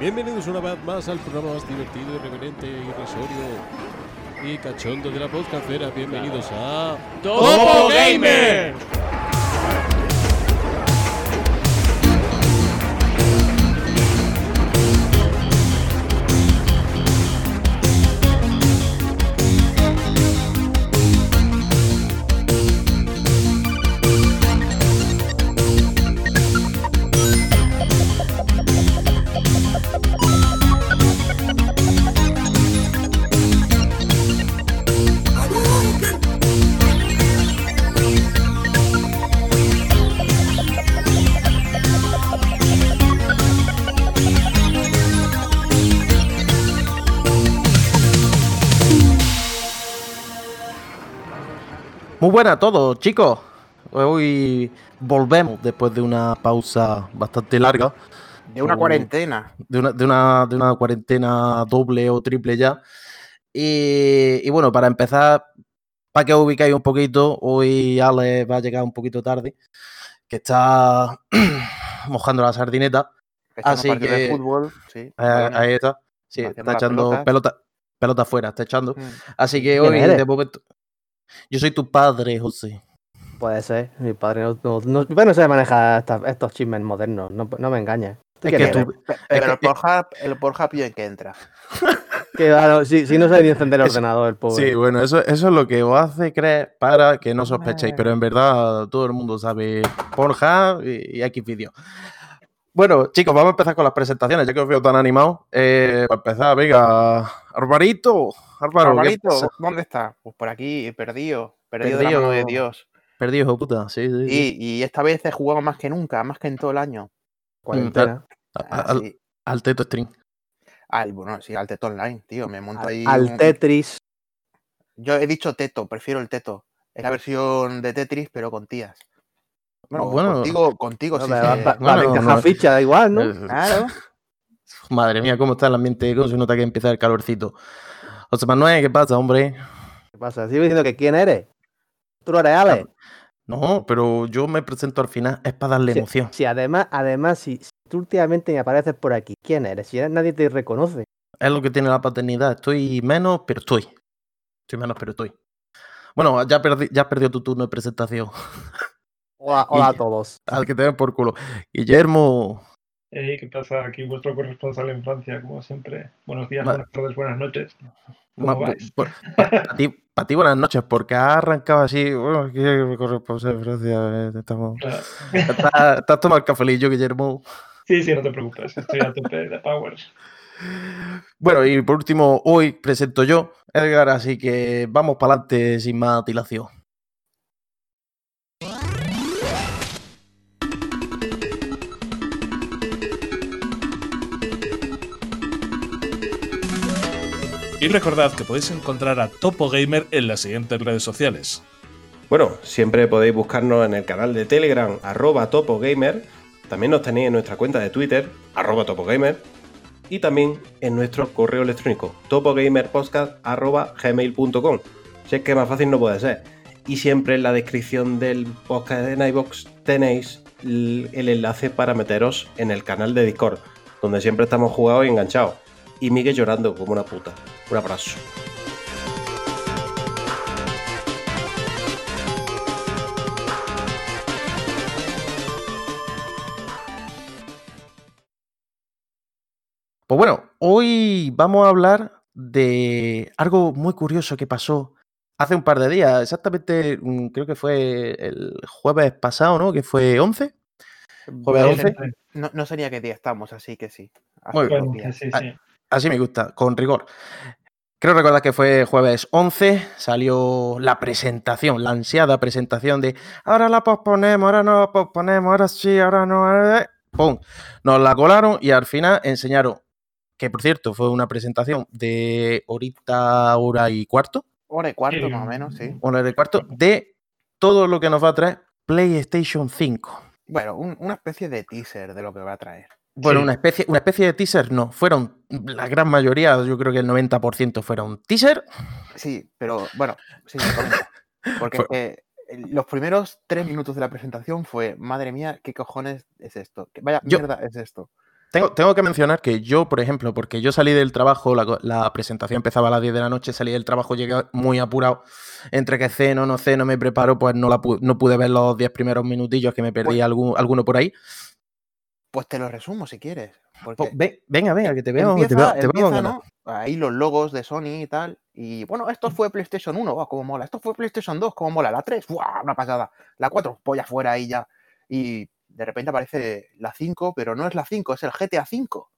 Bienvenidos una vez más al programa más divertido, irreverente, irrisorio y cachondo de la podcastera. Bienvenidos a ¡Topo Gamer! Buenas a todos, chicos. Hoy volvemos después de una pausa bastante larga. De una cuarentena. De una, de una- de una cuarentena doble o triple ya. Y, y bueno, para empezar, para que os ubicáis un poquito, hoy Ale va a llegar un poquito tarde, que está mojando la sardineta. Echando Así partidos de que- fútbol, sí. Eh, Bueno, ahí está. Sí, está echando pelota, pelota afuera, está echando. mm. Así que ¿Quién hoy, de momento, yo soy tu padre, José. Puede ser. Mi padre no, no, no- manejar esta- estos chismes modernos. No, no me engañes. ¿Tú Es que tú, Pero que- el Pornhub, el Pornhub y en que entra. Que, no, si, si no sabe ni encender el Es- ordenador, el pobre. Sí, bueno, eso, eso es lo que os hace creer para que no sospechéis, pero en verdad todo el mundo sabe Pornhub y, y X vídeos. Bueno, chicos, vamos a empezar con las presentaciones, ya que os veo tan animados. Eh, para empezar, venga, Alvarito, Álvaro. ¿dónde está? Pues por aquí, perdido. Perdido, de Perdido. la mano de Dios. Perdido, hijo de puta, sí, sí. sí. Y, y esta vez he jugado más que nunca, más que en todo el año. Cuarentena. Al, sí. al teto stream. Al, bueno, sí, al Teto Online, tío. Me monto Al, ahí. al un- Tetris. Yo he dicho Teto, prefiero el Teto. Es la versión de Tetris, pero con tías. Bueno, Bueno. contigo, contigo No, sí. va, va- bueno, va no. ficha, da igual, ¿no? Eh, Claro. Madre mía, cómo está el ambiente, cómo se nota que empieza el calorcito. José Manuel, ¿qué pasa, hombre? ¿Qué pasa? Sigo diciendo que quién eres. Tú no eres Ale. No, pero yo me presento al final, es para darle emoción. si además, además, si, si tú últimamente me apareces por aquí, ¿quién eres? Si eres, nadie te reconoce. Es lo que tiene la paternidad. Estoy menos, pero estoy. Estoy menos, pero estoy. Bueno, ya, perdí, ya has perdido tu turno de presentación. Hola, hola a todos. Al que te den por culo. Guillermo, Hey, ¿qué pasa? Aquí vuestro corresponsal en Francia, como siempre. Buenos días, buenas tardes, buenas noches. ma- ¿Cómo vais? para ti, pa' ti buenas noches, porque has arrancado así. Bueno, aquí corresponsal en Francia. eh, Estamos... Claro. Estás estás tomando el cafelillo, Guillermo. Sí, sí, no te preocupes, estoy a tope de powers. Bueno, y por último, hoy presento yo, Edgar, así que vamos para adelante sin más dilación. Y recordad que podéis encontrar a Topo Gamer en las siguientes redes sociales. Bueno, siempre podéis buscarnos en el canal de Telegram, arroba topogamer. También nos tenéis en nuestra cuenta de Twitter, arroba topogamer. Y también en nuestro correo electrónico, topogamerpodcast, arroba gmail.com. Si es que más fácil no puede ser. Y siempre en la descripción del podcast de Nightbox tenéis el enlace para meteros en el canal de Discord, donde siempre estamos jugados y enganchados. Y Miguel llorando como una puta. Un abrazo. Pues bueno, hoy vamos a hablar de algo muy curioso que pasó hace un par de días, exactamente mm, creo que fue el jueves pasado, ¿no? Que fue 11. Jueves No 11. sé- No, no sé ni a qué día estamos, así que sí. Muy Bueno, días. sí, Ah, sí. Así me gusta, con rigor. Creo recordar que fue jueves 11, salió la presentación, la ansiada presentación de ahora la posponemos, ahora no la posponemos, ahora sí, ahora no. ahora-". ¡Pum! Nos la colaron y al final enseñaron, que por cierto fue una presentación de horita, hora y cuarto, Hora y cuarto, Sí. más o menos, sí. una hora y cuarto, de todo lo que nos va a traer PlayStation 5. Bueno, un- una especie de teaser de lo que va a traer. Bueno, Sí. una especie, una especie de teaser, no. Fueron, la gran mayoría, yo creo que el 90% fueron teaser. Sí, pero bueno, sí. Porque los primeros tres minutos de la presentación fue, madre mía, ¿qué cojones es esto? ¿Qué- Vaya Yo- mierda es esto? Tengo, tengo que mencionar que yo, por ejemplo, porque yo salí del trabajo, la, presentación empezaba a las 10 de la noche, salí del trabajo, llegué muy apurado, entre que ceno, no ceno, me preparo, pues no, la pu- no pude ver los 10 primeros minutillos que me perdí Pues- algún, alguno por ahí. Pues te lo resumo si quieres. Porque Pues, ve- venga, venga, que te veo, te empieza, veo, te veo con empieza, ganas. ¿no? Ahí los logos de Sony y tal. Y bueno, esto fue PlayStation 1, ¡guau, cómo mola! Esto fue PlayStation 2, cómo mola! La 3, ¡guau! Una pasada. La 4, polla fuera ahí ya. Y de repente aparece la 5, pero no es la 5, es el GTA 5.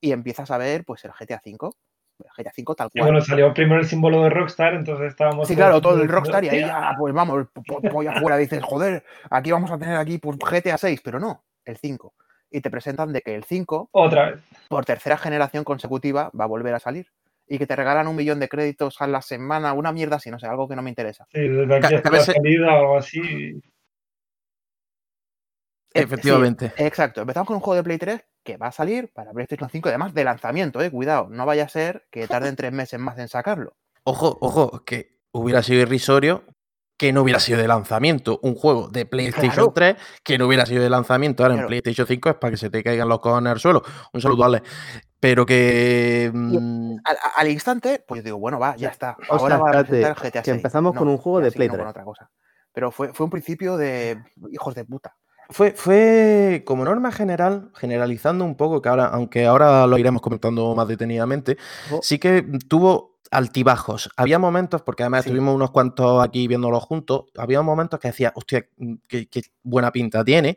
Y empiezas a ver, pues, el GTA 5. El GTA 5 tal Y cual. bueno, salió primero el símbolo de Rockstar, entonces estábamos. Sí, claro, todo el Rockstar y ahí ya, pues vamos, po- po- polla fuera, dices, joder, aquí vamos a tener aquí pues, GTA 6, pero no, el 5. Y te presentan de que el 5 Otra vez. por tercera generación consecutiva va a volver a salir. Y que te regalan un millón de créditos a la semana, una mierda así, no sé, algo que no me interesa. Sí, desde aquí hasta la salida o algo así. Eh, Efectivamente. sí, exacto. Empezamos con un juego de Play 3 que va a salir para PlayStation 5, además de lanzamiento, eh. Cuidado, no vaya a ser que tarden tres meses más en sacarlo. Ojo, ojo, que hubiera sido irrisorio que no hubiera sido de lanzamiento un juego de PlayStation Claro. 3 que no hubiera sido de lanzamiento ahora en. PlayStation 5 es para que se te caigan los cojones al suelo. Un saludo, Ale. Pero que... mm, Al, instante, pues yo digo, bueno, va, ya está. O Ahora sea, va a presentar el GTA que 6. empezamos con un juego de Play no con 3. otra cosa. Pero fue, fue un principio de hijos de puta. Fue, fue como norma general, generalizando un poco, que ahora, aunque ahora lo iremos comentando más detenidamente, Ojo. sí que tuvo altibajos. Había momentos, porque además Sí. estuvimos unos cuantos aquí viéndolo juntos, había momentos que decía, hostia, mm, qué, qué buena pinta tiene,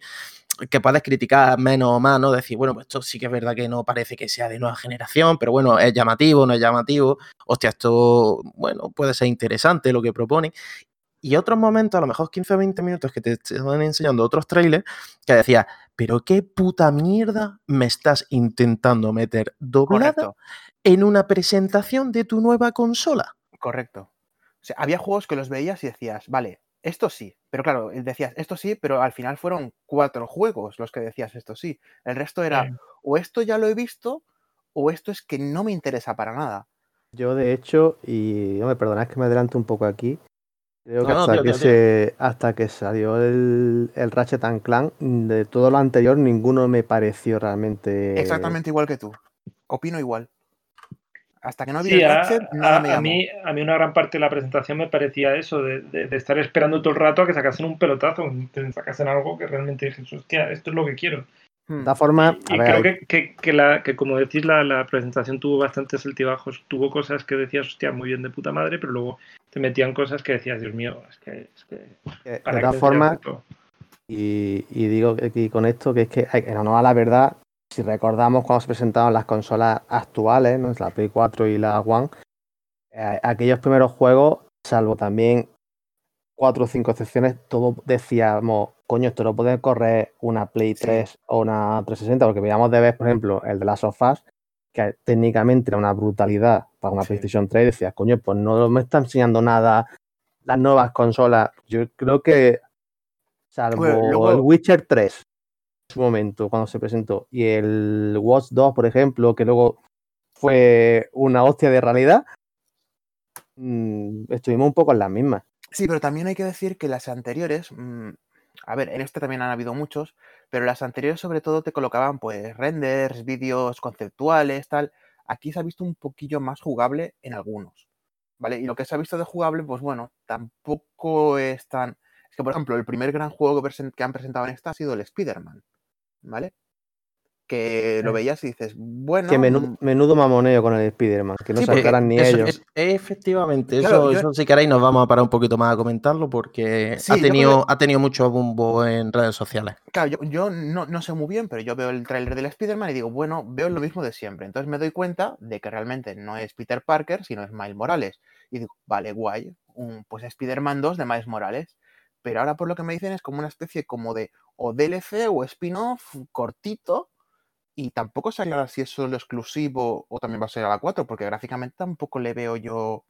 que puedes criticar menos o más, ¿no? Decir, bueno, pues esto sí que es verdad que no parece que sea de nueva generación, pero bueno, es llamativo, no es llamativo, hostia, esto, bueno, puede ser interesante lo que proponen. Y otros momentos, a lo mejor 15 o 20 minutos que te estaban enseñando otros trailers, que decías, pero qué puta mierda me estás intentando meter doblada Correcto, en una presentación de tu nueva consola. correcto. O sea, había juegos que los veías y decías, vale, esto sí. Pero claro, decías, esto sí, pero al final fueron cuatro juegos los que decías esto sí. El resto era, Sí. o esto ya lo he visto, o esto es que no me interesa para nada. Yo, de hecho, y no me perdonad que me adelante un poco aquí. Creo que no, hasta, tío, que tío, tío. se, hasta que salió el, el Ratchet and Clank, de todo lo anterior, ninguno me pareció realmente. Exactamente igual que tú. Opino igual. Hasta que no vi Sí, el a, Ratchet, nada a- me a llamó. mí, a mí una gran parte de la presentación me parecía eso, de, de- de estar esperando todo el rato a que sacasen un pelotazo, que sacasen algo que realmente dije, hostia, esto es lo que quiero. De Hmm. todas formas, Y a ver, creo hay- que, que, que la, que como decís, la, la presentación tuvo bastantes altibajos, tuvo cosas que decías, hostia, muy bien de puta madre, pero luego te metían cosas que decías, Dios mío, es que... Es que ¿para de todas formas? Y, y digo que aquí con esto que es que, en honor a la verdad, si recordamos cuando se presentaban las consolas actuales, ¿no? la Play 4 y la One, eh, aquellos primeros juegos, salvo también cuatro o cinco excepciones, todos decíamos, coño, esto no puede correr una Play Sí. 3 o una 360, porque veíamos de ver, por ejemplo, el de Last of Us, que técnicamente era una brutalidad para una Sí. PlayStation 3, y decías, coño, pues no me está enseñando nada las nuevas consolas. Yo creo que, salvo Bueno, luego- el Witcher 3, en su momento, cuando se presentó, y el Watch 2, por ejemplo, que luego fue una hostia de realidad, mm, estuvimos un poco en las mismas. Sí, pero también hay que decir que las anteriores, mm, a ver, en este también han habido muchos, pero las anteriores sobre todo te colocaban pues renders, vídeos conceptuales, tal. Aquí se ha visto un poquillo más jugable en algunos, ¿vale? Y lo que se ha visto de jugable, pues bueno, tampoco es tan... Es que, por ejemplo, el primer gran juego que, han presentado en esta ha sido el Spider-Man, ¿vale? Que lo Sí. veías y dices, bueno... que menu- mm, menudo mamoneo con el Spider-Man, que no Sí, aclaran ni Eso- ellos. es- efectivamente, Claro, eso, yo- eso si queréis nos vamos a parar un poquito más a comentarlo porque Sí, ha, creo tenido, ha tenido mucho bombo en redes sociales. Claro, yo, yo no, no sé muy bien, pero yo veo el tráiler del Spider-Man y digo, bueno, veo lo mismo de siempre. Entonces me doy cuenta de que realmente no es Peter Parker, sino es Miles Morales. Y digo, vale, guay, un, pues Spider-Man 2 de Miles Morales. Pero ahora por lo que me dicen es como una especie como de o DLC o spin-off cortito. Y tampoco se aclara si es solo exclusivo o también va a ser a la 4, porque gráficamente tampoco le veo yo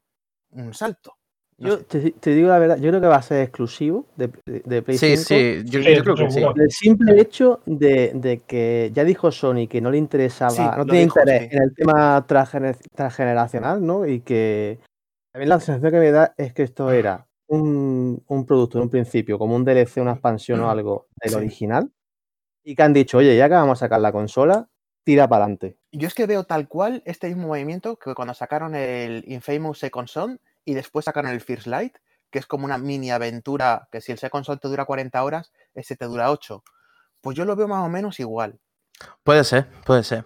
un salto. No Yo te, te digo la verdad, yo creo que va a ser exclusivo de, de Play Sí, 5. sí, yo, Sí, yo creo que sí. el simple hecho de, de que ya dijo Sony que no le interesaba, Sí, no tiene dijo, interés sí. en el tema transgener- transgeneracional, ¿no? Y que también la sensación que me da es que esto era un, un producto en un principio, como un DLC, una expansión o algo del Sí. original, y que han dicho, oye, ya que vamos a sacar la consola, tira para adelante. Yo es que veo tal cual este mismo movimiento que cuando sacaron el Infamous Second Son y después sacaron el First Light, que es como una mini aventura, que si el Second Son te dura 40 horas, ese te dura 8. Pues yo lo veo más o menos igual. Puede ser, puede ser.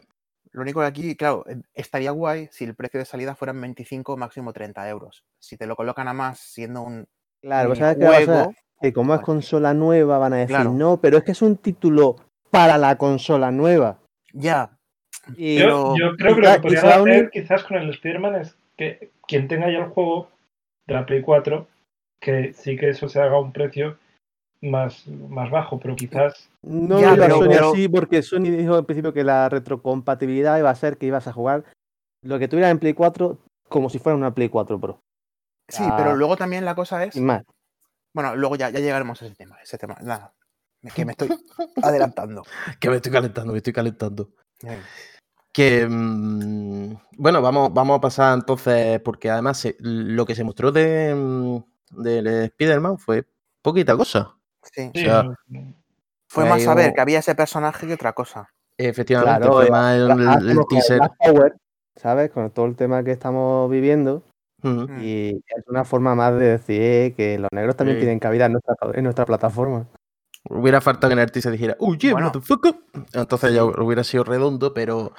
Lo único que aquí, claro, eh, estaría guay si el precio de salida fueran 25 máximo 30 euros. Si te lo colocan a más siendo un Claro, pues ¿sabes qué va a pasar? juego, Que como es Vale. consola nueva, van a decir, Claro. no, pero es que es un título para la consola nueva. ya. Y Yo, creo que lo que podrían un- hacer quizás con el Spider-Man es que quien tenga ya el juego de la Play 4, que sí que eso se haga a un precio más, más bajo, pero quizás no Ya, pero- Sony pero- así, porque Sony dijo al principio que la retrocompatibilidad iba a ser que ibas a jugar lo que tuvieras en Play 4 como si fuera una Play 4 Pro. Sí, Ah. pero luego también la cosa es. Sin más. Bueno, luego ya, ya llegaremos a ese tema. Ese tema. Nada. Que me estoy adelantando. Que me estoy calentando, me estoy calentando. Eh, Que mm, bueno, vamos, vamos a pasar entonces, porque además se- lo que se mostró de mm, del Spider-Man fue poquita cosa. Sí. sí, sea, Fue más saber que había ese personaje que otra cosa. Efectivamente, Claro, fue eh, más el, el teaser. Power, ¿sabes? Con todo el tema que estamos viviendo. Mm. Y es una forma más de decir eh, que los negros también Sí. tienen cabida en nuestra, en nuestra plataforma. Hubiera faltado que en el teaser dijera, uy, yeah, Bueno. motherfucker". Entonces ya hubiera sido redondo, pero,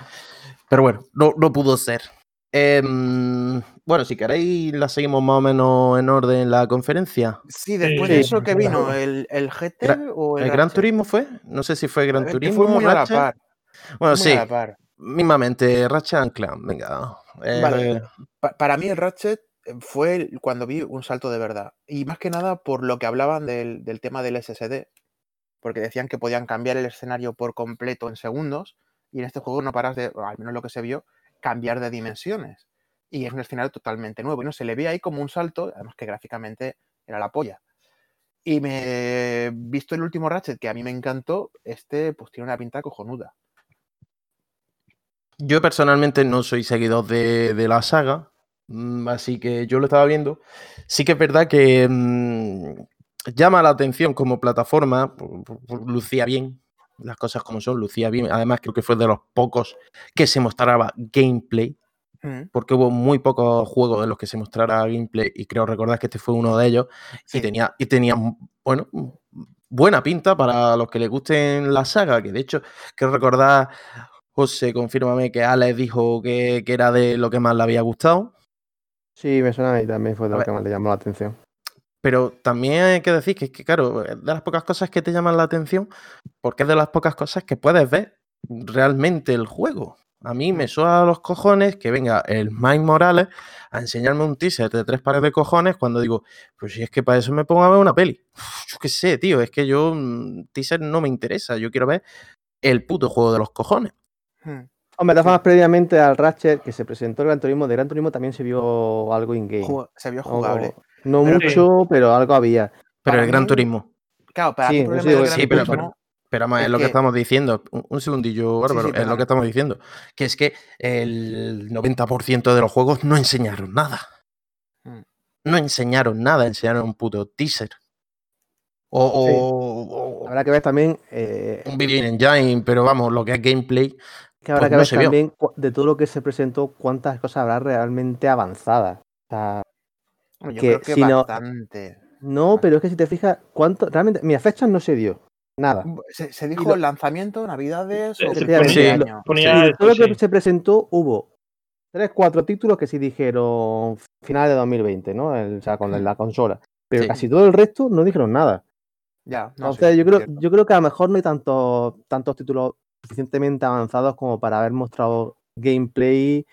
pero bueno, no, no pudo ser. Em, bueno, si queréis, la seguimos más o menos en orden la conferencia. Sí, después Sí, de eso que vino, el, el GT Gra- o el, ¿El Gran? Turismo fue? No sé si fue Gran Turismo. Fue muy a la par. Bueno, muy sí, a la par. mismamente, Ratchet and Clank, venga. Eh, para mí el Ratchet eh, fue cuando vi un salto de verdad. Y más que nada por lo que hablaban del, del tema del SSD. Porque decían que podían cambiar el escenario por completo en segundos. Y en este juego no paras de, al menos lo que se vio, cambiar de dimensiones. Y es un escenario totalmente nuevo. Y no se le ve ahí como un salto, además que gráficamente era la polla. Y me visto el último Ratchet, que a mí me encantó, este pues tiene una pinta cojonuda. Yo personalmente no soy seguidor de, de la saga, mm, así que yo lo estaba viendo. Sí que es verdad que mm, llama la atención como plataforma, lucía bien, las cosas como son, lucía bien. Además creo que fue de los pocos que se mostraba gameplay, Mm, porque hubo muy pocos juegos en los que se mostrara gameplay y creo recordar que este fue uno de ellos Sí. y tenía, y tenía bueno, buena pinta para los que les gusten la saga, que de hecho creo recordar, José, confírmame que Alex dijo que, que era de lo que más le había gustado, Sí, me suena a mí también fue de lo que más le llamó la atención. pero también hay que decir que es que, claro, es de las pocas cosas que te llaman la atención, porque es de las pocas cosas que puedes ver realmente el juego. A mí me suena a los cojones que venga el Mike Morales a enseñarme un teaser de tres pares de cojones cuando digo, pues si es que para eso me pongo a ver una peli. Uf, Yo qué sé, tío, es que yo mm, teaser no me interesa, yo quiero ver el puto juego de los cojones. Mm. Hombre, de previamente al Ratchet que se presentó el Gran Turismo, de Gran Turismo también se vio algo in-game. Se vio No- jugable. No, Pero- mucho, pero algo había. Pero Para el Gran Turismo. Claro, para Sí, el del Gran sí, pero- Turismo- Pero además, Es es lo que, que- estamos diciendo. Un, un segundillo, Bárbaro, sí, es lo que estamos diciendo. Que es que el 90% de los juegos no enseñaron nada. Mm. No enseñaron nada, enseñaron un puto teaser. O, o- o Habrá que ver también eh, un video in engine, pero vamos, lo que es gameplay. Que habrá pues que no ver vio. también de todo lo que se presentó, cuántas cosas habrá realmente avanzadas. O sea, Yo que creo que si no- bastante. no, pero es que si te fijas, cuánto realmente, mira, fechas no se dio. Nada. Se, dijo lo- lanzamiento, navidades o final todo lo esto, que sí. se presentó hubo tres, cuatro títulos que sí dijeron finales de 2020, ¿no? El- o sea, con la consola. Pero Sí. casi todo el resto no dijeron nada. Ya, no, Entonces, sí, yo, creo, yo creo que a lo mejor no hay tantos, tantos títulos suficientemente avanzados como para haber mostrado gameplay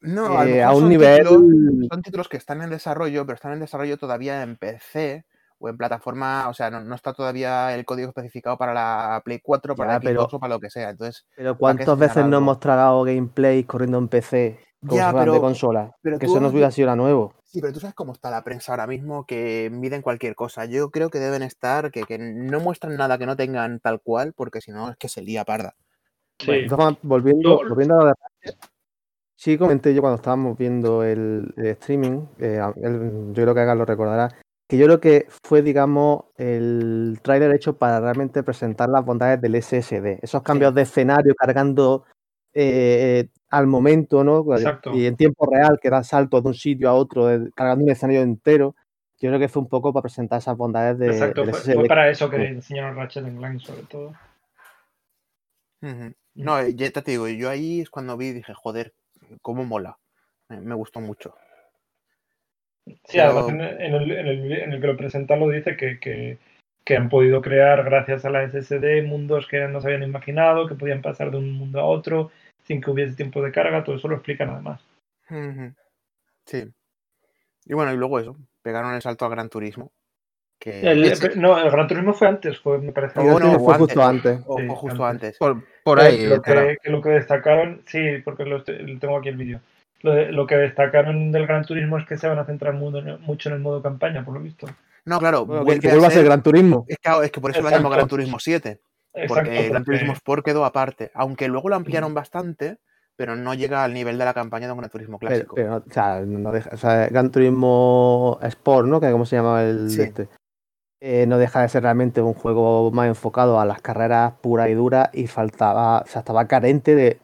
No, a, eh, a un nivel. títulos- son títulos que están en desarrollo, pero están en desarrollo todavía en PC o en plataforma, o sea, no, no está todavía el código especificado para la Play 4, para Ya, la pero- Xbox o para lo que sea. Entonces, Pero ¿cuántas veces no hemos tragado gameplay corriendo en PC como Ya, si fueran de pero- consola? pero que tú eso nos has hubiera sido la nuevo. sí, pero tú sabes cómo está la prensa ahora mismo, que miden cualquier cosa. Yo creo que deben estar, que, que no muestran nada que no tengan tal cual, porque si no es que se lía parda. Sí. Volviendo, volviendo a lo de sí comenté yo cuando estábamos viendo el, el streaming, eh, el- yo creo que Aga lo recordará, que yo creo que fue, digamos, el tráiler hecho para realmente presentar las bondades del SSD. Esos cambios de escenario cargando eh, al momento, ¿no? Exacto. Y en tiempo real, que da saltos de un sitio a otro, cargando un escenario entero. Yo creo que fue un poco para presentar esas bondades de. Exacto, fue, para eso que enseñaron Ratchet Clank sobre todo. No, eh, ya te digo, yo ahí es cuando vi y dije, joder, cómo mola. Me, me gustó mucho. Sí, Pero- además en el, en el- en el- en el que lo presentan lo dice que, que- que han podido crear gracias a la SSD mundos que no se habían imaginado, que podían pasar de un mundo a otro sin que hubiese tiempo de carga, todo eso lo explican además. Sí. Y bueno, y luego eso, pegaron el salto a Gran Turismo. Que... El, Ese- no, el Gran Turismo fue antes, fue, me parece. O Yo bueno, creo que o fue justo antes. O, Sí, o justo antes. antes. Por, por Eh, ahí. lo, que, que lo que destacaron, sí, porque lo, tengo aquí el vídeo. Lo, de- lo que destacaron del Gran Turismo es que se van a centrar mundo- mucho en el modo campaña, por lo visto. No, claro, Bueno, que, vuelva a ser Gran Turismo. Es que, es que por eso lo llamo Gran Turismo 7. Exacto, Porque Gran Turismo Sport quedó aparte. Aunque luego lo ampliaron bastante, pero no llega al nivel de la campaña de un Gran Turismo clásico. pero o sea, no deja, o sea, Gran Turismo Sport, ¿no? Que cómo se llama el Sí. este. Eh, no deja de ser realmente un juego más enfocado a las carreras puras y duras y faltaba, o sea, estaba carente de.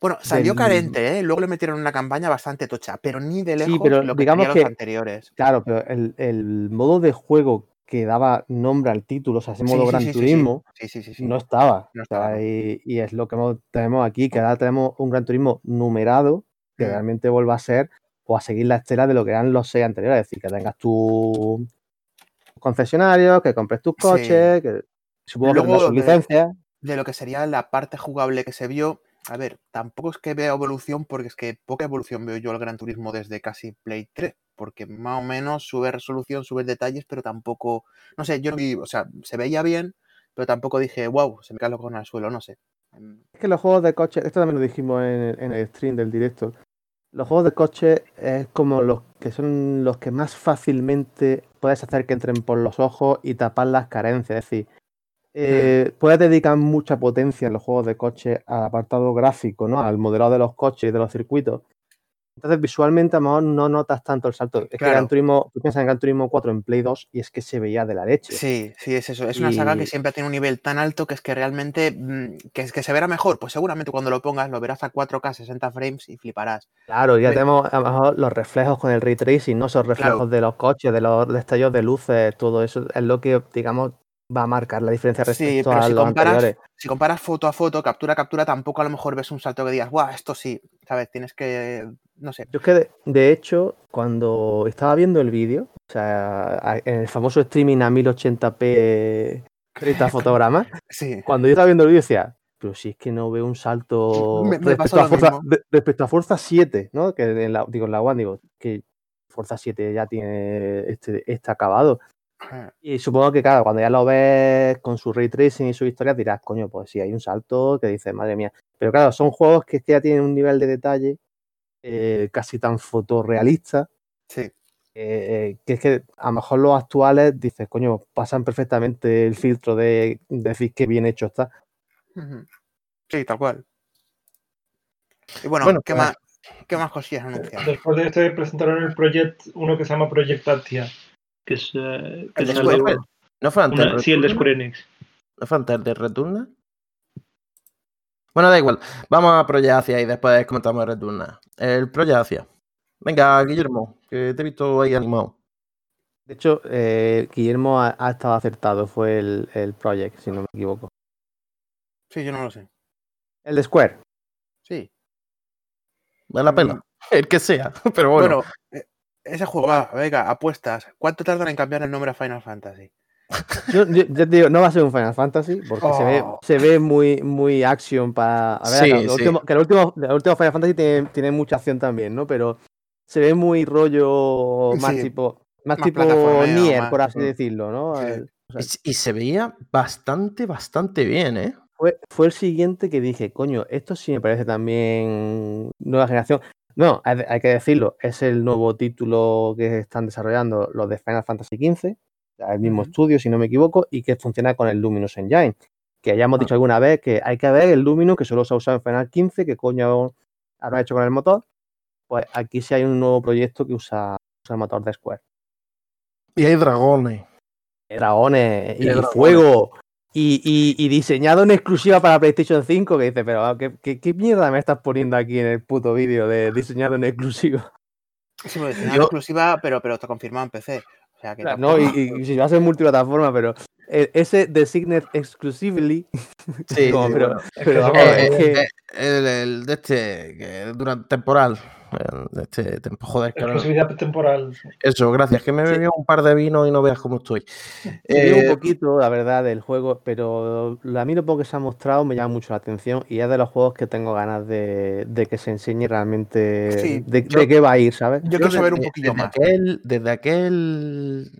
Bueno, salió del- carente, ¿eh? Luego le metieron una campaña bastante tocha, pero ni de Sí, lejos pero lo que digamos que- los anteriores. Claro, pero el, el modo de juego que daba nombre al título, o sea, ese modo sí, Gran sí. Turismo, Sí, no estaba. O sea, y, y es lo que tenemos aquí, que ahora tenemos un Gran Turismo numerado que realmente vuelva a ser o a seguir la estela de lo que eran los seis anteriores. Es decir, que tengas tu concesionario, que compres tus coches, que supongo que Luego sus de- licencias. de lo que sería la parte jugable que se vio, a ver, tampoco es que vea evolución, porque es que poca evolución veo yo al Gran Turismo desde casi Play 3, porque más o menos sube resolución, sube detalles, pero tampoco, no sé, yo vi, o sea, se veía bien, pero tampoco dije, wow, se me cae lo con al suelo, no sé. Mm, Es que los juegos de coche, esto también lo dijimos en el, en el stream del directo. Los juegos de coche es como los que son los que más fácilmente puedes hacer que entren por los ojos y tapar las carencias. Es decir, eh, puedes dedicar mucha potencia en los juegos de coche al apartado gráfico, ¿no? Al modelado de los coches y de los circuitos. Entonces, visualmente, a lo mejor no notas tanto el salto. Es que Claro. Gran Turismo, tú piensas en Gran Turismo 4 en Play 2 y es que se veía de la leche. Sí, sí, es eso. Es una saga que siempre tiene un nivel tan alto que es que realmente, mm, que, es que se verá mejor. Pues seguramente cuando lo pongas lo verás a 4K 60 frames y fliparás. Claro, ya Ve- tenemos a lo mejor los reflejos con el ray tracing, no esos reflejos Claro. de los coches, de los destellos de luces, todo eso es lo que, digamos, va a marcar la diferencia Sí, respecto pero a si los comparas, anteriores. si comparas foto a foto, captura a captura, tampoco a lo mejor ves un salto que digas, guau, esto sí, ¿sabes? Tienes que, no sé. Yo es que, de, de hecho, cuando estaba viendo el vídeo, o sea, en el famoso streaming a 1080p 30 fotogramas, Sí, cuando yo estaba viendo el vídeo decía, pero si es que no veo un salto Me- me respecto, a mismo. de- respecto a Forza 7, ¿no? Que en la, digo, en la One, digo, que Forza 7 ya tiene este, este acabado. Y supongo que, claro, cuando ya lo ves con su ray tracing y su historia, dirás, coño, pues sí, hay un salto que dices, madre mía. Pero claro, son juegos que, ya tienen un nivel de detalle eh, casi tan fotorrealista, sí. eh, que es que a lo mejor los actuales dices, coño, pasan perfectamente el filtro de decir que bien hecho está. Sí, tal cual. Y bueno, Bueno, ¿qué, pues- más, ¿qué más cosillas anuncian? Después de este presentaron el Project, uno que se llama Project Atia, que es, eh, que El de. ¿No fue antes? una- sí, el de? Square Enix. ¿No fue antes de Returnal? Bueno, da igual. Vamos a Project Asia y después comentamos Returnal. El Project Asia. Venga, Guillermo, que te he visto ahí animado. De hecho, eh, Guillermo ha, ha estado acertado, fue el, el Project, si no me equivoco. Sí, yo no lo sé. El de Square. Sí. Me la pena. El que sea. Pero bueno. Bueno, eh, ese juego, va, venga, apuestas. ¿Cuánto tardan en cambiar el nombre a Final Fantasy? Yo, yo- yo te digo, no va a ser un Final Fantasy, porque se, ve, Oh. se ve muy, muy action para. A ver, Sí, acá, sí. lo último- que el último, el último Final Fantasy tiene, tiene mucha acción también, ¿no? Pero se ve muy rollo más Sí, tipo. Más, más tipo Nier, más- por así decirlo, ¿no? sí. El- o sea, Y, y se veía bastante, bastante bien, ¿eh? fue, fue el siguiente que dije, coño, esto sí me parece también nueva generación. No, hay, que decirlo, es el nuevo título que están desarrollando los de Final Fantasy XV, el mismo estudio, si no me equivoco, y que funciona con el Luminous Engine. Que ya hemos Ah. dicho alguna vez que hay que ver el Luminous que solo se ha usado en Final 15, que coño habrá hecho con el motor. Pues aquí sí hay un nuevo proyecto que usa, usa el motor de Square. Y hay dragones. Dragones y, Y hay dragones. fuego. Y, y- y diseñado en exclusiva para PlayStation 5, que dice, pero ah, ¿qué, qué, qué mierda me estás poniendo aquí en el puto vídeo de diseñado en exclusiva? Sí, pues, una Yo- exclusiva, pero, pero está confirmado en PC. O sea que Claro, No, y, y si va a ser multiplataforma, pero ese Designed Exclusively, Sí, pero, bueno. Vamos, Eh, el, el de este, que durante temporal. el de este tempo- joder, no- Exclusividad temporal. Eso, gracias. Que me Sí. bebió un par de vinos y no veas cómo estoy. Eh, un poquito, la verdad, del juego, pero lo- a mí lo poco que se ha mostrado me llama mucho la atención y es de los juegos que tengo ganas de, de que se enseñe realmente Sí, de, yo- de qué va a ir, ¿sabes? Yo quiero saber un poquillo desde más. Aquel, desde aquel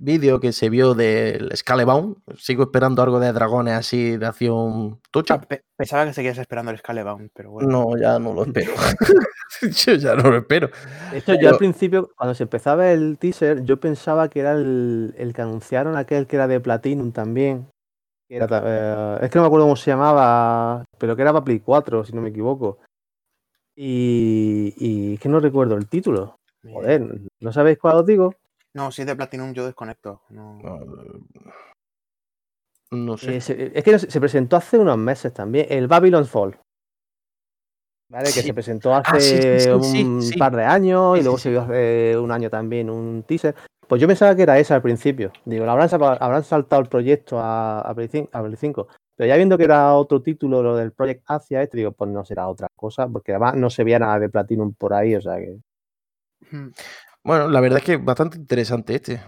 vídeo que se vio del Scalebound, sigo esperando algo de dragones así de acción tocha. Pe- Pensaba que seguías esperando el Scalebound, pero bueno. No, ya no lo espero. Yo ya no lo espero. De hecho, yo al principio, cuando se empezaba el teaser, yo pensaba que era el, el que anunciaron aquel que era de Platinum también. que era eh, es que no me acuerdo cómo se llamaba, pero que era para Play 4, si no me equivoco. Y, y es que no recuerdo el título. Joder, ¿no sabéis cuál os digo? No, si es de Platinum yo desconecto. No. No, no sé. Eh, se- es que se se presentó hace unos meses también, el Babylon Fall. ¿Vale? Que se presentó Ah, sí, sí, hace sí, un sí, sí. par de años Sí, y luego sí, se vio hace un año también un teaser. Pues yo pensaba que era ese al principio. Digo, ¿lo habrán, habrán saltado el proyecto a, a, Play 5, a Play 5. Pero ya viendo que era otro título, lo del Project Asia, este, digo, pues no será otra cosa, porque además no se veía nada de Platinum por ahí, o sea que. Bueno, la verdad es que es bastante interesante este.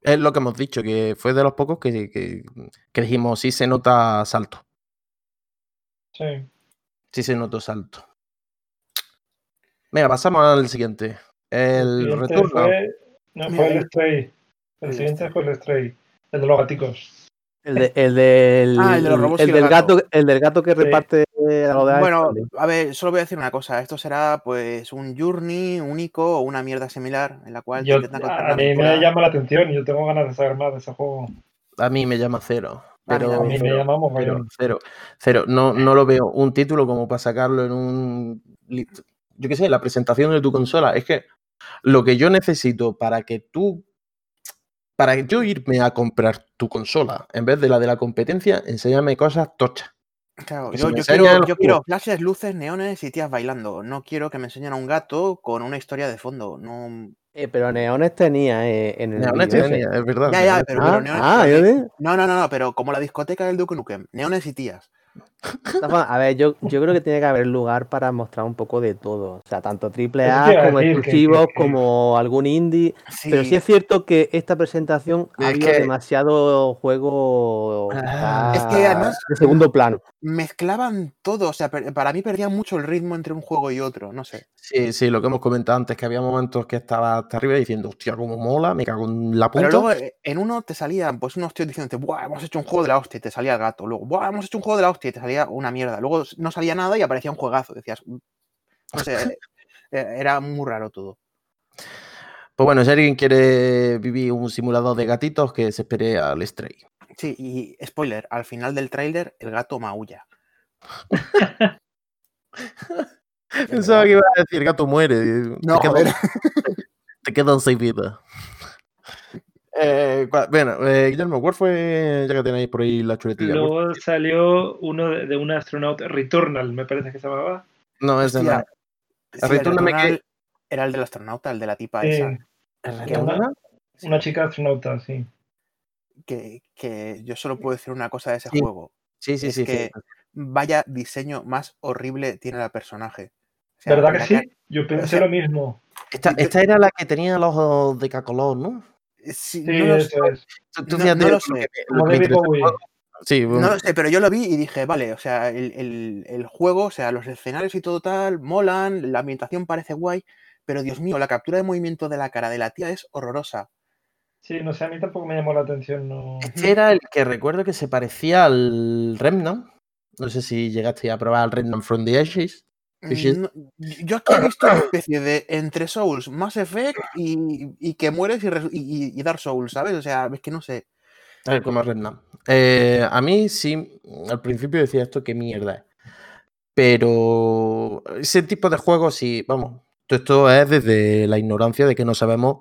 Es lo que hemos dicho, que fue de los pocos que, que, que dijimos, sí se nota salto. Sí. Sí se notó salto. Venga, pasamos al siguiente. El siguiente retorno. Fue, no, fue el ahí- Stray. El el siguiente fue el Stray. El de los gaticos. El, de- el del, Ah, el de los el el del gato. gato, el del gato que Sí. reparte eh, a lo de Bueno, a ver, solo voy a decir una cosa. Esto será pues un Journey único o una mierda similar en la cual Yo, intentan contar a mí me llama la atención. Yo tengo ganas de saber más de ese juego. A mí me llama cero. A mí Pero, A mí me cero, llama cero, cero, cero. No, no lo veo un título como para sacarlo en un. Yo qué sé, la presentación de tu consola. Es que lo que yo necesito para que tú. Para yo irme a comprar tu consola en vez de la de la competencia, enséñame cosas tochas. Claro, yo, quiero, yo quiero flashes, luces, neones y tías bailando. No quiero que me enseñen a un gato con una historia de fondo. No... Eh, pero Neones tenía eh, en el. Neones tenía, es verdad. Ya, ya, pero, Ah, pero neones. ah, No, no, no, no, pero como la discoteca del Duke Nukem. Neones y tías. A ver, yo, yo creo que tiene que haber lugar para mostrar un poco de todo. O sea, tanto triple A como decir, que- exclusivos, que- como algún indie. Sí, Pero sí es cierto que esta presentación ha Es habido que- demasiado juego Ah. Es que además- de segundo plano. mezclaban todo. O sea, para mí perdía mucho el ritmo entre un juego y otro. No sé. Sí, sí, lo que hemos comentado antes, que había momentos que estaba hasta arriba diciendo, hostia, cómo mola, me cago en la Pero punta. luego eh, en uno te salían pues unos tíos diciéndote, Buah, hemos hecho un juego de la hostia y te salía el gato. Luego, Buah, hemos hecho un juego de la hostia y te salía una mierda. Luego no salía nada y aparecía un juegazo. Decías, "Mm". no sé, eh, era muy raro todo. Pues bueno, si alguien quiere vivir un simulador de gatitos, que se espere al Stray. Sí, y spoiler, al final del tráiler el gato maulla. Pensaba que iba a decir gato muere. No, te, joder. quedan, te quedan seis vidas. Eh, bueno, eh, Guillermo, ¿cuál fue, ya que tenéis por ahí la chuletilla? ¿cuál- Luego salió uno de, de un astronauta, Returnal, me parece que se llamaba. No, ese Hostia, no. sí, el Returname que- Returnal Era el del astronauta, el de la tipa esa. ¿El que Returnal? una, una chica astronauta, sí. Que, que yo solo puedo decir una cosa de ese Sí. juego. Sí, sí, es sí. que sí. Vaya diseño más horrible tiene el personaje. O sea, ¿Verdad que sí? Yo pensé sea, lo mismo. Esta, esta era la que tenía los ojos de cacolor, ¿no? Sí, Sí, no, lo sé, eso es. Tú- tú No- fíjate no lo lo sé. que- lo Como que me David interesa del Bowie. juego. Sí, bueno, no lo sé, pero yo lo vi y dije, vale, o sea, el, el- el juego, o sea, los escenarios y todo tal, molan, la ambientación parece guay, pero Dios mío, la captura de movimiento de la cara de la tía es horrorosa. Sí, no sé, a mí tampoco me llamó la atención. No. Este era el que recuerdo que se parecía al Remnant. No sé si llegaste a probar al Remnant from the Ashes. Mm, No, yo aquí he visto una especie de entre Souls, Mass Effect y, y que mueres y, y- y- Dark Souls, ¿sabes? O sea, es que no sé. A ver, como Remnant. Eh, a mí sí, al principio decía esto que mierda es. Pero ese tipo de juegos sí, vamos. todo Esto es desde la ignorancia de que no sabemos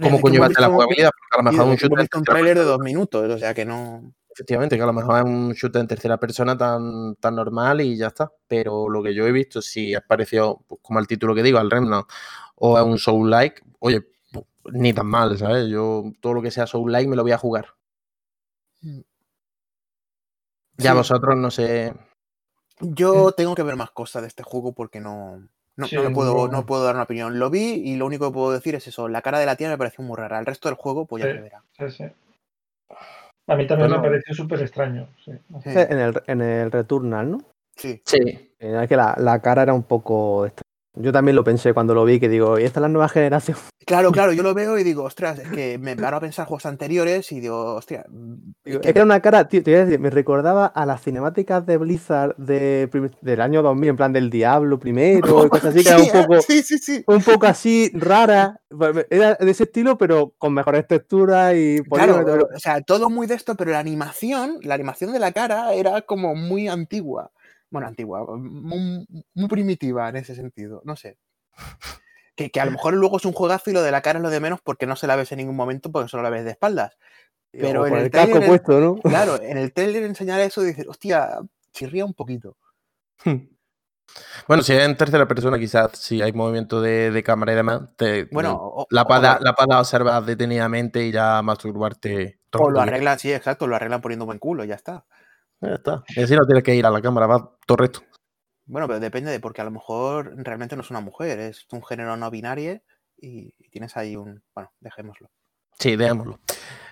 cómo coño va a hemos ser la jugabilidad. Porque a lo mejor un shooter un tráiler de dos minutos, o sea que no. Efectivamente, que a lo mejor es un shooter en tercera persona tan, tan normal y ya está. Pero lo que yo he visto, si es parecido, pues, como el título que digo, al Remnant, o es un Soul-like, oye, pues, ni tan mal, ¿sabes? Yo todo lo que sea Soul-like me lo voy a jugar. Mm. Ya Sí. vosotros no sé. Yo tengo que ver más cosas de este juego porque no, no, Sí, no me puedo, no. no puedo dar una opinión. Lo vi y lo único que puedo decir es eso. La cara de la tía me pareció muy rara. El resto del juego, pues ya Sí. se verá. Sí, sí. A mí también Bueno. me pareció súper extraño. sí. En el, en el Returnal, ¿no? Sí. Sí. Era que la, la cara era un poco. extra- Yo también lo pensé cuando lo vi, que digo, ¿y esta es la nueva generación? Claro, claro, yo lo veo y digo, ostras, es que me paro a pensar juegos anteriores y digo, hostia, es Es que era una cara, tío, te iba a decir, me recordaba a las cinemáticas de Blizzard de, del año 2000, en plan del Diablo primero y cosas así, que era un poco, sí, sí, sí. un poco así rara. Pues, Era de ese estilo, pero con mejores texturas y Claro, o sea, todo muy de esto, pero la animación, la animación de la cara era como muy antigua. Bueno, antigua, muy, muy primitiva en ese sentido, no sé. Que, que a lo mejor luego es un juegazo y lo de la cara es lo de menos porque no se la ves en ningún momento porque solo la ves de espaldas. pero en el el casco trailer- puesto, ¿no? Claro, en el trailer enseñar eso y dices, hostia, chirría un poquito. Bueno, si es en tercera persona, quizás si hay movimiento de, de cámara y demás, te, Bueno, o, la puedas la puedas observar detenidamente y ya masturbarte. todo o lo arreglan, sí, exacto, lo arreglan poniendo buen culo, y ya está. Ya está. Y así no tienes que ir a la cámara, va todo recto. Bueno, pero depende de, porque a lo mejor realmente no es una mujer, es un género no binario y, y tienes ahí un. Bueno, dejémoslo. Sí, dejémoslo.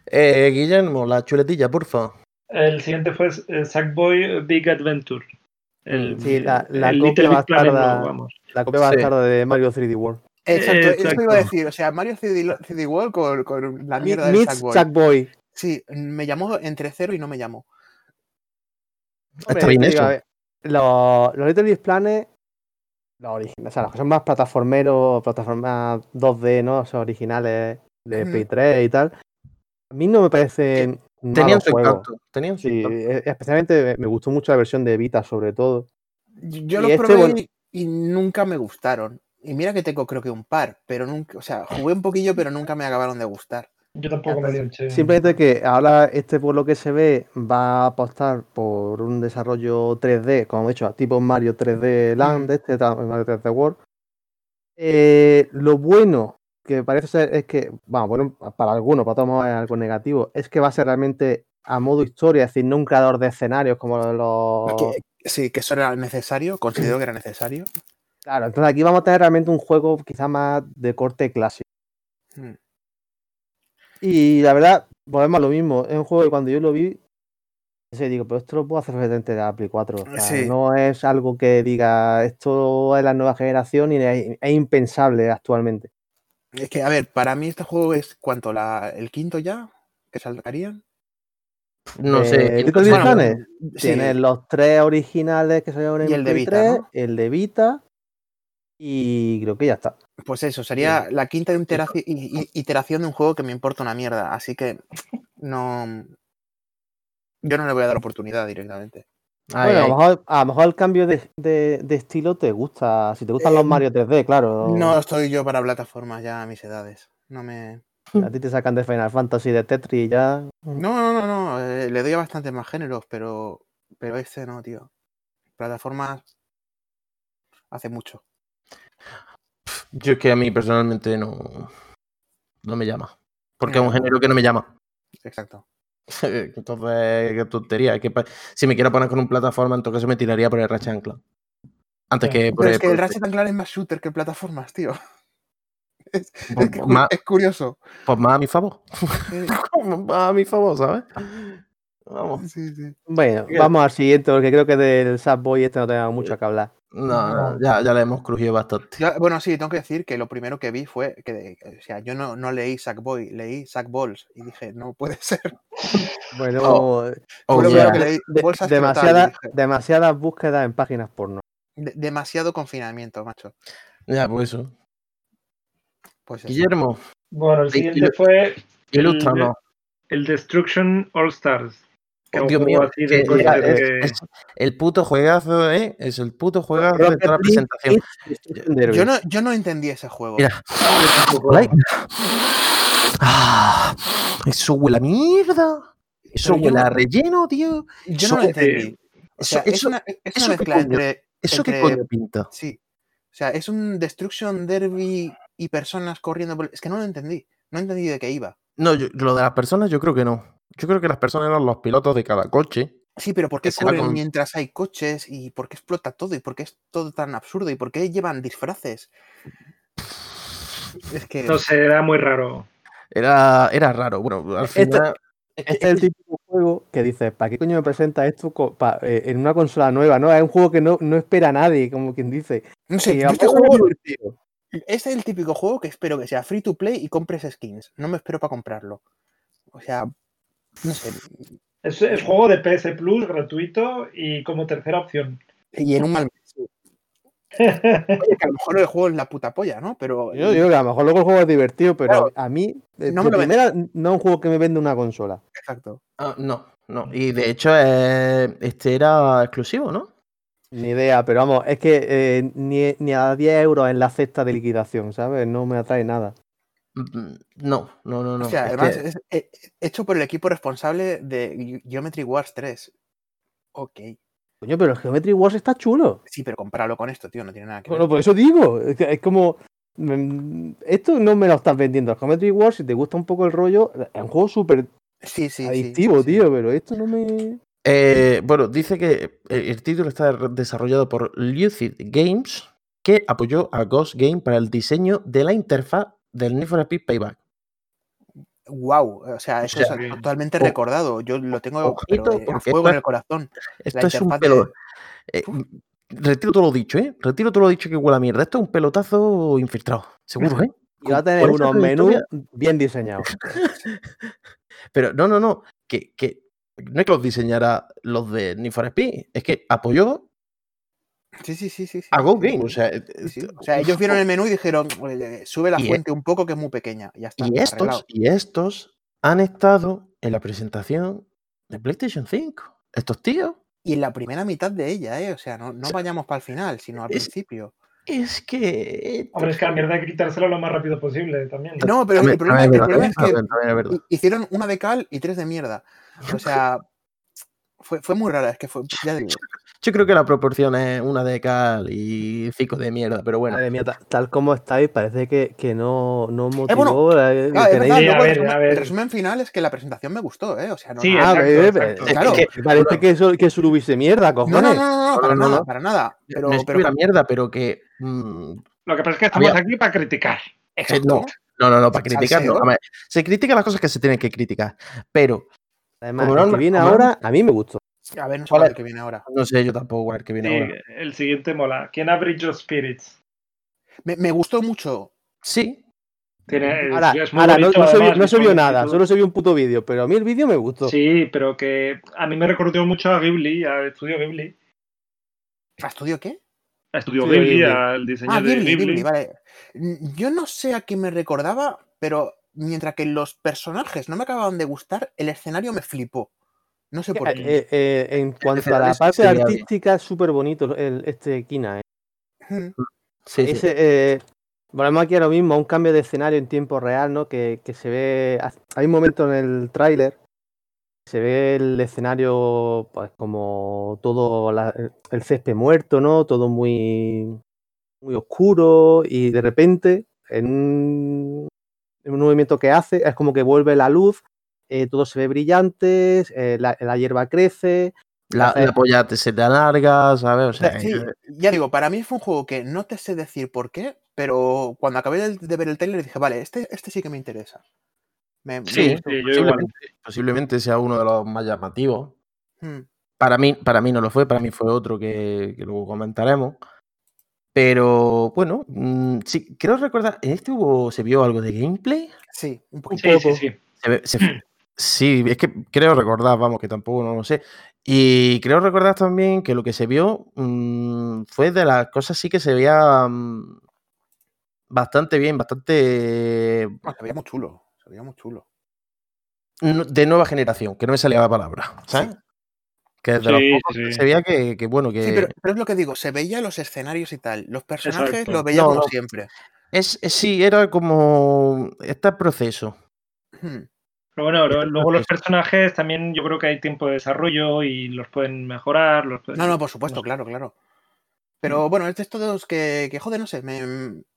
Eh, Guillermo, la chuletilla, porfa. El siguiente fue eh, Sackboy Big Adventure. El, Sí, la- la el copia bastarda. no. La copia Sí. bastarda de Mario 3D World. Exacto, eso Exacto. iba a decir. O sea, Mario 3D, 3D World con, con la mierda Meets Sackboy. Sackboy. Sí, me llamó entre cero y no me llamó. Está bien digo, hecho. ver, Los, los Little Big Planet, los originales, o sea, los que son más plataformeros, plataformas 2D, ¿no? Son originales de Ujú. Play 3 y tal. A mí no me parecen. Tenían su juegos. encanto. Tenían su Sí, encanto. e- especialmente me- me gustó mucho la versión de Vita, sobre todo. Yo Y los este, probé bueno- y nunca me gustaron. Y mira que tengo creo que un par, pero nunca, o sea, jugué un poquillo, pero nunca me acabaron de gustar. Yo tampoco me dio el che. Simplemente que ahora este, por lo que se ve, va a apostar por un desarrollo 3D, como he dicho, tipo Mario 3D Land, este ta- Mario 3D World. Eh, lo bueno que parece ser es que, bueno, bueno, para algunos, para todos es algo negativo, es que va a ser realmente a modo historia, es decir, no un creador de escenarios como los... Que- sí, que eso era necesario, considero que era necesario. Claro, entonces aquí vamos a tener realmente un juego quizás más de corte clásico. Mm. Y la verdad, volvemos a lo mismo. Es un juego que cuando yo lo vi, sí, digo, pero esto lo puedo hacer perfectamente de la Play 4. o sea, Sí. No es algo que diga, esto es la nueva generación y es, es impensable actualmente. Es que, a ver, para mí este juego es cuanto la, el quinto ya, que saltarían. No Eh, sé. Bueno, Planet, Sí, Tienes los tres originales que salieron en Y el de Play Vita, 3, ¿no? el de Vita, y creo que ya está. Pues eso, sería la quinta iteración de un juego que me importa una mierda. Así que no. Yo no le voy a dar oportunidad directamente. Ay, bueno. A, lo mejor, a lo mejor el cambio de, de- de estilo te gusta. Si te gustan Eh, los Mario 3D, claro. No estoy yo para plataformas ya a mis edades. No me. A ti te sacan de Final Fantasy, de Tetris y ya. No, no, no, no. eh, le doy a bastantes más géneros, pero. Pero este no, tío. Plataformas. Hace mucho. Yo es que a mí personalmente no, no me llama. Porque es un No. género que no me llama. Exacto. Entonces, qué tontería. es que pa- si me quiero poner con un plataforma, en todo caso me tiraría por el Ratchet and Clank. Antes que por Pero es que el Ratchet and Clank es más shooter que plataformas, tío. Es, es pues, que pues cu- más, es curioso. pues más a mi favor. Eh, más a mi favor, ¿sabes? Vamos. Sí, sí. Bueno, vamos al siguiente, porque creo que del Sackboy este no tenemos mucho que hablar. No, no, ya, ya le hemos crujido bastante. Yo- bueno, sí, tengo que decir que lo primero que vi fue que, o sea, yo no, no leí Sackboy, leí Sackballs y dije, no puede ser. Bueno, Oh, yeah. que leí. bolsas demasiada- dije, demasiadas búsquedas en páginas porno. "De- demasiado confinamiento, macho. Ya, pues eso. Pues eso. Guillermo, Bueno, el siguiente fue ilústranos. el Destruction All Stars. Oh, Dios mío, de es- que- es el puto juegazo, ¿eh? Es el puto juegazo Rocket de toda la presentación. Yo no, yo no entendí ese juego. Mira. Like. Ah, eso huele a mierda. Eso Pero yo huele a no- relleno, tío. Yo no lo Eso- entendí. O Eso, es una, es una eso qué mezcla entre, ¿eso qué entre- coño pinta? Sí. O sea, es un Destruction Derby y personas corriendo por... Es que no lo entendí. No entendí de qué iba. No, yo- lo de las personas yo creo que no. Yo creo que las personas eran los pilotos de cada coche. Sí, pero ¿por qué corren con- mientras hay coches? ¿Y por qué explota todo? ¿Y por qué es todo tan absurdo? ¿Y por qué llevan disfraces? Es que... No sé, era muy raro. Era, era raro. Bueno, al Esto- final. Este es el típico juego que dices, ¿para qué coño me presenta esto pa- eh, en una consola nueva? No, es un juego que no, no espera a nadie, como quien dice. No sé, este juego divertido. es el típico juego que espero que sea free to play y compres skins. No me espero para comprarlo. O sea, no sé. Es, es juego de PS Plus gratuito y como tercera opción. Y en un mal mes. Oye, que a lo mejor el juego es la puta polla, ¿no? Pero Yo digo que a lo mejor luego el juego es divertido, pero Claro, a mí, no me lo primera, no es un juego que me vende una consola. exacto. Ah, no, no. Y de hecho, eh, este era exclusivo, ¿no? Ni idea, pero vamos, es que eh, ni, ni a 10 euros en la cesta de liquidación, ¿sabes? No me atrae nada. Mm, No, no, no, no. o sea, es además que- es eh, hecho por el equipo responsable de Ge- Geometry Wars 3. Ok. Coño, pero el Geometry Wars está chulo. Sí, pero compáralo con esto, tío, no tiene nada que ver. Bueno, por eso digo, es, como. mm, Esto no me lo estás vendiendo. El Geometry Wars, si te gusta un poco el rollo, es un juego súper sí, sí, adictivo, sí. tío, pero esto no me. Eh, bueno, dice que el, el título está desarrollado por Lucid Games, que apoyó a Ghost Game para el diseño de la interfaz del Need for Speed Payback. Wow, o sea, eso sea, es actualmente o- recordado. Yo lo tengo pero, ojito, eh, a fuego esto en el corazón. Esto es un pelo. de- eh, retiro todo lo dicho, ¿eh? Retiro todo lo dicho que huele a mierda. Esto es un pelotazo infiltrado, seguro, ¿eh? Y va a tener unos menús bien diseñados. Pero no, no, no. Que, que no es que los diseñara los de Need for Speed, es que apoyó Sí, sí, sí, sí. a Go Game. O sea, sí, sí. O sea, ellos vieron el menú y dijeron, "Oye, sube la fuente un poco que es muy pequeña. Y ya está. Y arreglado". estos, y estos han estado en la presentación de PlayStation 5. Estos tíos. Y en la primera mitad de ella, ¿eh? O sea, no, no vayamos para el final, sino al es- principio. Es que. Hombre, es que la mierda hay que quitársela lo más rápido posible también. No, pero También- el problema, es problema verdad, es que hicieron una de cal y tres de mierda. O sea, fue, fue muy rara. Es que fue, ya digo, Yo creo que la proporción es una de cal y cinco de mierda, pero bueno. Madre mía, ta- tal como estáis, parece que, que no, no motivó. bueno, eh, es tenéis- verdad, Sí, a luego el, ver, resumen, a ver. el resumen final es que la presentación me gustó, ¿eh? O sea, no, Sí, no- Ah, exacto, bebé, exacto. eh, Claro. que parece que eso, que eso lo hubiese mierda, no, cojones. no, no, no, no, para No, nada, no. para nada. Pero, no es pero mierda, pero que. mm, Lo que pasa es que estamos Había- aquí para criticar. exacto. no, no, no, no, para criticar no. Ver, se critican las cosas que se tienen que criticar, pero Además, como el que viene ahora, a mí me gustó. A ver, no sé ¿Cuál es el que viene ahora. no sé yo tampoco cuál es el que viene Sí, ahora. el siguiente mola. ¿Quién ha Bridge of Spirits? Me, me gustó mucho. Sí, Tiene, Ahora, es muy ahora no, bonito, no se vio, además, no se vio visualmente y nada, todo. solo se vio un puto vídeo, pero a mí el vídeo me gustó. Sí, pero que a mí me recordó mucho a Ghibli, al estudio Ghibli. ¿A estudio qué? A estudio Estudio Ghibli, Ghibli. al diseño Ah, de Ghibli, Ghibli. Ghibli, vale. Yo no sé a qué me recordaba, pero mientras que los personajes no me acababan de gustar, el escenario me flipó. No sé por qué. Eh, eh, en cuanto a la parte artística, es súper bonito el, este Kina. eh. Sí, sí. Ese, eh, volvemos aquí a lo mismo, a un cambio de escenario en tiempo real, ¿no? Que, que se ve. Hay un momento en el tráiler. Se ve el escenario, pues, como todo la- el césped muerto, ¿no? Todo muy, muy oscuro. Y de repente, en un, un movimiento que hace, es como que vuelve la luz. eh, todo se ve brillante, eh, la, la hierba crece. La, hace- la polla te se te alarga, ¿sabes? O sea, sí, eh, ya digo, para mí fue un juego que no te sé decir por qué, pero cuando acabé de, de ver el trailer dije, vale, este, este sí que me interesa. Me- Sí, posiblemente, posiblemente sea uno de los más llamativos. Mm. Para mí, para mí no lo fue, para mí fue otro que, que luego comentaremos. Pero bueno, mm, sí, creo recordar, en este hubo, se vio algo de gameplay. Sí, un poquito. Sí, sí, sí. Se ve- se- sí, es que creo recordar, vamos, que tampoco no lo sé. Y creo recordar también que lo que se vio mm, fue de las cosas sí que se veía mm, bastante bien, bastante No, se veía muy chulo, se veía muy chulo. no- de nueva generación, que no me salía la palabra, ¿sabes? Que desde los Sí, pocos sí, que sí. se veía que, que, bueno, que Sí, pero, pero es lo que digo, se veía los escenarios y tal. Los personajes Exacto. los veía No, como siempre. es, es- sí, era como este proceso. Hmm. Pero bueno, Estas luego los personajes también yo creo que hay tiempo de desarrollo y los pueden mejorar. Los pueden- No, no, por supuesto, claro, claro. Pero bueno, este es todo que, que joder, no sé, me,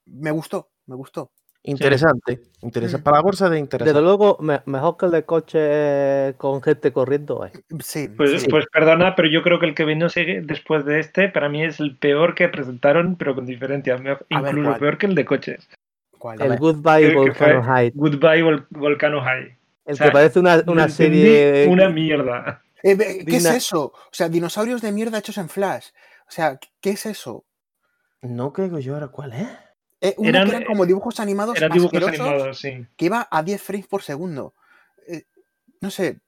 me gustó, me gustó. Interesante. Interesante. Mm. Para la bolsa de Desde interesante. luego, me- mejor que el de coche con gente corriendo. eh. Sí, Pues, sí. pues perdona, pero yo creo que el que vino sigue después de este, para mí es el peor que presentaron, pero con diferencia. ver, Incluso peor que el de coches. ¿Cuál? El. Goodbye Volcano High. Goodbye Vol- Volcano High. El o sea, que parece una, una serie. Una mierda. Eh, ¿Qué es eso? O sea, dinosaurios de mierda hechos en Flash. O sea, ¿qué es eso? No creo yo ahora cuál es. Eh, uno Eran- que eran como dibujos animados Eran dibujos animados, sí. que iba a 10 frames por segundo. Eh, no sé.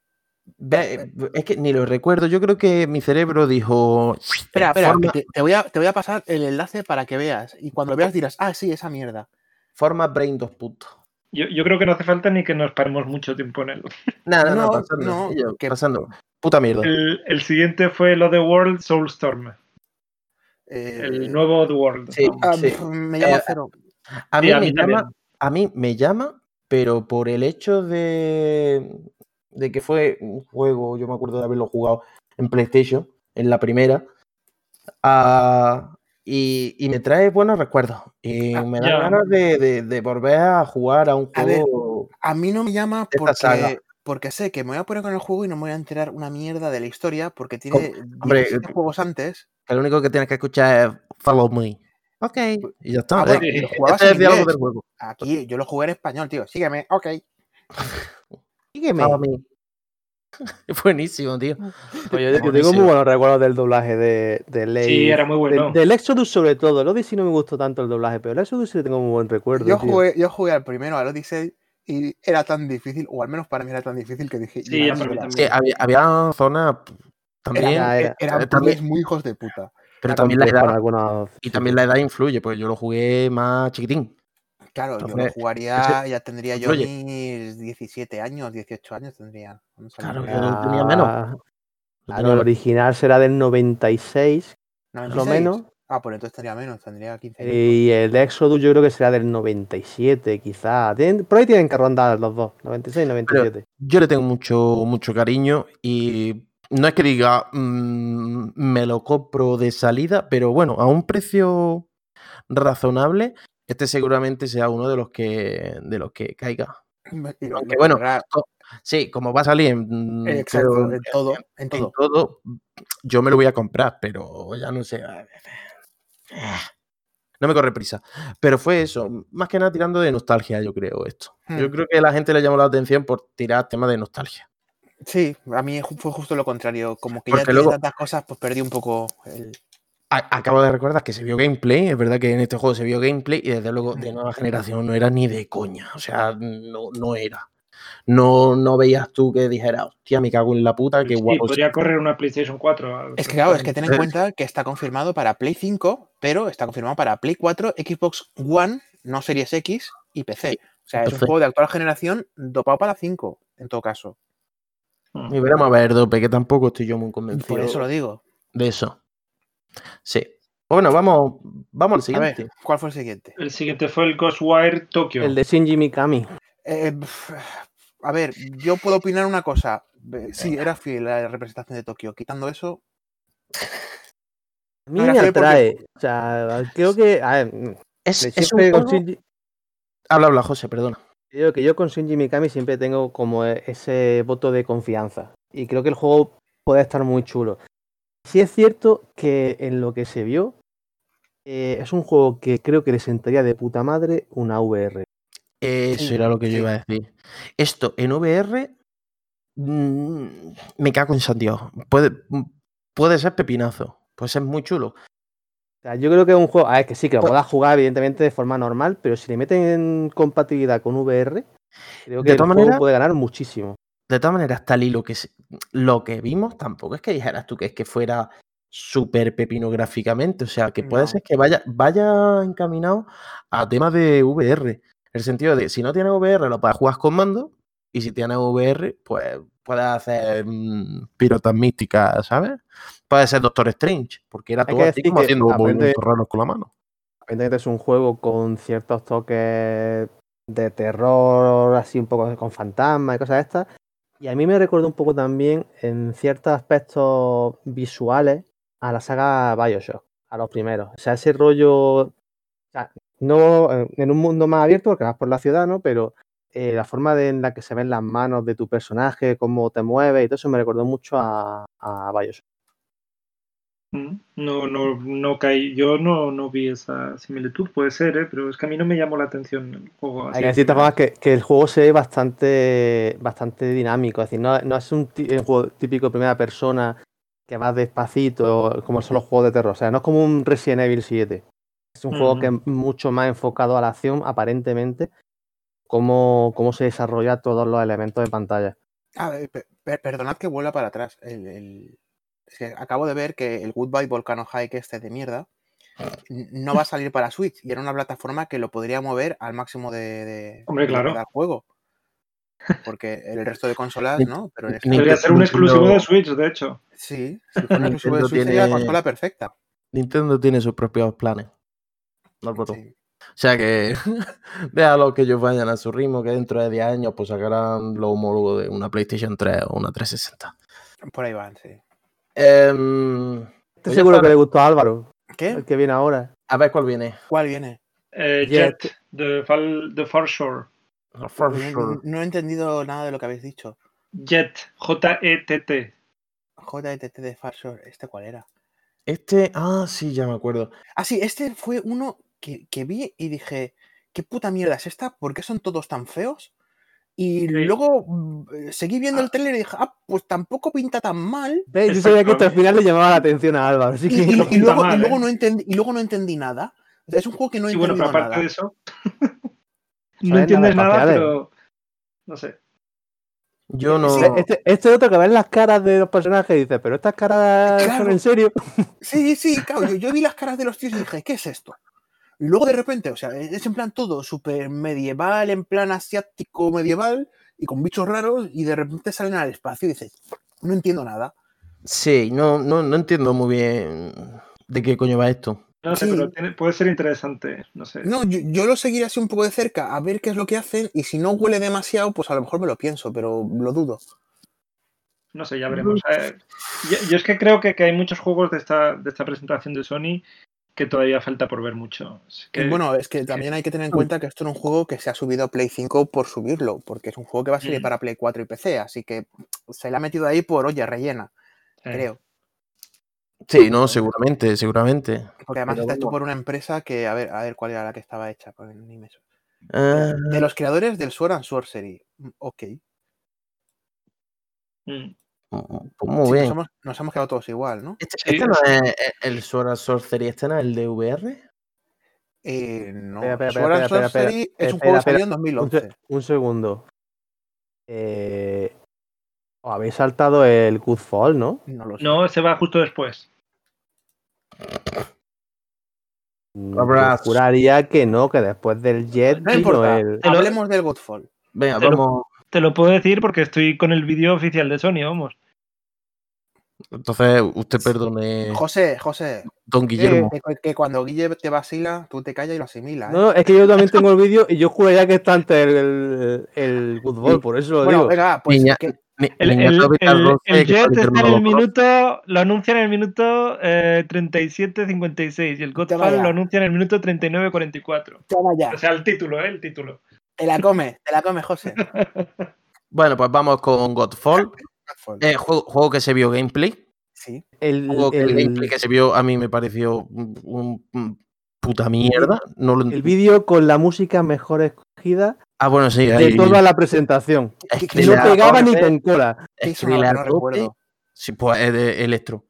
Es que ni lo recuerdo. Yo creo que mi cerebro dijo. Espera, espera, te, te voy a, te voy a pasar el enlace para que veas. Y cuando lo veas dirás, ah, sí, esa mierda. forma Brain 2 puntos. Yo, yo creo que no hace falta ni que nos paremos mucho tiempo en él. Nada, no, No, pasando. no, que- pasando. Puta mierda. El, el siguiente fue lo de World Soulstorm. Eh, El nuevo The World. Sí. ah, sí. me llama Eh, cero. A Sí, mí, a me mí llama, a mí me llama, pero por el hecho de, de que fue un juego, yo me acuerdo de haberlo jugado en PlayStation, en la primera, ah, y, y me trae buenos recuerdos. Y Ah, me da ya. ganas de, de- de volver a jugar a un A ver, juego. A mí no me llama porque, porque sé que me voy a poner con el juego y no me voy a enterar una mierda de la historia porque tiene hombre, 17 eh, juegos antes. que lo único que tienes que escuchar es Follow Me. Ok, y ya está. Ah, bueno, Eh, y lo este jugabas es en el diálogo inglés. del juego. Aquí yo lo jugué en español, tío. Sígueme, ok. Sígueme. Follow Me. Buenísimo, tío. Pues yo, tengo muy buenos recuerdos del doblaje de, de Ley. Sí, era muy bueno. Del, del Exodus sobre todo. El Odyssey no me gustó tanto el doblaje, pero el Exodus sí tengo muy buen recuerdo. Yo tío. jugué, yo jugué al primero, al Odyssey, y era tan difícil, o al menos para mí era tan difícil que dije. Sí, "Ya, para mí mira". también. Sí, había, había zonas también, Era- también- puzzles muy hijos de puta. pero Era también la edad. algunos Y también la edad influye, pues yo lo jugué más chiquitín. Claro, yo lo jugaría, ya tendría yo influye. mis 17 años, 18 años tendría. Claro, yo tenía menos. Claro, el original será del 96, más o 96. menos. Ah, pues entonces tendría menos, tendría 15 años. Y el Exodus yo creo que será del 97, quizá. Tienen- por ahí tienen que rondar los dos, 96 y 97. Yo le tengo mucho, mucho cariño y no es que diga mm, me lo compro de salida, pero bueno, a un precio razonable, este seguramente sea uno de los que de los que caiga. Aunque bueno, sí, como va a salir en, Exacto, creo, en todo, en en todo. todo, yo me lo voy a comprar, pero ya no sé. No me corre prisa. Pero fue eso, más que nada tirando de nostalgia, yo creo, esto. Yo Hmm. creo que a la gente le llamó la atención por tirar temas de nostalgia. Sí, a mí fue justo lo contrario. Como que Porque ya luego- tantas cosas, pues perdí un poco el. Acabo de recordar que se vio gameplay, es verdad que en este juego se vio gameplay y desde luego de nueva generación no era ni de coña, o sea, no, no era. No, no veías tú que dijeras, hostia, me cago en la puta, qué Sí, guapo. podría correr una PlayStation 4. Es que claro, es que ten en cuenta que está confirmado para Play 5, pero está confirmado para Play 4, Xbox One, no Series X y PC. O sea, es un juego de actual generación dopado para 5, en todo caso. Y veremos a ver, Dope, que tampoco estoy yo muy convencido por eso lo digo. de eso. Sí. Bueno, vamos, vamos al A ver, siguiente. ¿cuál fue el siguiente? El siguiente fue el Ghostwire Tokyo. El de Shinji Mikami. Eh, a ver, yo puedo opinar una cosa. Sí, era fiel la representación de Tokio. Quitando eso, A mí me porque- atrae. O sea, creo que. A ver, Es, es un Shinji- Habla, habla, José, perdona. Digo que yo con Shinji Mikami siempre tengo como e- ese voto de confianza. Y creo que el juego puede estar muy chulo. Sí es cierto que en lo que se vio, eh, es un juego que creo que le sentaría de puta madre una VR. Eso Sí, era lo que yo iba a decir. Esto en VR mm, me cago en Santiago. Puede, puede ser pepinazo. Puede ser muy chulo. O sea, yo creo que es un juego, a ver, que sí, que lo puedas jugar evidentemente de forma normal, pero si le meten en compatibilidad con VR, creo que De el juego puede ganar muchísimo. De todas maneras, tal y lo que, lo que vimos, tampoco es que dijeras tú que es que fuera súper pepino gráficamente. O sea, que puede No. ser que vaya, vaya encaminado a temas de VR. En el sentido de, si no tienes VR, lo puedes jugar con mando. Y si tienes VR, pues puedes hacer mm, pirotas místicas, ¿sabes? Puede ser Doctor Strange, porque era Hay todo así como haciendo movimientos raros con la mano. Es un juego con ciertos toques de terror, así un poco con fantasmas y cosas de estas. Y a mí me recuerda un poco también en ciertos aspectos visuales a la saga Bioshock, a los primeros. O sea, ese rollo, o sea, no eh, en un mundo más abierto, porque vas por la ciudad, ¿no? Pero eh, la forma de- en la que se ven las manos de tu personaje, cómo te mueves y todo eso me recordó mucho a, a Bioshock. Mm, No, no, no caí. Yo no, no vi esa similitud, puede ser, ¿eh? pero es que a mí no me llamó la atención el juego así. Hay que decir que, que el juego se ve bastante, bastante dinámico. Es decir, no, no es un juego típico de primera persona que va despacito, como son los juegos de terror. O sea, no es como un Resident Evil 7. Es un juego que es mucho más enfocado a la acción, aparentemente, cómo, cómo se desarrolla todos los elementos de pantalla. A ver, pe- pe- perdonad que vuelva para atrás. El, el- es que acabo de ver que el Goodbye Volcano Hike este de mierda no va a salir para Switch y era una plataforma que lo podría mover al máximo de, de, Hombre, claro. juego. Porque el resto de consolas no, pero en ni- Podría ser un exclusivo de Switch, de hecho. sí, si fuera un exclusivo de Nintendo Switch sería la tiene- consola perfecta. Nintendo tiene sus propios planes. No. Sí. O sea que déjalo que ellos vayan a su ritmo, que dentro de 10 años pues sacarán lo homólogo de una PlayStation 3 o una 360. Por ahí van, sí. Em, Este Pues seguro que le gustó a Álvaro, ¿Qué? el que viene ahora. a ver cuál viene. ¿Cuál viene? Eh, Jet. Jet, de, Fal, de Far Shore. For No, sure. no he entendido nada de lo que habéis dicho. Jet, J-E-T-T. JTT de Far Shore, ¿este cuál era? Este, ah, sí, ya me acuerdo. Ah, sí, este fue uno que, que vi y dije, ¿qué puta mierda es esta? ¿Por qué son todos tan feos? Y luego mm, eh, seguí viendo el trailer y dije, ah, pues tampoco pinta tan mal. ¿Ves? Yo sabía que esto al final le llamaba la atención a Álvaro. Así Y, que y- luego, y mal, luego ¿eh? no entendí, y luego no entendí nada. O sea, es un juego que no he Y bueno, pero aparte nada. de eso, no entiendes nada, pero no sé. Yo no. Sí, Este, este otro que ves las caras de los personajes y dices, pero estas caras Claro. son en serio. Sí, sí, claro, yo, yo vi las caras de los tíos y dije, ¿qué es esto? Y luego de repente, o sea, es en plan todo súper medieval, en plan asiático medieval, y con bichos raros, y de repente salen al espacio y dices, no entiendo nada. Sí, no, no, no entiendo muy bien de qué coño va esto. No sé, Sí. pero tiene- puede ser interesante. No sé. No, yo, yo lo seguiré así un poco de cerca a ver qué es lo que hacen, y si no huele demasiado, pues a lo mejor me lo pienso, pero lo dudo. No sé, ya veremos. Eh, yo, yo es que creo que, que hay muchos juegos de esta, de esta presentación de Sony que todavía falta por ver mucho. Es que- Y bueno, es que también hay que tener en cuenta que esto no es un juego que se ha subido a Play 5 por subirlo, porque es un juego que va a salir Mm. para Play 4 y PC, así que se le ha metido ahí por, oye, rellena, eh, creo. Sí, no, seguramente, seguramente. Porque además Pero está hecho bueno. por una empresa que, a ver, a ver cuál era la que estaba hecha, porque ni me suena. Ah, De los creadores del Sword and Sorcery. Mm, Ok. mm. Muy Sí, bien. nos, hemos, nos hemos quedado todos igual, ¿no? Este, Sí, este no es el Sword and Sorcery, este no es el de VR. Eh, no. Espera, espera, Sorcery espera, es un juego que salió en Un, 2011. se- un segundo. Eh, os habéis saltado el Goodfall, ¿no? No lo sé. No, se va justo después. Mm, yo juraría que no, que después del Jet No importa. el- Hablemos del Godfall. Venga, vamos. Te lo puedo decir porque estoy con el vídeo oficial de Sony, vamos. Entonces, usted perdone, José, José, don Guillermo. que, que cuando Guille te vacila, tú te callas y lo asimilas. ¿eh? No, es que yo también tengo el vídeo y yo juraría que está antes el, el, el Goodfall, por eso lo bueno, digo. venga, pues Niña- que- Ni- El, el- el- el que Jet está en el minuto, lo anuncian en el minuto eh, 37.56 y el Godfall ya. lo anuncia en el minuto 39.44. toma ya. O sea, el título, ¿eh? El título. Te la come, te la come, José. Bueno, pues vamos con Godfall. Godfall. Eh, juego, juego que se vio gameplay. Sí. El, Juego que el, el- gameplay que se vio a mí me pareció un, puta mierda. No lo el vídeo con la música mejor escogida Ah, bueno, sí. de ahí- toda la presentación. es que no pegaba ni con cola. ¿Qué es que ahora? la No roce- recuerdo. Sí, pues es de Electro.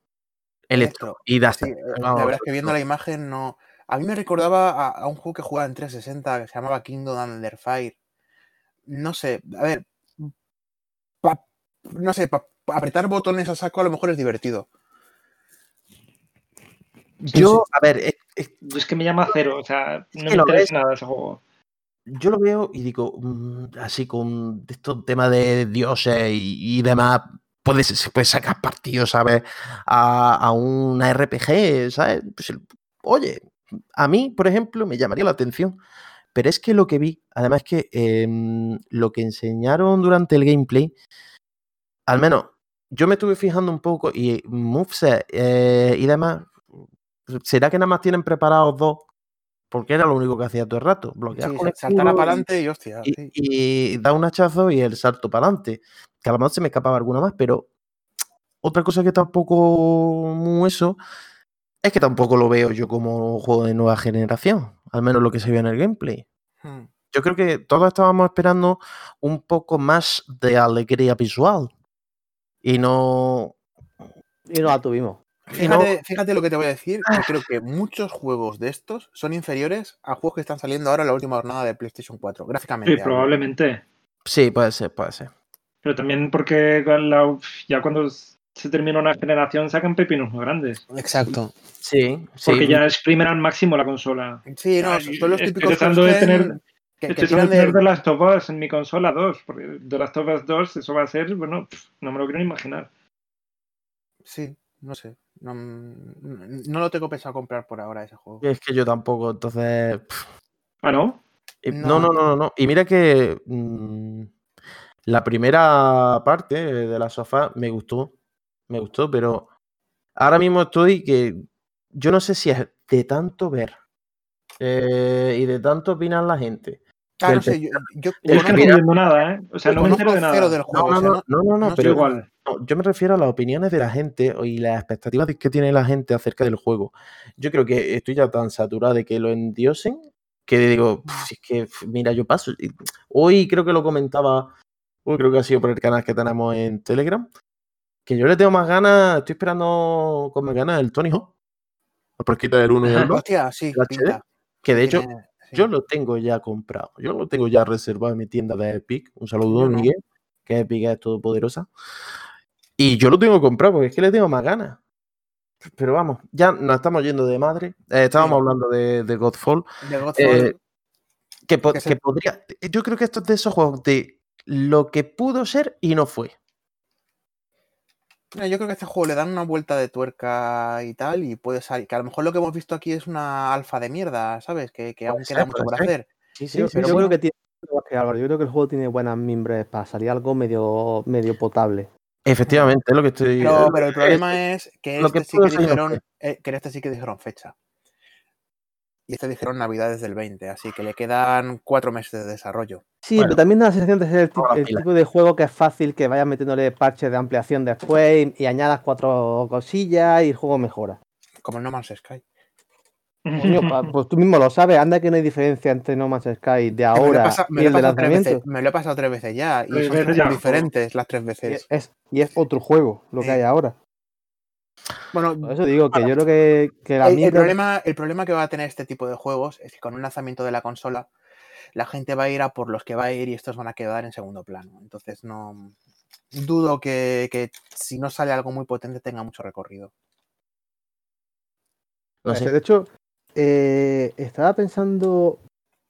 Electro. Electro. Y da Sí, eh, la verdad es que viendo la imagen no. A mí me recordaba a, a un juego que jugaba en 360 que se llamaba Kingdom Under Fire. No sé, a ver. pa- no sé, para apretar botones a saco a lo mejor es divertido. Yo, a ver, es- es- Yo es que me llama cero, o sea, no me interesa ves. nada ese juego. yo lo veo y digo, mm, así con estos temas de dioses y, y demás, puede, se puede sacar partido, ¿sabes? A, a una RPG, ¿sabes? Pues el- oye, a mí, por ejemplo, me llamaría la atención. Pero es que lo que vi, además que em, lo que enseñaron durante el gameplay, al menos yo me estuve fijando un poco y moveset eh, y demás, ¿será que nada más tienen preparados dos? Porque era lo único que hacía todo el rato. Bloquear Sí, con saltar escudo para adelante y hostia. y, sí. y da un hachazo y el salto para adelante. Que a lo mejor se me escapaba alguna más, pero otra cosa que tampoco muy eso es que tampoco lo veo yo como juego de nueva generación, al menos lo que se vio en el gameplay. Hmm. Yo creo que todos estábamos esperando un poco más de alegría visual y no. Y no la tuvimos. No- Fíjate, lo que te voy a decir, que creo que muchos juegos de estos son inferiores a juegos que están saliendo ahora en la última jornada de PlayStation 4, gráficamente. Sí, probablemente. Sí, puede ser, puede ser. Pero también porque ya cuando se termina una generación sacan pepinos muy grandes. Exacto. Sí, sí. Porque ya exprimen al máximo la consola. Sí, no, son los estoy típicos tratando de tener- que, que Estoy tiran tratando de de- tener The Last of Us en mi consola 2. Porque The Last of Us 2, eso va a ser, bueno, no me lo quiero ni imaginar. Sí, no sé. No, no lo tengo pensado comprar por ahora ese juego. Es que yo tampoco, entonces. pff, Ah, No. No, no, no, no, no. Y mira que mm, la primera parte de la sofá me gustó, me gustó, pero ahora mismo estoy que yo no sé si es de tanto ver eh, y de tanto opinar la gente. Ah, no sé, yo, yo el Es que no estoy viendo nada, ¿eh? O sea, no me entero de nada. cero del No, juego. no, o sea, no, no, no, no, no pero Yo igual. no, yo me refiero a las opiniones de la gente y las expectativas que tiene la gente acerca del juego. Yo creo que estoy ya tan saturado de que lo endiosen que digo, "Pf, si es que, mira, yo paso. Hoy creo que lo comentaba, hoy creo que ha sido por el canal que tenemos en Telegram, que yo le tengo más ganas, estoy esperando con más ganas el Tony Hawk, porque quita el 1 y el 2, Hostia, sí, HD, que de hecho sí. yo lo tengo ya comprado. Yo lo tengo ya reservado en mi tienda de Epic. Un saludo, no. Miguel, que Epic es todopoderosa. Y yo lo tengo comprado porque es que le tengo más ganas. Pero vamos, ya nos estamos yendo de madre. Eh, estábamos Sí. hablando de, de Godfall. de Godfall, Eh, que, po- que podría. Yo creo que esto es de esos juegos de lo que pudo ser y no fue. Yo creo que a este juego le dan una vuelta de tuerca y tal, y puede salir. Que a lo mejor lo que hemos visto aquí es una alfa de mierda, ¿sabes? Que, que aún ser, queda mucho por ser. hacer. Sí, Yo, pero yo bueno. creo que tiene igual que Álvaro, yo creo que el juego tiene buenas mimbres para salir algo medio, medio potable. Efectivamente, es lo que estoy. Pero, eh, pero el problema es que lo que este sí que no dijeron, eh, que en este sí que dijeron fecha. Y este dijeron Navidades del 20, así que le quedan cuatro meses de desarrollo. Sí, Bueno. pero también da la sensación de ser el, tipo de juego que es fácil que vayas metiéndole parches de ampliación después y, y añadas cuatro cosillas y el juego mejora. Como el No Man's Sky. Coño, pues tú mismo lo sabes, anda que no hay diferencia entre No Man's Sky de ahora pasado, me y lo he el de pasado tres veces, lanzamiento. me lo he pasado tres veces ya. Y son ya, diferentes las tres Y veces. es, y es otro juego lo que hay ahora. Bueno, Por eso digo que yo creo que, que la el, el problema, el problema que va a tener este tipo de juegos es que con un lanzamiento de la consola, la gente va a ir a por los que va a ir y estos van a quedar en segundo plano. Entonces no dudo que, que si no sale algo muy potente tenga mucho recorrido. no sé. De hecho, eh, estaba pensando,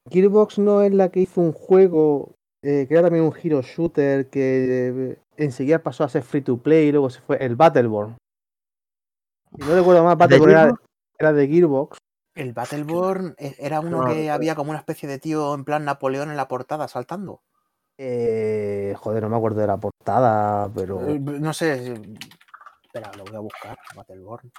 Gearbox no es la que hizo un juego eh, que era también un hero shooter que eh, enseguida pasó a ser free to play y luego se fue el Battleborn. Y no recuerdo más, Battleborn era, de Gearbox. El Battleborn e- era uno No, que no. había como una especie de tío en plan Napoleón en la portada saltando. Eh, joder, no me acuerdo de la portada, pero... Eh, No sé. si- Espera, lo voy a buscar. Battleborn.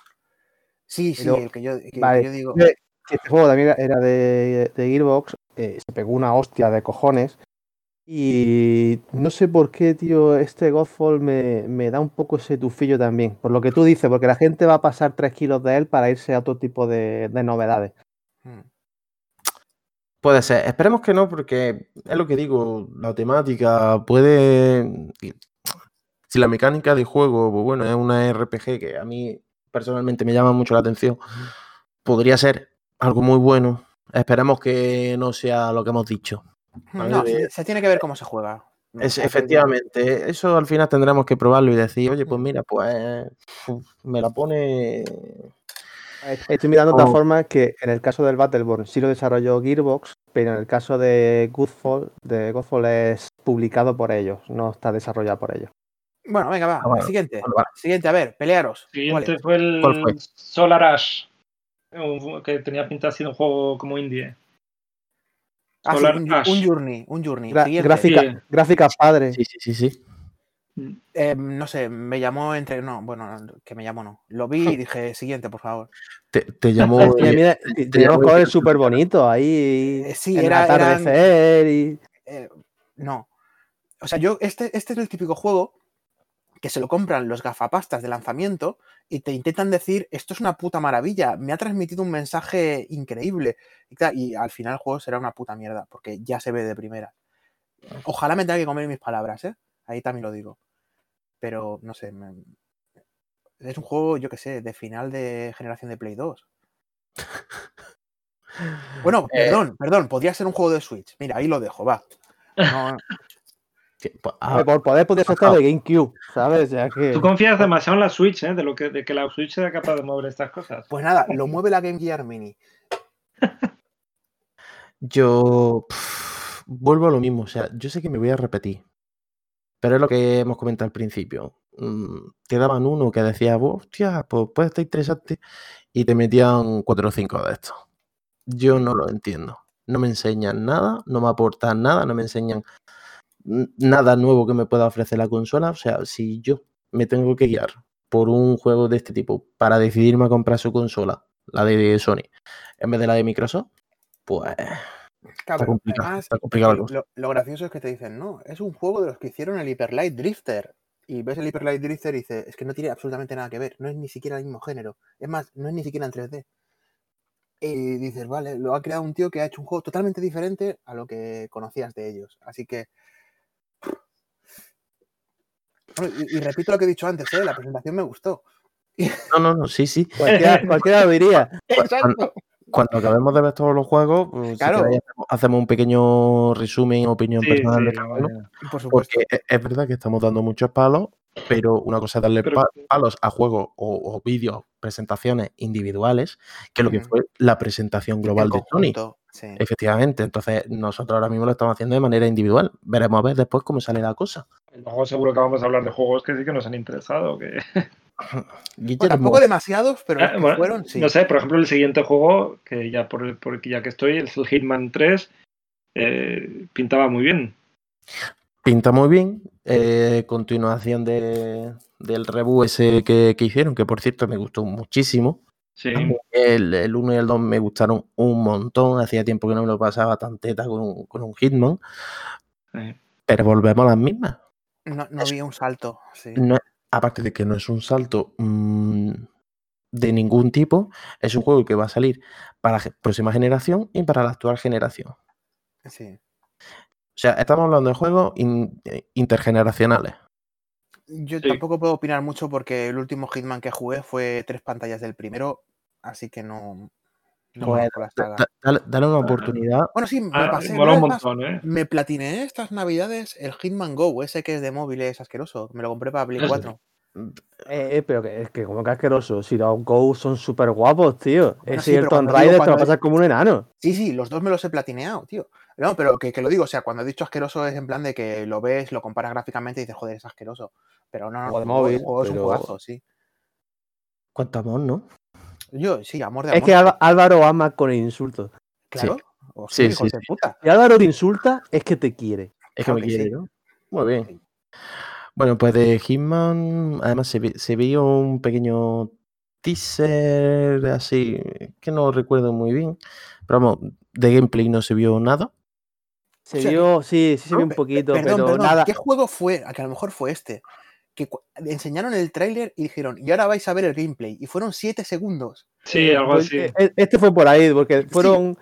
Sí, sí, Pero- el que yo, que- que vale, yo digo. eh, Este juego también era- era de, de Gearbox, eh, se pegó una hostia de cojones. Y no sé por qué, tío, este Godfall me, me da un poco ese tufillo también. Por lo que tú dices, porque la gente va a pasar 3 kilos de él para irse a otro tipo de, de novedades. Hmm. Puede ser. Esperemos que no, porque es lo que digo, la temática puede... Si la mecánica de juego, pues bueno, es una RPG que a mí personalmente me llama mucho la atención, podría ser algo muy bueno. Esperemos que no sea lo que hemos dicho. No, de- se, se tiene que ver cómo se juega. Es, efectivamente, eso al final tendremos que probarlo y decir, oye, pues mira, pues me la pone... Estoy mirando de otra Oh. forma que en el caso del Battleborn sí lo desarrolló Gearbox, pero en el caso de Godfall, de Godfall es publicado por ellos, no está desarrollado por ellos. Bueno, venga, va. Ah, bueno, Siguiente. bueno, vale. Siguiente, a ver, pelearos. Siguiente fue el. Solar Ash, que tenía pinta de ser un juego como indie. Ah, sí, un, Journey, un Journey. Gra- Siguiente. gráfica, Sí. Gráficas padre. Sí, sí, sí, sí. Eh, no sé, me llamó entre. No, bueno, que me llamó no. Lo vi y dije, siguiente, por favor. Te, te llamó. Mira, mira, te tenía unos llamo- colores súper bonitos ahí. Eh, sí, en era- atardecer y. Eh, no. O sea, yo, este, este es el típico juego que se lo compran los gafapastas de lanzamiento y te intentan decir, esto es una puta maravilla, me ha transmitido un mensaje increíble. Y, al final el juego será una puta mierda, porque ya se ve de primera. Ojalá me tenga que comer mis palabras, ¿eh? Ahí también lo digo. Pero, no sé, me- es un juego, yo que sé, de final de generación de Play 2. Bueno, Eh. perdón, perdón, podría ser un juego de Switch. Mira, ahí lo dejo, va. No, ah, por poder podría ser hasta de GameCube, ¿sabes? Ya que... Tú confías demasiado en la Switch, ¿eh? De, lo que, de que la Switch sea capaz de mover estas cosas. Pues nada, lo mueve la Game Gear Mini. Yo vuelvo a lo mismo, o sea, yo sé que me voy a repetir, pero es lo que hemos comentado al principio. Mm, te daban uno que decía, hostia, pues puede estar interesante, y te metían cuatro o cinco de estos. Yo no lo entiendo. No me enseñan nada, no me aportan nada, no me enseñan nada nuevo que me pueda ofrecer la consola. O sea, si yo me tengo que guiar por un juego de este tipo para decidirme a comprar su consola, la de Sony, en vez de la de Microsoft, pues Está complicado, además, está complicado lo- lo gracioso es que te dicen, no, es un juego de los que hicieron el Hyper Light Drifter. Y ves el Hyper Light Drifter y dices, es que no tiene absolutamente nada que ver, no es ni siquiera el mismo género. Es más, no es ni siquiera en 3D. Y dices, vale, lo ha creado un tío que ha hecho un juego totalmente diferente a lo que conocías de ellos. Así que. Y, y repito lo que he dicho antes, ¿eh? la presentación me gustó. No, no, no, sí, sí. Cualquiera, cualquiera lo diría. Exacto. Cuando acabemos de ver todos los juegos, pues, si Claro. queréis, hacemos- un pequeño resumen, opinión Sí, personal sí, de cada uno. vaya. Por supuesto. Porque es- es verdad que estamos dando muchos palos, pero una cosa es darle Pero- palos a juegos o, o vídeos, presentaciones individuales, que lo que fue la presentación global de Sony. Sí. Efectivamente, entonces nosotros ahora mismo lo estamos haciendo de manera individual. Veremos a ver después cómo sale la cosa. Luego seguro que vamos a hablar de juegos que sí que nos han interesado. Que... Bueno, tampoco demasiados, pero los Ah, que bueno, fueron, sí. No sé, por ejemplo, el siguiente juego, que ya por, por ya que estoy, es el Hitman 3, eh, pintaba muy bien. pinta muy bien. eh, continuación de, del reboot ese que, que hicieron, que por cierto me gustó muchísimo. Sí. El, el 1 y el 2 me gustaron un montón. Hacía tiempo que no me lo pasaba tan teta con un, con un Hitman. sí. Pero volvemos a las mismas. No, no había un salto. Sí. No aparte de que no es un salto mm, de ningún tipo, es un juego que va a salir para la próxima generación y para la actual generación. sí. O sea, estamos hablando de juegos in- intergeneracionales. Yo Sí. tampoco puedo opinar mucho porque el último Hitman que jugué fue tres pantallas del primero, así que no, no Pues, conozco la saga. da- Dale, dale una oportunidad. Bueno, sí, me Ah, pasé. ¿no? un Es montón, ¿eh? me platineé estas navidades el Hitman Go, ese que es de móviles asqueroso. Me lo compré para Play Ese. 4. Eh, eh, pero que, es que como que asqueroso. Si los Go son súper guapos, tío. Ese sí, y el Tomb cuando digo Raider te va a cuando pasar como un enano. Sí, sí, los dos me los he platineado, tío. No, pero que, que lo digo, o sea, cuando he dicho asqueroso es en plan de que lo ves, lo comparas gráficamente y dices, joder, es asqueroso. Pero no, no, Juego de el móvil, juego es un pero- juegazo, sí. Cuánto amor, ¿no? Yo, sí, amor de Es amor. que Álva- Álvaro ama con el insulto. Claro. O Sí, hijos sí, de sí. puta. Si Álvaro te insulta, es que te quiere. Es que Claro me que quiere, sí. ¿no? Muy bien. Bueno, pues de Hitman, además se, vi- se vio un pequeño teaser así, que no recuerdo muy bien. Pero vamos, de gameplay no se vio nada. Se O sea, vio, sí, sí se No, vio un poquito, perdón, pero perdón, nada. ¿Qué juego fue? A que a lo mejor fue este. Que enseñaron el tráiler y dijeron, y ahora vais a ver el gameplay. Y fueron 7 segundos. Sí, algo Pues, así. eh, Este fue por ahí, porque fueron.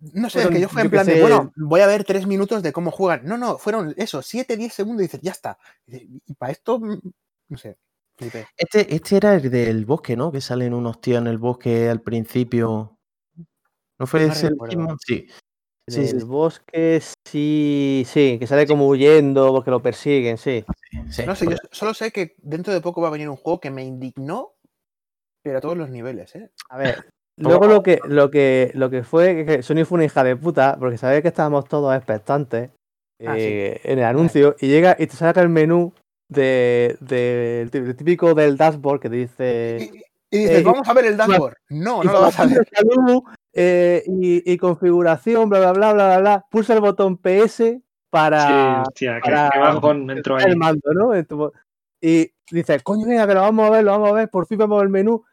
No sé, es Fueron, que yo fui yo en plan de, bueno, voy a ver 3 minutos de cómo juegan. No, no, fueron eso, 7, 10 segundos y dices, ya está. Y para esto, mm, no sé, flipé. Este, este era el del bosque, ¿no? Que salen unos tíos en el bosque al principio. ¿No fue No ese el recuerdo. Hitman? Sí. Sí, del sí, sí. bosque, sí, sí, que sale como huyendo porque lo persiguen, sí. sí, No sé, yo solo sé que dentro de poco va a venir un juego que me indignó, pero a todos los niveles, ¿eh? A ver, luego lo que, lo que, lo que fue que Sony fue una hija de puta, porque sabía que estábamos todos expectantes Ah, sí. eh, en el anuncio, y llega y te saca el menú de, de- del típico del dashboard que te dice. Y, y dices, Eh, vamos a ver el dashboard. No, no lo vas a ver. Salud, eh, y, y configuración, bla, bla, bla, bla, bla, bla. Puse el botón PS para, sí, hostia, que, para- que bajón me entró ahí. el mando, ¿no? Y dice, coño, venga, que lo vamos a ver, lo vamos a ver, por fin vamos al menú.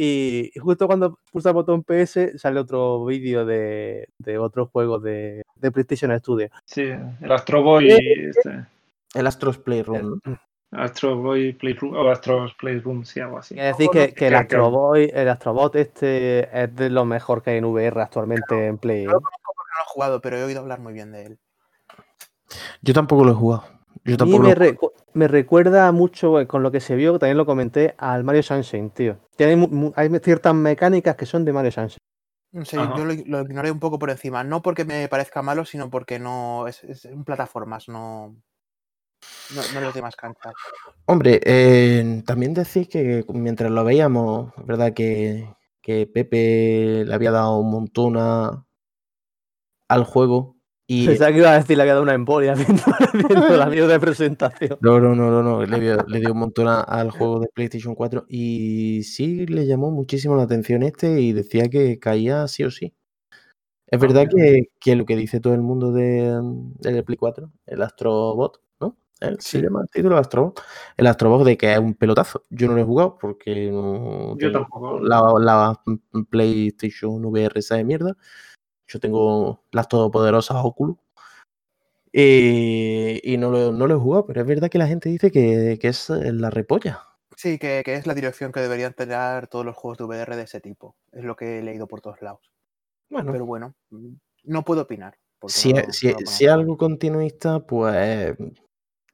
Y justo cuando puse el botón PS sale otro vídeo de, de otro juego de, de PlayStation Studio. Sí, el Astro Boy, este, El Astros Playroom. Astro Boy Playroom, o Astros Playroom, sí, algo así. Quiere decir que, que el Astro Boy, el Astrobot este es de lo mejor que hay en VR actualmente en Play. ¿eh? No lo conozco porque no lo he jugado, pero he oído hablar muy bien de él. Yo tampoco lo he jugado. Yo tampoco me, lo he recu- me recuerda mucho, eh, con lo que se vio, también lo comenté, al Mario Sunshine, tío. Tiene hay ciertas mecánicas que son de Mario Sunshine. No sé, Ajá. yo lo, lo ignoré un poco por encima. No porque me parezca malo, sino porque no es, es un plataformas, no, no, no los demás canchas. Hombre, eh, también decir que mientras lo veíamos, es verdad que, que Pepe le había dado un montón a- al juego y Pensaba que iba a decir le había dado una embolia viendo, viendo la mierda de presentación. no, no, no, no, no, le dio, le dio un montón a- al juego de PlayStation 4 y sí le llamó muchísimo la atención este y decía que caía sí o sí. Es verdad que, que lo que dice todo el mundo de, del Play 4, el Astrobot, ¿no? Él se Sí. llama el título Astrobot. El Astrobot de que es un pelotazo. Yo no lo he jugado porque no Yo tampoco. la, la PlayStation VR esa de mierda. Yo tengo las todopoderosas Oculus. Eh, y no lo, no lo he jugado, pero es verdad que la gente dice que, que es eh, la repolla. Sí, que, que es la dirección que deberían tener todos los juegos de VR de ese tipo. Es lo que he leído por todos lados. Bueno, Pero bueno, no puedo opinar. si, no- si, no si algo continuista, pues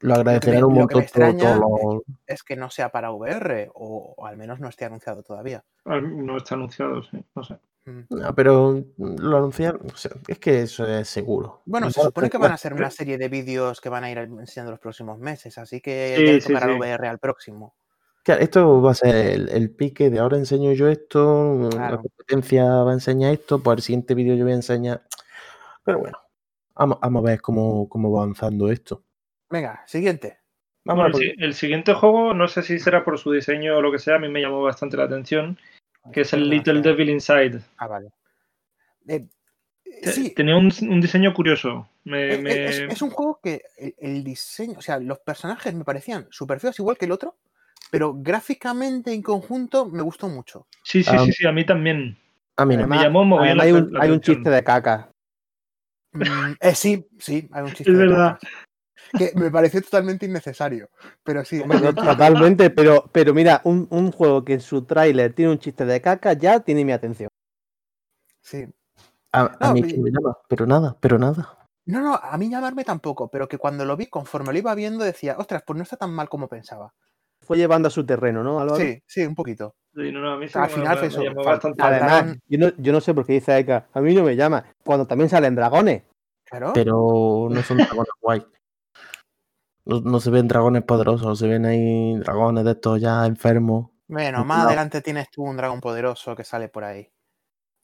lo agradecerán un lo que montón todo- todos los- Es que no sea para VR, o, o al menos no esté anunciado todavía. No está anunciado, sí, no sé. Mm. No, pero lo anunciaron, o sea, es que eso es seguro. Bueno, se supone que van a ser una serie de vídeos que van a ir enseñando los próximos meses, así que Sí, el VR al próximo. Claro, esto va a ser el, el pique de ahora enseño yo esto, la competencia va a enseñar esto, pues el siguiente vídeo yo voy a enseñar. Pero bueno, vamos, vamos a ver cómo, cómo va avanzando esto. Venga, siguiente. Vamos Bueno, a el, si- el siguiente juego, no sé si será por su diseño o lo que sea, a mí me llamó bastante la atención, que es el Little Devil Inside. Ah, vale. Eh, sí, Tenía un, un diseño curioso. Me, eh, me- es, es un juego que el, el diseño, o sea, los personajes me parecían súper feos igual que el otro, pero gráficamente en conjunto me gustó mucho. Sí, sí, sí, sí, a mí también. A mí no. me llamó muy bien hay, un, la hay un atención. chiste de caca. Mm, eh, sí, sí, hay un chiste. Es de verdad. cacas, Que me pareció totalmente innecesario, pero sí. Hombre, no, totalmente, pero, pero mira, un, un juego que en su tráiler tiene un chiste de caca ya tiene mi atención. Sí. A, a No, mí me llama, pero nada, pero nada. No, no, a mí llamarme tampoco, pero que cuando lo vi, conforme lo iba viendo, decía, ostras, pues no está tan mal como pensaba. Fue llevando a su terreno, ¿no, Álvaro? Sí, sí, un poquito. Sí, no, no, a mí sí Al me- final me- eso, bastante Además, yo no, yo no sé por qué dice Aika, a mí no me llama. Cuando también salen dragones. Claro. Pero no son dragones guay. No, no se ven dragones poderosos, se ven ahí dragones de estos ya enfermos. Bueno, más No. adelante tienes tú un dragón poderoso que sale por ahí.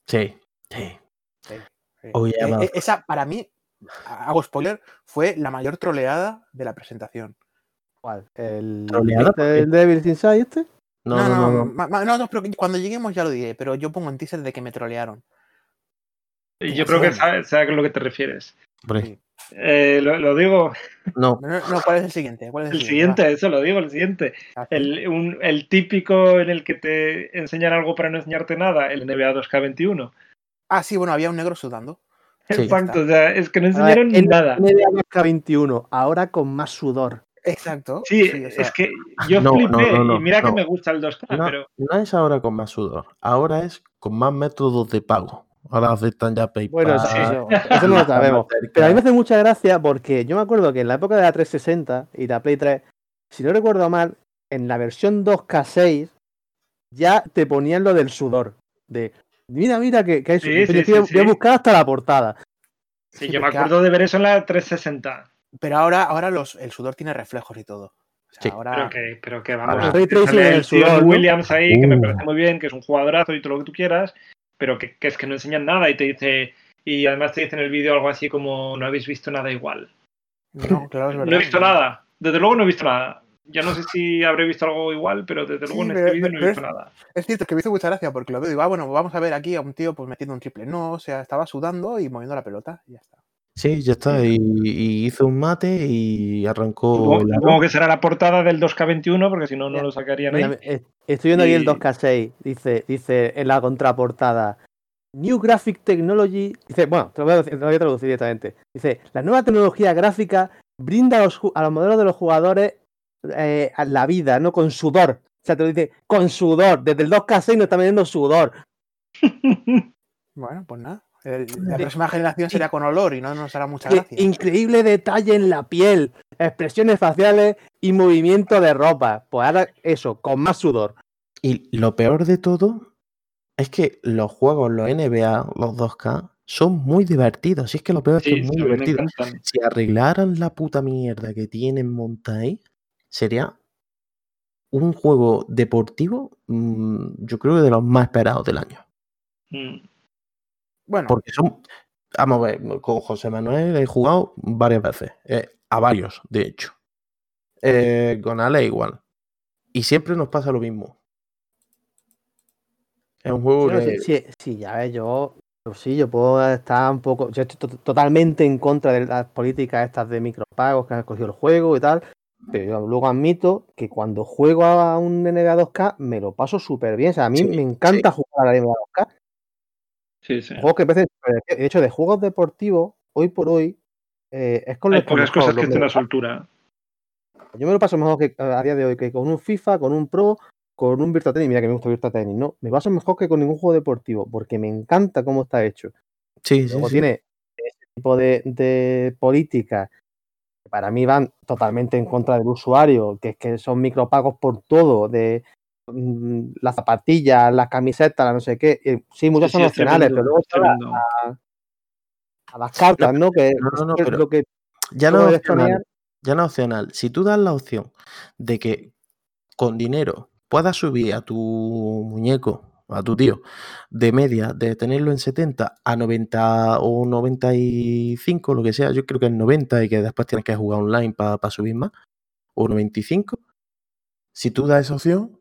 Sí, sí. Sí. Oh, yeah, Eh, eh, esa, para mí, hago spoiler, fue la mayor troleada de la presentación. ¿Cuál? ¿El, ¿Troleada? este, el Devil Inside este? No, no, no. no. no, no, pero cuando lleguemos ya lo diré, pero yo pongo en teaser de que me trolearon. Y yo creo que sabes a lo que te refieres. Sí. Eh, lo, lo digo, no. No, no, ¿cuál es el siguiente? ¿Cuál es el, el siguiente, eso lo digo, el siguiente. Ah, El, un- el típico en el que te enseñan algo para no enseñarte nada, el NBA 2K21. Ah, sí, bueno, había un negro sudando. Sí. Exacto, o sea, es que no ver, enseñaron en- nada. NBA 21, ahora con más sudor. Exacto. Sí, o sea, es que yo No, flipé no, no, no, y mira que me gusta el 2K, No, pero no es ahora con más sudor, ahora es con más métodos de pago. Ahora aceptan ya PayPal. Bueno, eso, eso- eso no lo sabemos. Pero a mí me hace mucha gracia porque yo me acuerdo que en la época de la 360 y la Play 3, si no recuerdo mal, en la versión 2K6 ya te ponían lo del sudor. De, mira, mira, que, que hay Sí, sudor. sí, Yo sí, voy a- sí. voy a buscar hasta la portada. sí, Sí, yo me acuerdo de ver eso en la 360. Pero ahora, ahora los, el sudor tiene reflejos y todo. O sea, Sí. ahora... Pero que, pero que vamos, el el sudor, ¿no? Williams ahí, que me Uh. parece muy bien, que es un jugadorazo y todo lo que tú quieras, pero que, que es que no enseñan nada y te dice, y además te dice en el vídeo algo así como no habéis visto nada igual. No, claro, es No verdad. he visto nada, desde luego no he visto nada. Yo no sé si habré visto algo igual, pero desde luego Sí, en este vídeo no he visto es- nada. Es cierto, es que me hizo mucha gracia porque lo veo y digo, ah, bueno, vamos a ver aquí a un tío pues metiendo un triple. No, o sea, estaba sudando y moviendo la pelota y ya está. Sí, ya está. Y, y hizo un mate y arrancó Supongo, que será la portada del 2K21, porque si no, no lo sacarían ahí. Mira, eh, estoy viendo aquí el Y- 2K6. Dice, dice en la contraportada. New Graphic Technology. Dice, bueno, te lo voy a, decir- te lo voy a traducir directamente. Dice, la nueva tecnología gráfica brinda a los, ju- a los modelos de los jugadores eh, a la vida, ¿no? Con sudor. O sea, te lo dice, con sudor. Desde el 2K6 nos está vendiendo sudor. Bueno, pues nada. El- la próxima generación será con olor y no nos hará mucha gracia. increíble detalle en la piel, expresiones faciales y movimiento de ropa. Pues ahora eso, con más sudor. Y lo peor de todo es que los juegos, los NBA, los 2K, son muy divertidos. Si es que lo peor es que sí, muy a mí me divertido. encantan. Si arreglaran la puta mierda que tienen montada ahí, sería un juego deportivo, mm, yo creo que de los más esperados del año. Mm. Bueno, Porque son. Vamos a ver, con José Manuel he jugado varias veces. eh, a varios, de hecho. Eh, con Ale igual. Y siempre nos pasa lo mismo. Es un juego que. sí, sí, sí, ya ves, yo, sí, yo puedo estar un poco, yo estoy to- totalmente en contra de las políticas estas de micropagos que han escogido el juego y tal, pero yo luego admito que cuando juego a un NBA 2K me lo paso súper bien, o sea, a mí Sí, me encanta jugar a la NBA 2K, Sí, sí. juegos que de hecho, de juegos deportivos, hoy por hoy, eh, es con Hay los pocas cosas que estén a su altura. yo me lo paso mejor que a día de hoy que con un FIFA, con un Pro, con un Virtua Tennis. Mira que me gusta Virtua Tennis, ¿no? Me paso mejor que con ningún juego deportivo porque me encanta cómo está hecho. Sí, sí, Luego sí. tiene ese tipo de, de políticas que para mí van totalmente en contra del usuario, que es que son micropagos por todo, de mm, las zapatillas, las camisetas, la no sé qué. Eh, Sí, muchas Sí, son sí, es opcionales, tremendo, pero luego es está la- a las cartas, ¿no? Que no, no, no, es pero lo que Ya no opcional. Ya no es opcional. Si tú das la opción de que con dinero puedas subir a tu muñeco, a tu tío, de media, de tenerlo en 70 a 90 o 95, lo que sea, yo creo que es 90 y que después tienes que jugar online para subir más, o 95. Si tú das esa opción,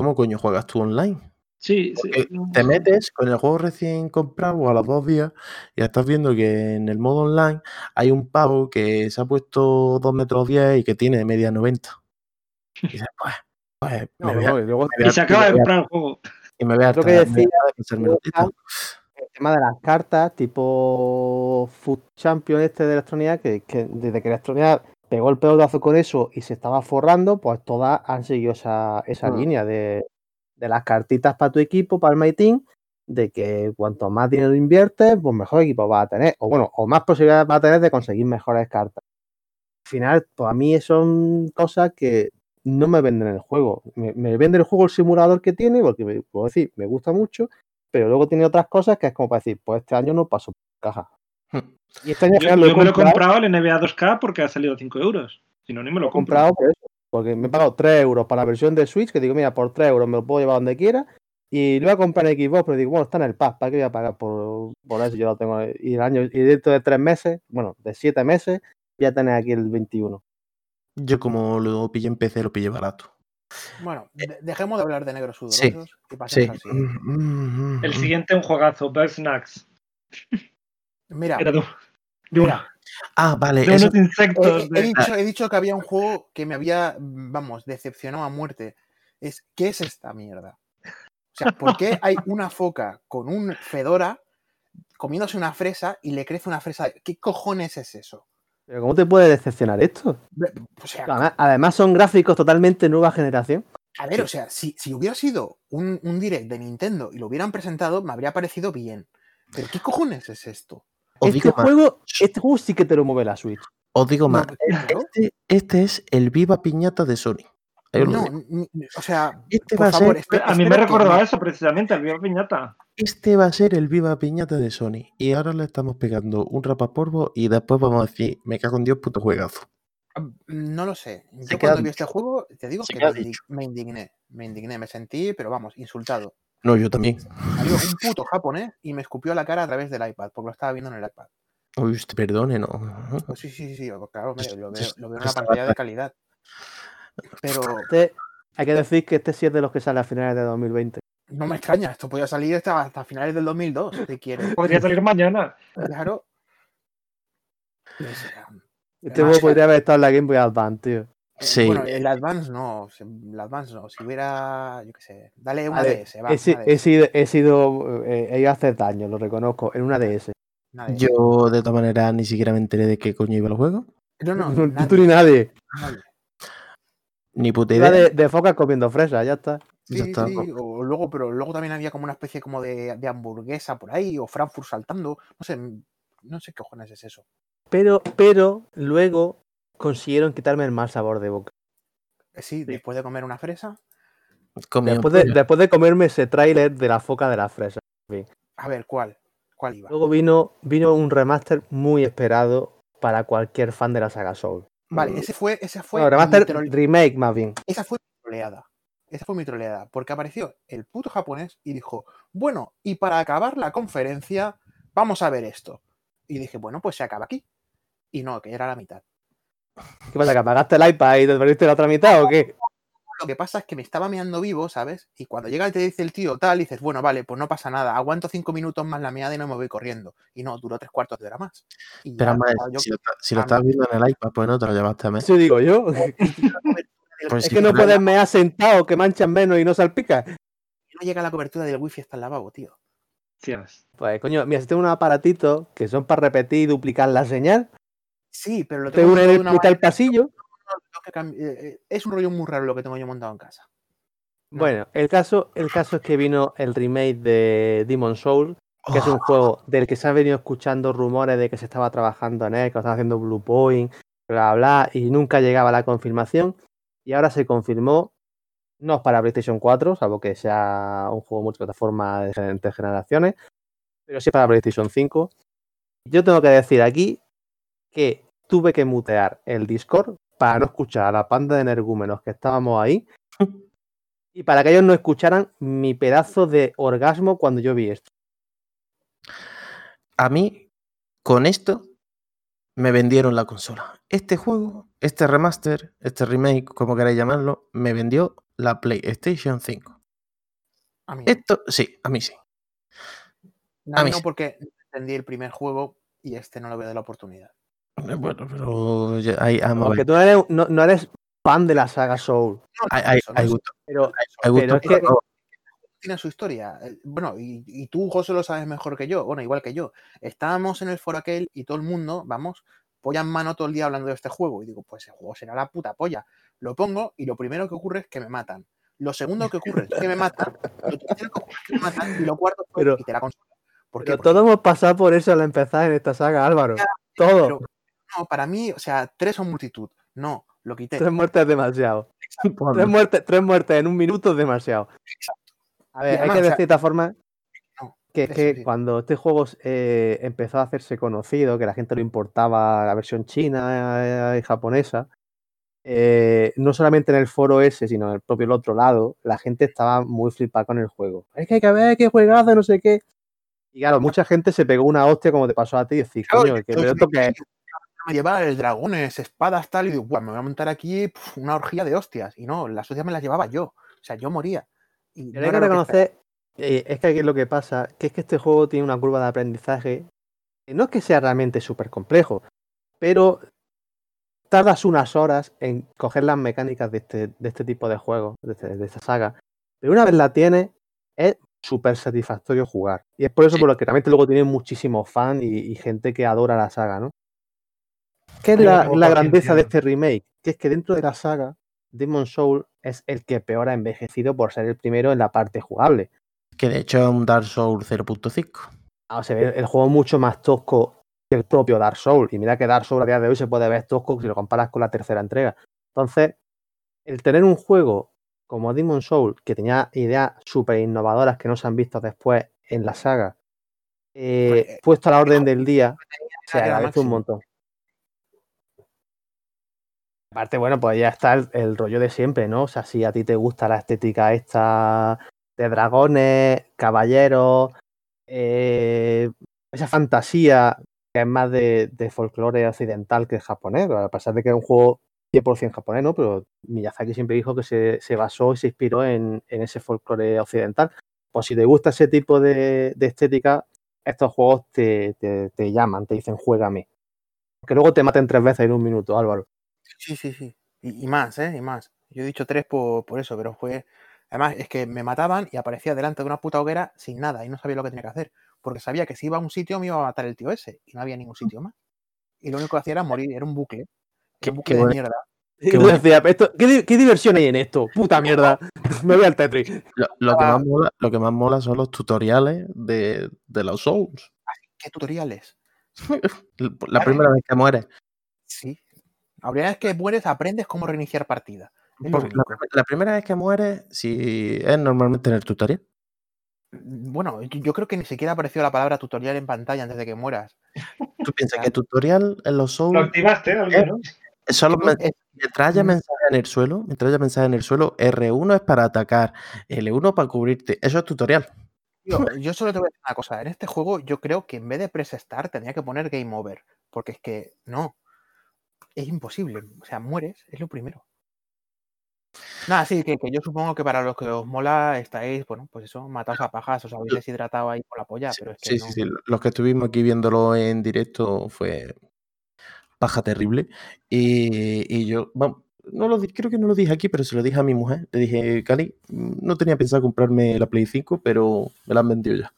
¿cómo coño juegas tú online? Sí, sí. Te metes con el juego recién comprado a los dos días y estás viendo que en el modo online hay un pavo que se ha puesto 2 metros 10 y que tiene de media 90. Y dices, pues, pues No, me voy a- luego- luego me voy Y se acaba de comprar el juego. y me voy a Lo que hartar, me voy decía, el tema de las cartas, tipo Food Champion este de Electrónica, que, que desde que Electrónica pegó el pelotazo con eso y se estaba forrando, pues todas han seguido esa, esa Mm. línea de, de las cartitas para tu equipo, para el Team, de que cuanto más dinero inviertes, pues mejor equipo vas a tener, o bueno, o más posibilidades vas a tener de conseguir mejores cartas. Al final, pues a mí son cosas que no me venden el juego. Me, me vende el juego el simulador que tiene, porque me, puedo decir, me gusta mucho, pero luego tiene otras cosas que es como para decir, pues este año no paso por caja. Y este año Yo, he me lo he comprado, el NBA 2K porque ha salido a 5 euros. Si no, ni me lo lo he comprado por eso, porque me he pagado 3 euros para la versión de Switch, que digo, mira, por 3 euros me lo puedo llevar donde quiera, y lo voy a comprar en Xbox, pero digo, bueno, está en el pack, ¿para qué voy a pagar por, por eso? Yo lo tengo, y el año, y dentro de 3 meses, bueno, de 7 meses, voy a tener aquí el 21. Yo como lo pillé en PC, lo pillé barato. bueno, de- dejemos de hablar de negros Sí, sudorosos y pasemos Sí. al siguiente. Mm, mm, El mm. siguiente, un juegazo, Bird Snacks. Mira, Era de, mira, Ah, vale. de eso- unos insectos. he, he de- dicho, he dicho que había un juego que me había, vamos, decepcionado a muerte. Es, ¿qué es esta mierda? O sea, ¿por qué hay una foca con un fedora comiéndose una fresa y le crece una fresa? ¿Qué cojones es eso? Pero ¿cómo te puede decepcionar esto? O sea, Además, además son gráficos totalmente nueva generación. a ver, o sea, si, si hubiera sido un, un direct de Nintendo y lo hubieran presentado, me habría parecido bien. Pero ¿qué cojones es esto? Os, Este más, juego, este juego sí que te lo mueve la Switch. os digo No, más. Este, este es el Viva Piñata de Sony. No, o sea, Este por va a favor, ser- A mí me espero que recordó no. a eso precisamente, al Viva Piñata. Este va a ser el Viva Piñata de Sony. Y ahora le estamos pegando un rapapolvo y después vamos a decir, me cago en Dios, puto juegazo. No lo sé. Yo cuando vi dicho. este juego, te digo Se que me indigné. Me indigné, me sentí, pero vamos, insultado. No, yo también. Salió un puto japonés y me escupió a la cara a través del iPad, porque lo estaba viendo en el iPad. Uy, usted perdone, no. Pues sí, sí, sí, sí, claro, hombre, lo veo, lo veo en una pantalla de calidad. Pero Este- hay que decir que este sí es de los que sale a finales de 2020. no me extraña, esto podía salir hasta, hasta finales del 2002, si quieres. Podría salir mañana. Claro. O sea, Este juego podría haber estado en la Game Boy Advance, tío. Eh, Sí. Bueno, el Advance no, el Advance no. Si hubiera, yo qué sé, dale una Vale, DS, va, He, una he DS, sido, he sido, eh, he ido a hacer daño, lo reconozco, en una DS. una DS. Yo, de todas maneras, ni siquiera me enteré de qué coño iba el juego. No, no, No, nadie, tú ni nadie. nadie. Ni puta idea. de, de focas comiendo fresas, ya está. Sí, Ya está. sí, o luego, pero luego también había como una especie como de, de hamburguesa por ahí, o Frankfurt saltando, no sé, no sé qué cojones es eso. Pero, pero luego consiguieron quitarme el mal sabor de boca. Eh, Sí, después de comer una fresa, Comió Después de, pollo. después de comerme ese tráiler de la foca de la fresa. a ver, ¿cuál? ¿Cuál iba? Luego vino, vino un remaster muy esperado para cualquier fan de la saga Soul. Vale, ese fue, ese fue No, remaster remake más bien. esa fue mi troleada. Esa fue mi troleada, porque apareció el puto japonés y dijo, bueno, y para acabar la conferencia, vamos a ver esto. Y dije, bueno, pues se acaba aquí. Y no, que era la mitad. ¿Qué pasa? ¿Que apagaste el iPad y te perdiste la otra mitad o qué? Lo que pasa es que me estaba meando vivo, ¿sabes? Y cuando llega y te dice el tío tal, dices, bueno, vale, pues no pasa nada, aguanto cinco minutos más la meada y no me voy corriendo. Y no, duró tres cuartos de hora más. Y Pero ya más, estaba yo si lo, si lo estabas viendo en el iPad, pues no te lo llevaste a mes. Eso digo yo. Pues es sí, que no puedes mear sentado, que manchan menos y no salpica. no llega la cobertura del wifi hasta el lavabo, tío. Pues coño, mira, si tengo unos aparatitos que son para repetir y duplicar la señal, Sí, pero lo te tengo una mitad del manera pasillo. eh, eh, Es un rollo muy raro lo que tengo yo montado en casa. No. Bueno, el caso, el caso es que vino el remake de Demon Soul, que es un juego del que se han venido escuchando rumores de que se estaba trabajando en él, que lo estaban haciendo Blue Point, bla, bla, y nunca llegaba la confirmación. Y ahora se confirmó, no es para PlayStation 4, salvo que sea un juego multiplataforma de diferentes generaciones, pero sí para PlayStation 5. Yo tengo que decir aquí que tuve que mutear el Discord para no escuchar a la panda de energúmenos que estábamos ahí y para que ellos no escucharan mi pedazo de orgasmo cuando yo vi esto. A mí, con esto, me vendieron la consola. Este juego, este remaster, este remake, como queráis llamarlo, me vendió la PlayStation 5. A mí, no. Esto, sí, a mí sí. A a mí no sí. porque entendí el primer juego y este no lo veo de la oportunidad. Bueno, pero ya- ahí, vamos a Porque ver. tú no eres, no, no eres fan de la saga Soul. Hay, hay, hay gusto, Pero, hay es que- tiene su historia. Eh, Bueno, y, y tú, José, lo sabes mejor que yo. Bueno, igual que yo. Estábamos en el foro aquel y todo el mundo, vamos, polla en mano todo el día hablando de este juego. Y digo, pues el juego será la puta polla. Lo pongo y lo primero que ocurre es que me matan. Lo segundo que ocurre es que me matan. Lo tercero que ocurre es que me matan. Y lo cuarto es que quité la consola. ¿Por qué? pero Porque todos hemos pasado por eso al empezar en esta saga, Álvaro. Todo. pero- no, para mí, o sea, tres son multitud. No, lo quité. Tres muertes es demasiado. Tres muertes, tres muertes en un minuto es demasiado. A ver, hay que decir de esta forma no, que es que sí. cuando este juego eh, empezó a hacerse conocido, que la gente lo importaba la versión china eh, y japonesa, eh, no solamente en el foro ese, sino en el propio el otro lado, la gente estaba muy flipada con el juego. Es que hay que ver qué juegazo, no sé qué. Y claro, mucha gente se pegó una hostia como te pasó a ti y decís, coño, yo- que yo- pero esto qué es? me llevaba el dragones, espadas, tal, y digo, "Buah, me voy a montar aquí una orgía de hostias. Y no, las hostias me las llevaba yo. O sea, yo moría. Y no hay que reconocer, eh, es que aquí es lo que pasa, que es que este juego tiene una curva de aprendizaje, que no es que sea realmente súper complejo, pero tardas unas horas en coger las mecánicas de este, de este tipo de juegos, de, este- de esta saga, pero una vez la tienes, es súper satisfactorio jugar. Y es por eso por lo que realmente luego tiene muchísimos fans y, y gente que adora la saga, ¿no? ¿Qué es la, grandeza de este remake? Que es que dentro de la saga, Demon Soul es el que peor ha envejecido por ser el primero en la parte jugable. Que de hecho es un Dark Souls 0.5. Ah, se ve el juego mucho más tosco que el propio Dark Souls. Y mira que Dark Souls a día de hoy se puede ver tosco si lo comparas con la tercera entrega. Entonces, el tener un juego como Demon Soul, que tenía ideas súper innovadoras que no se han visto después en la saga, eh, Pues, puesto a la orden del día, se era agradece un montón. Aparte, bueno, pues ya está el, rollo de siempre, ¿no? O sea, si a ti te gusta la estética esta de dragones, caballeros, eh, esa fantasía que es más de, folclore occidental que japonés, a pesar de que es un juego 100% japonés, ¿no? Pero Miyazaki siempre dijo que se, basó y se inspiró en, ese folclore occidental. Pues si te gusta ese tipo de, de estética, estos juegos te, te- te llaman, te dicen juégame. Que luego te maten tres veces en un minuto, Álvaro. Sí, sí, sí. Y, y más, ¿eh? Y más. Yo he dicho tres por, por eso, pero fue. Además, es que me mataban y aparecía delante de una puta hoguera sin nada y no sabía lo que tenía que hacer. Porque sabía que si iba a un sitio me iba a matar el tío ese y no había ningún sitio más. Y lo único que hacía era morir, era un bucle. Qué- Era un bucle qué de bueno. mierda. Y tú bueno. decías, "Esto- ¿qué, di- qué diversión hay en esto? Puta mierda. Me voy al Tetris. Lo, lo que Ah. más mola, lo que más mola son los tutoriales de, de los Souls. ¿Qué tutoriales? La primera vez que mueres. La primera vez que mueres aprendes cómo reiniciar partida. Lo la, primera vez que mueres, si es normalmente en el tutorial. Bueno, yo, yo creo que ni siquiera apareció la palabra tutorial en pantalla antes de que mueras. Tú piensas que tutorial en los ¿Lo Souls, activaste al Eh, menos? solo Yo- me- es- mientras haya Mm. mensaje en el suelo, mientras haya mensaje en el suelo, R1 es para atacar, L1 para cubrirte. Eso es tutorial. Tío, yo solo te voy a decir una cosa. En este juego, yo creo que en vez de press start tenía que poner game over. Porque es que no. Es imposible. O sea, mueres, es lo primero. Nada, sí, que, que yo supongo que para los que os mola estáis, bueno, pues eso, matados a pajas, os habéis deshidratado ahí por la polla, Sí, pero es que sí, no. sí, sí. Los que estuvimos aquí viéndolo en directo fue paja terrible. Y, y yo, vamos, no lo, di- creo que no lo dije aquí, pero se lo dije a mi mujer. Le dije, Cali, mm, no tenía pensado comprarme la Play 5, pero me la han vendido ya.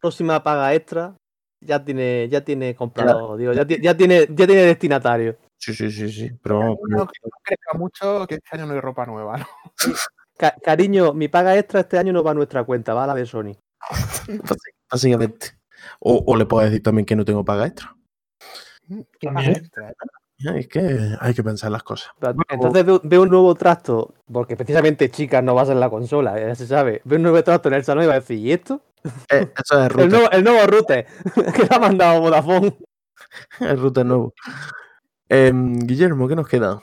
Próxima paga extra. Ya tiene, ya tiene comprado, digo, ya, ya tiene, ya tiene destinatario. Sí, sí, sí, sí. Pero vamos, No, no crezca mucho, que este año no hay ropa nueva, ¿no? Ca- cariño, mi paga extra este año no va a nuestra cuenta, va a la de Sony. básicamente. O, o le puedo decir también que no tengo paga extra. ¿Qué paga extra? eh? Es que hay que pensar las cosas. Pero Entonces veo, veo un nuevo trasto, porque precisamente chicas no vas en la consola, ya se sabe. Veo un nuevo trasto en el salón y va a decir, ¿y esto? Eh, eso es El ruta, nuevo, el nuevo router que le ha mandado Vodafone. es ruta nuevo. Em, Guillermo, ¿qué nos queda?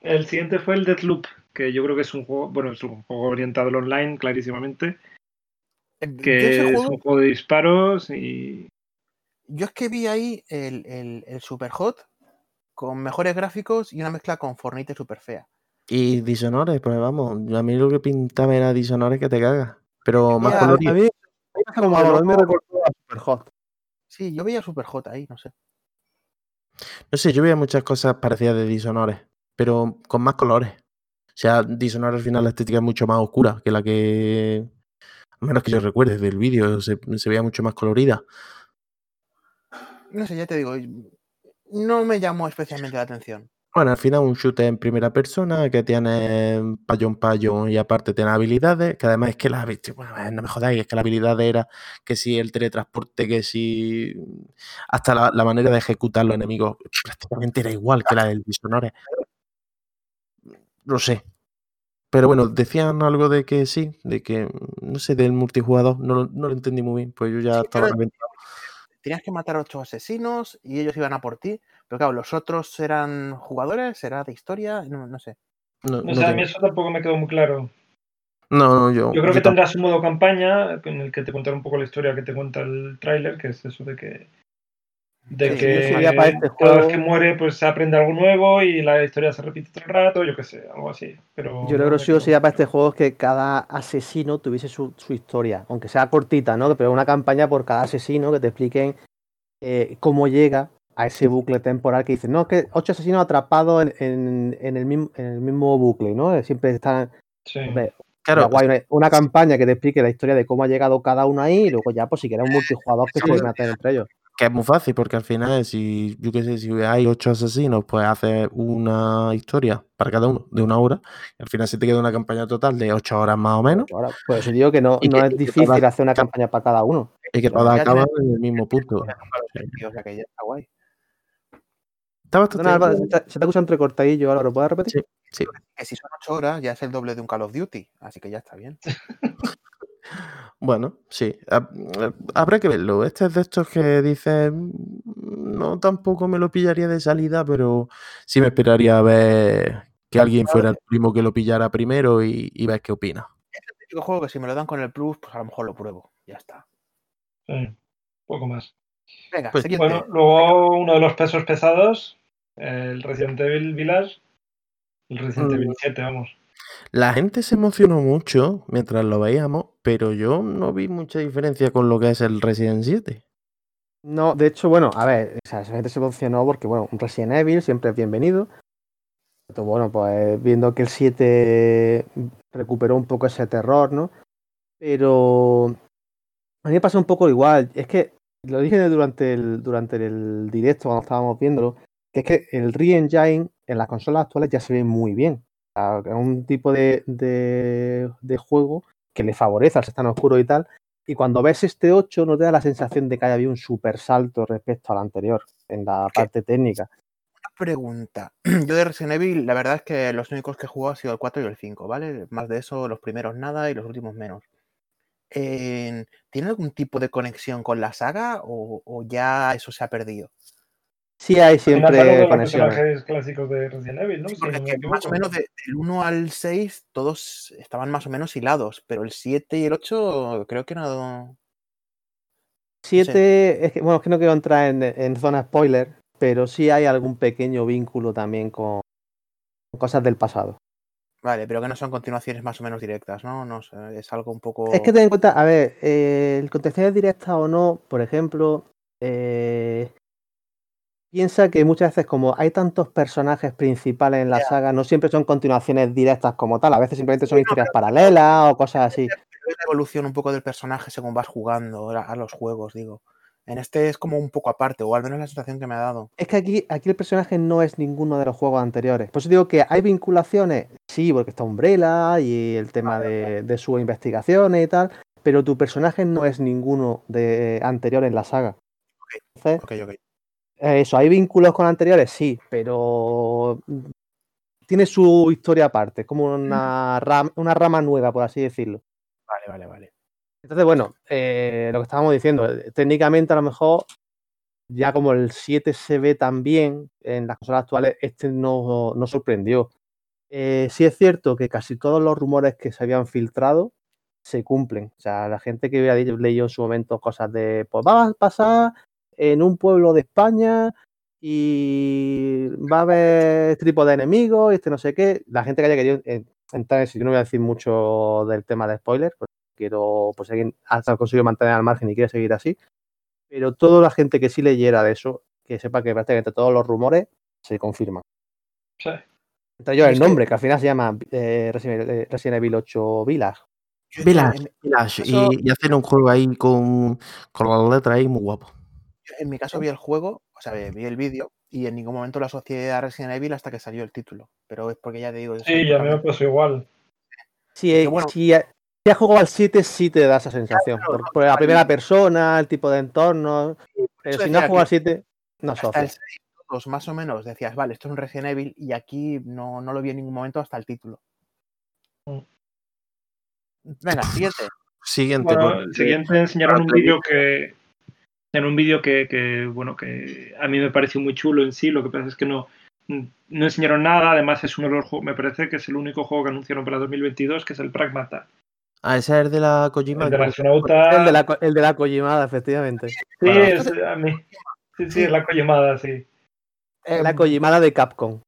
El siguiente fue el Deathloop, que yo creo que es un juego, bueno, es un juego orientado al online, clarísimamente, Eh, que es juego, un juego de disparos y yo es que vi ahí el, el, el Super Hot con mejores gráficos y una mezcla con Fornite super fea. Y Dishonored, pues vamos, a mí lo que pintaba era Dishonored que te cagas. Pero más colorido. a mí me recordó a Superhot. Sí, yo veía Super Hot ahí, no sé. No sé, yo veía muchas cosas parecidas de Dishonored, pero con más colores. O sea, Dishonored al final la estética es mucho más oscura que la que, a menos que yo recuerde del vídeo, se, se veía mucho más colorida. No sé, ya te digo, no me llamó especialmente la atención. Bueno, al final un shooter en primera persona que tiene payón payón y aparte tiene habilidades, que además es que las bueno, no me jodáis, es que la habilidad era que si el teletransporte, que si hasta la, la manera de ejecutar los enemigos prácticamente era igual que la del Dishonored. No sé. Pero bueno, decían algo de que sí, de que, no sé, del multijugador, no, lo- no lo entendí muy bien, pues yo ya Sí, estaba. Tenías que matar a ocho asesinos y ellos iban a por ti. Pero claro, los otros eran jugadores, era de historia, no, no sé. No, no no sé, a mí eso tampoco me quedó muy claro. no, no, yo, Yo creo yo que tendrás un modo campaña en el que te contará un poco la historia que te cuenta el tráiler, que es eso de que de Sí, que para este cada vez que muere pues se aprende algo nuevo y la historia se repite todo el rato, yo qué sé, algo así. Pero Yo creo que quedó sería para este juego es que cada asesino tuviese su, su historia, aunque sea cortita, ¿no? Pero una campaña por cada asesino que te expliquen eh, cómo llega a ese bucle temporal que dicen, no, es que ocho asesinos atrapados en, en- en el, mismo, en el mismo bucle, ¿no? Siempre están... Sí. hombre, Claro, guay una, una campaña que te explique la historia de cómo ha llegado cada uno ahí y luego ya, pues si quieres un multijugador que se maten entre ellos. Que es muy fácil, porque al final, si yo qué sé, si hay ocho asesinos, pues haces una historia para cada uno de una hora. Y al final se te queda una campaña total de ocho horas más o menos. Ahora, por eso digo que no, no que- es difícil todas- hacer una campaña para cada uno. Y que todas acaban en el mismo punto. O sea que ya está guay. Está se te, se escucha entrecortadillo, Álvaro, ¿puedes repetir? Sí. Que si son ocho horas ya es el doble de un Call of Duty, así que ya está bien. Bueno, sí. hab- Habrá que verlo. Este es de estos que dicen, no tampoco me lo pillaría de salida, pero sí me esperaría a ver que alguien fuera el primo que lo pillara primero y, y ver qué opina. Es el típico juego que si me lo dan con el Plus, pues a lo mejor lo pruebo. Ya está. Sí, poco más. Venga, Pues, siguiente. Bueno, luego uno de los pesos pesados, el Resident Evil Village, El Resident Evil Mm. 7, vamos. La gente se emocionó mucho mientras lo veíamos, pero yo no vi mucha diferencia con lo que es el Resident 7. No, de hecho, bueno, a ver, o sea, esa gente se emocionó porque, bueno, un Resident Evil siempre es bienvenido. Pero bueno, pues viendo que el 7 recuperó un poco ese terror, ¿no? Pero a mí me pasa un poco igual. Es que lo dije durante el, durante el directo cuando estábamos viéndolo, que es que el Re-Engine en las consolas actuales ya se ve muy bien. Es un tipo de, de- de juego que le favorece al ser tan oscuro y tal. Y cuando ves este 8 no te da la sensación de que haya habido un super salto respecto al anterior en la parte técnica. Pregunta. Yo de Resident Evil, la verdad es que los únicos que he jugado han sido el 4 y el 5, ¿vale? Más de eso, los primeros nada y los últimos menos. Eh, ¿Tiene algún tipo de conexión con la saga o, o ya eso se ha perdido? Sí hay siempre los conexiones. personajes clásicos de Resident Evil, ¿no? Sí, Si porque es más o menos de- del 1 al 6 todos estaban más o menos hilados, pero el 7 y el 8 creo que no... 7, es que, bueno, es que no quiero entrar en, en zona spoiler, pero sí hay algún pequeño vínculo también con cosas del pasado. Vale, pero que no son continuaciones más o menos directas, ¿no? No sé, es algo un poco... Es que ten en cuenta, a ver, eh, el contexto directa o no, por ejemplo, eh, piensa que muchas veces como hay tantos personajes principales en la saga, no siempre son continuaciones directas como tal, a veces simplemente son Sí, historias paralelas o cosas así. la evolución un poco del personaje según vas jugando a, los juegos, digo. En este es como un poco aparte, o al menos la sensación que me ha dado. Es que aquí, aquí el personaje no es ninguno de los juegos anteriores. Por eso digo que hay vinculaciones, sí, porque está Umbrella y el tema de, de sus investigaciones y tal, pero tu personaje no es ninguno de anterior en la saga. Entonces, Ok, ok. Eh, eso, hay vínculos con anteriores, sí, pero tiene su historia aparte, es como una, ram- una rama nueva, por así decirlo. Vale, vale, vale. Entonces, bueno, eh, lo que estábamos diciendo, técnicamente a lo mejor, ya como el 7 se ve tan bien en las consolas actuales, este no, no sorprendió. Eh, sí es cierto que casi todos los rumores que se habían filtrado se cumplen. O sea, la gente que había leído en su momento cosas de, pues va a pasar en un pueblo de España y va a haber este tipo de enemigos, y este no sé qué. La gente que haya querido eh, entrar en eso, yo no voy a decir mucho del tema de spoilers, porque quiero, pues si alguien hasta conseguido mantener al margen y quiere seguir así. Pero toda la gente que sí leyera de eso, que sepa que prácticamente todos los rumores se confirman. Sí. Entre ellos Es el nombre, que al final se llama eh, Resident, eh, Resident Evil 8 Village. Yo- Village, Village, eso- y, y hacen un juego ahí con, con las letras ahí muy guapo. En mi caso vi el juego, o sea, vi el vídeo y en ningún momento lo asocié a Resident Evil hasta que salió el título. Pero es porque ya te digo... Sí, ya me pasó igual. Si, que eh, bueno- si, eh, si has jugado al 7, sí te da esa sensación. claro, por, la primera persona, el tipo de entorno. Pero si no has jugado al que 7, no asocias. 6, todos más o menos decías, vale, esto es un Resident Evil y aquí no, no lo vi en ningún momento hasta el título. Mm. Venga, siguiente. Siguiente. Bueno, el siguiente enseñaron un vídeo que en un vídeo que, que, bueno que a mí me pareció muy chulo en sí lo que pasa es que no no enseñaron nada además es uno de los juegos me parece que es el único juego que anunciaron para 2022 que es el Pragmata Ah, ese es el de la Kojima. el del creo. astronauta El de la, el de la Kojimada, efectivamente. sí Bueno. es a mí sí sí es la Kojimada sí La Em, Kojimada de Capcom.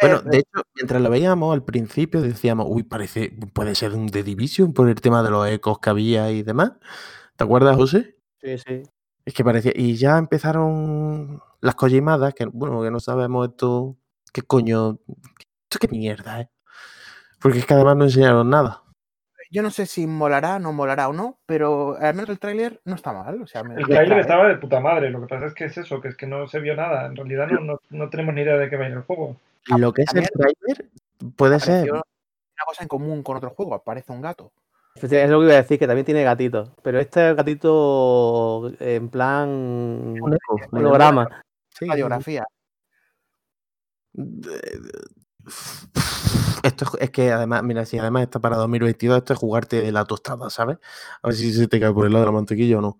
Bueno, Eh, de hecho, mientras lo veíamos al principio decíamos, uy, parece, puede ser un The Division por el tema de los ecos que había y demás. ¿Te acuerdas, José? Sí, sí. Es que parecía. Y ya empezaron las Kojimadas, que bueno, que no sabemos esto. ¿Qué coño? ¿Esto qué mierda, eh? Porque es que además no enseñaron nada. Yo no sé si molará, no molará o no, pero al menos el tráiler no está mal. O sea, me, el trailer atrae. estaba de puta madre lo que pasa es que es eso que es que no se vio nada en realidad no, no, no tenemos ni idea de qué va a ir el juego Lo que es el trailer puede ser. Una cosa en común con otro juego, aparece un gato. Efectivamente, Es lo que iba a decir, que también tiene gatitos. Pero este es gatito en plan Un eco. holograma. Sí. Radiografía. Esto es, es que además, mira, si además está para 2022, esto es jugarte de la tostada, ¿sabes? A ver si se te cae por el lado de la mantequilla o no.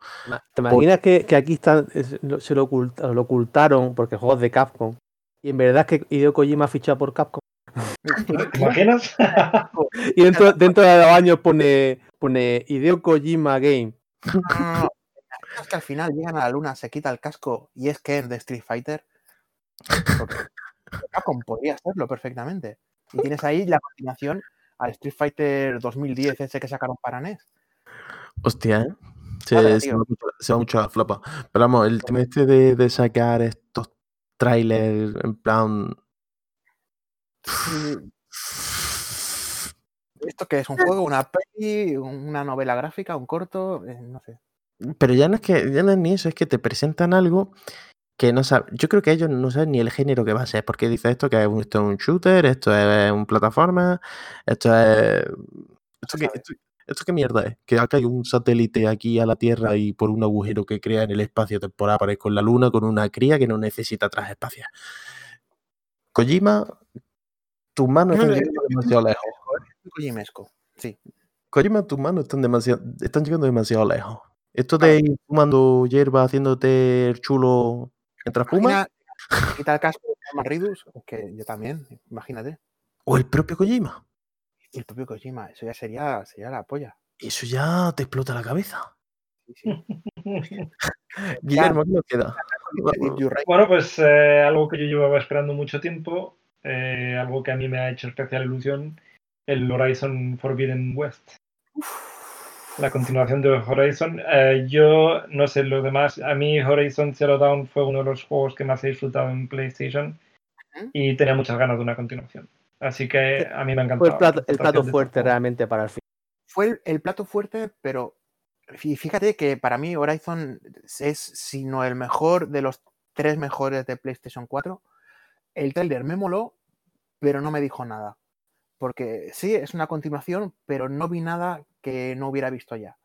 ¿Te imaginas que, que aquí están, se lo, oculta- lo ocultaron porque juegos de Capcom? Y en verdad es que Hideo Kojima ha fichado por Capcom. ¿Te imaginas? Y dentro, dentro de dos años pone, pone Hideo Kojima Game. No. Es que al final llegan a la luna, se quita el casco y es Ken de Street Fighter. Porque Capcom podría hacerlo perfectamente. Y tienes ahí la continuación al Street Fighter 2010 ese que sacaron para NES. Hostia, ¿eh? Se, Vale, se tío. va mucho, se va mucho a la flopa. Pero vamos, el tema este de, de sacar estos trailers en plan. Mm, ¿Esto qué es? ¿Un juego? ¿Una peli? ¿Una novela gráfica? ¿Un corto? Eh, no sé. Pero ya no es que ya no es ni eso, es que te presentan algo que no saben. Yo creo que ellos no saben ni el género que va a ser, porque dice esto que esto es un shooter, esto es un plataforma, esto es. ¿Esto esto, esto qué mierda es? Que acá hay un satélite aquí a la Tierra y por un agujero que crea en el espacio temporal aparezco en la Luna con una cría que no necesita traje espacial. Kojima, tus manos No, están llegando demasiado lejos. Kojimesco, Sí. Kojima, tus manos están, demasiado, están llegando demasiado lejos. Esto de ir fumando hierba, haciéndote el chulo mientras fumas, quita el casco Reedus, es que yo también, imagínate. o el propio Kojima. El propio Kojima, eso ya sería, sería la polla. Eso ya te explota la cabeza. Sí, sí. Guillermo, ¿qué nos queda? Bueno, pues eh, algo que yo llevaba esperando mucho tiempo, eh, algo que a mí me ha hecho especial ilusión, el Horizon Forbidden West. La continuación de Horizon. Eh, yo no sé lo demás. A mí Horizon Zero Dawn fue uno de los juegos que más he disfrutado en PlayStation y tenía muchas ganas de una continuación. Así que a mí me ha encantado. Fue el la plato, el fuerte este realmente para el fin. Fue el, el plato fuerte, pero fí- fíjate que para mí Horizon es, si no el mejor de los tres mejores de PlayStation 4. El trailer me moló, pero no me dijo nada. Porque sí, es una continuación, pero no vi nada que no hubiera visto ya.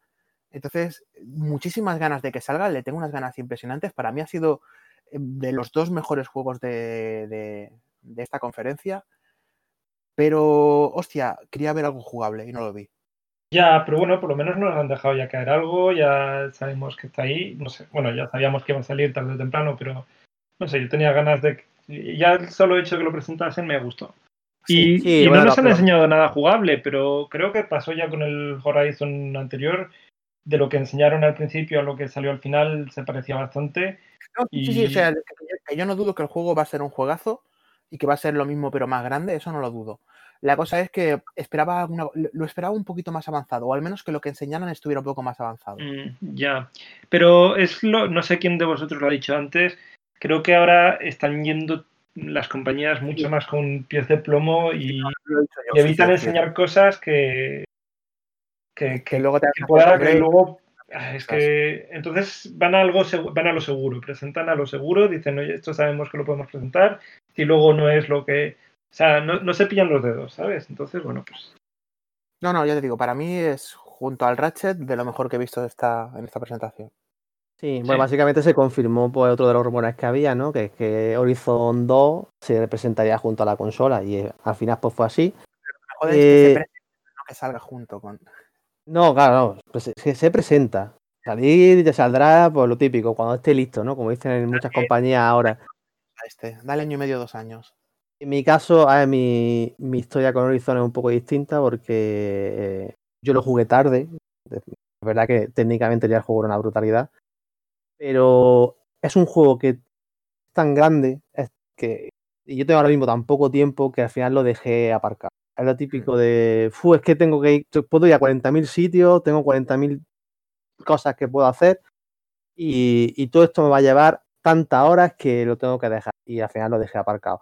Entonces, muchísimas ganas de que salga, le tengo unas ganas impresionantes. Para mí ha sido eh, de los dos mejores juegos de esta conferencia. Pero, hostia, quería ver algo jugable y no lo vi. Ya, pero bueno, por lo menos nos han dejado ya caer algo, ya sabemos que está ahí, no sé, bueno, ya sabíamos que iba a salir tarde o temprano, pero no sé, yo tenía ganas de... Ya el solo hecho de que lo presentasen me gustó. Y, Sí, y bueno, no nos han pero- enseñado nada jugable, pero creo que pasó ya con el Horizon anterior, de lo que enseñaron al principio a lo que salió al final, se parecía bastante. No, sí, sí, sí, o sea, yo no dudo que el juego va a ser un juegazo y que va a ser lo mismo pero más grande, eso no lo dudo. La cosa es que esperaba una- lo esperaba un poquito más avanzado, o al menos que lo que enseñaran estuviera un poco más avanzado. Mm, ya, pero es lo, no sé quién de vosotros lo ha dicho antes, creo que ahora están yendo las compañías mucho más con pies de plomo y, dicho evitan enseñar cosas que, que, Que luego te que pueda- que luego es que entonces van a algo van a lo seguro, presentan a lo seguro, dicen, oye, esto sabemos que lo podemos presentar, y luego no es lo que, o sea, no, no se pillan los dedos, ¿sabes? Entonces, bueno, pues No, no, ya te digo, para mí es junto al Ratchet de lo mejor que he visto esta, en esta presentación. Sí, bueno, Sí. básicamente se confirmó pues, otro de los rumores que había, ¿no? Que es que Horizon 2 se presentaría junto a la consola y eh, al final pues fue así. Joder, es que se Eh, no que salga junto con. No, claro, no, pues se- se, se presenta. Salir ya saldrá pues lo típico, cuando esté listo, ¿no? Como dicen en muchas compañías ahora. a este. Dale año y medio, dos años. En mi caso, a ver, mi, mi historia con Horizon es un poco distinta porque eh, yo lo jugué tarde. Es verdad que técnicamente ya el juego era una brutalidad. Pero es un juego que es tan grande es que y yo tengo ahora mismo tan poco tiempo que al final lo dejé aparcado. Es lo típico de, "Fu, es que tengo que ir, puedo ir a 40.000 sitios, tengo 40.000 cosas que puedo hacer y, y todo esto me va a llevar tantas horas que lo tengo que dejar y al final lo dejé aparcado.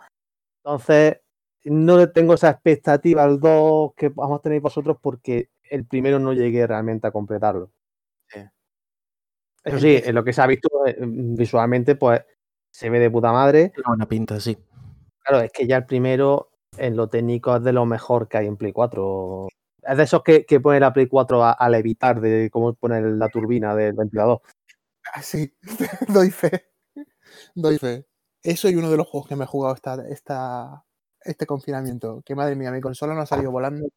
Entonces, no le tengo esa expectativa al 2 que vamos a tener vosotros porque el primero no llegué realmente a completarlo. Eso sí, en lo que se ha visto eh, visualmente, pues se ve de puta madre. Tiene buena pinta, sí. Claro, es que ya el primero, en lo técnico, es de lo mejor que hay en Play 4. Es de esos que, que pone la Play 4 a- al evitar de cómo poner la turbina del ventilador. Ah, sí, doy fe. Doy fe. Eso y uno de los juegos que me he jugado esta, esta, este confinamiento. Que madre mía, mi consola no ha salido volando.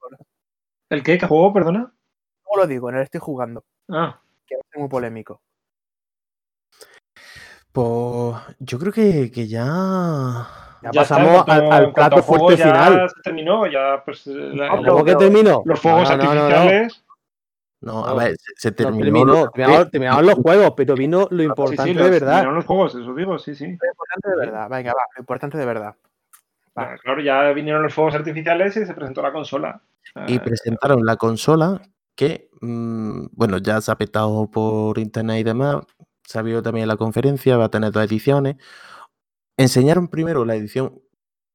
¿el qué? ¿Qué juego, perdona? ¿Cómo lo digo? En el estoy jugando. Ah, Que va a ser muy polémico. Pues yo creo que, que ya. Ya, Ya está, pasamos cuanto- al, al plato fuerte ya final. se terminó, ya pues la- No, ¿Cómo que terminó? los fuegos No, no, no, no. artificiales. No, a ver, se, se No, terminó. terminaron, terminaron los juegos, pero vino lo importante sí, de los, verdad. terminaron los juegos, eso digo, sí, sí. Lo importante de verdad. Venga, va. Lo importante de verdad. Ah, claro, ya vinieron los fuegos artificiales y se presentó la consola. Y Ah, presentaron la consola que, mm, bueno, ya se ha petado por internet y demás. Se ha visto también en la conferencia, va a tener dos ediciones. Enseñaron primero la edición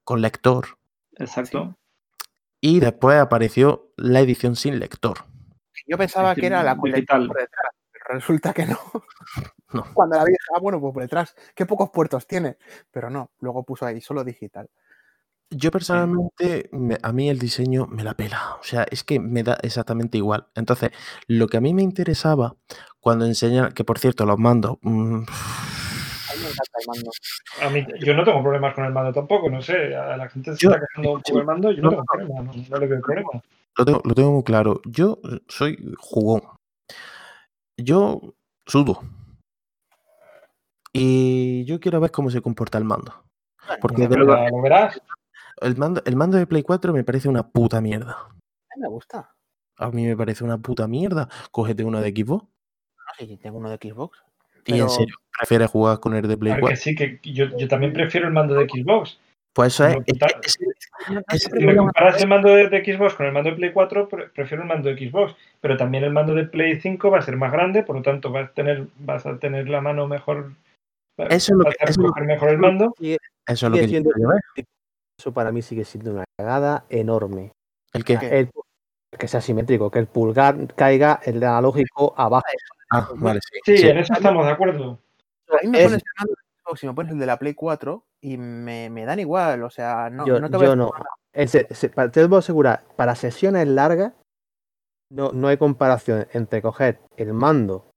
con lector Exacto. y después apareció la edición sin lector. Yo pensaba que era la con lector por detrás, pero resulta que no. No. Cuando la vi, dije, ah, bueno, pues por detrás, qué pocos puertos tiene. Pero no, luego puso ahí solo digital. Yo personalmente, me- a mí el diseño me la pela. O sea, es que me da exactamente igual. Entonces, lo que a mí me interesaba cuando enseñan, que por cierto, los mandos. mm, A mí me encanta el mando. A mí, yo no tengo problemas con el mando tampoco, no sé. A la gente se Yo- está quejando un poco del mando, yo no no, tengo no. problema, no, no le veo problema. lo, tengo, lo tengo muy claro. Yo soy jugón. Yo sudo. Y yo quiero ver cómo se comporta el mando. Porque de Ya lo verás. El mando, el mando de Play 4 me parece una puta mierda. me gusta. A mí me parece una puta mierda. Cógete uno de Xbox. No sé si tengo uno de Xbox. Y en serio, prefieres jugar con el de Play A ver, 4. que sí, que yo, yo también prefiero el mando de Xbox. Pues eso es. Si me comparas el mando de, de Xbox con el mando de Play 4, pre- prefiero el mando de Xbox. Pero también el mando de Play 5 va a ser más grande, por lo tanto vas a tener, vas a tener la mano mejor. Eso es lo vas que- a eso mejor el mando. Eso es lo que yo quiero. Eso para mí sigue siendo una cagada enorme. ¿El qué? ¿Qué? El- que sea simétrico, que el pulgar caiga el analógico abajo. Ah, vale, sí. Sí, sí. en eso estamos de acuerdo. a mí me es- pones el mando de Xbox y me pones el de la Play 4 y me, me dan igual. O sea, no, yo no te voy a yo no. Se- pa- te puedo asegurar, para sesiones largas no, no hay comparación entre coger el mando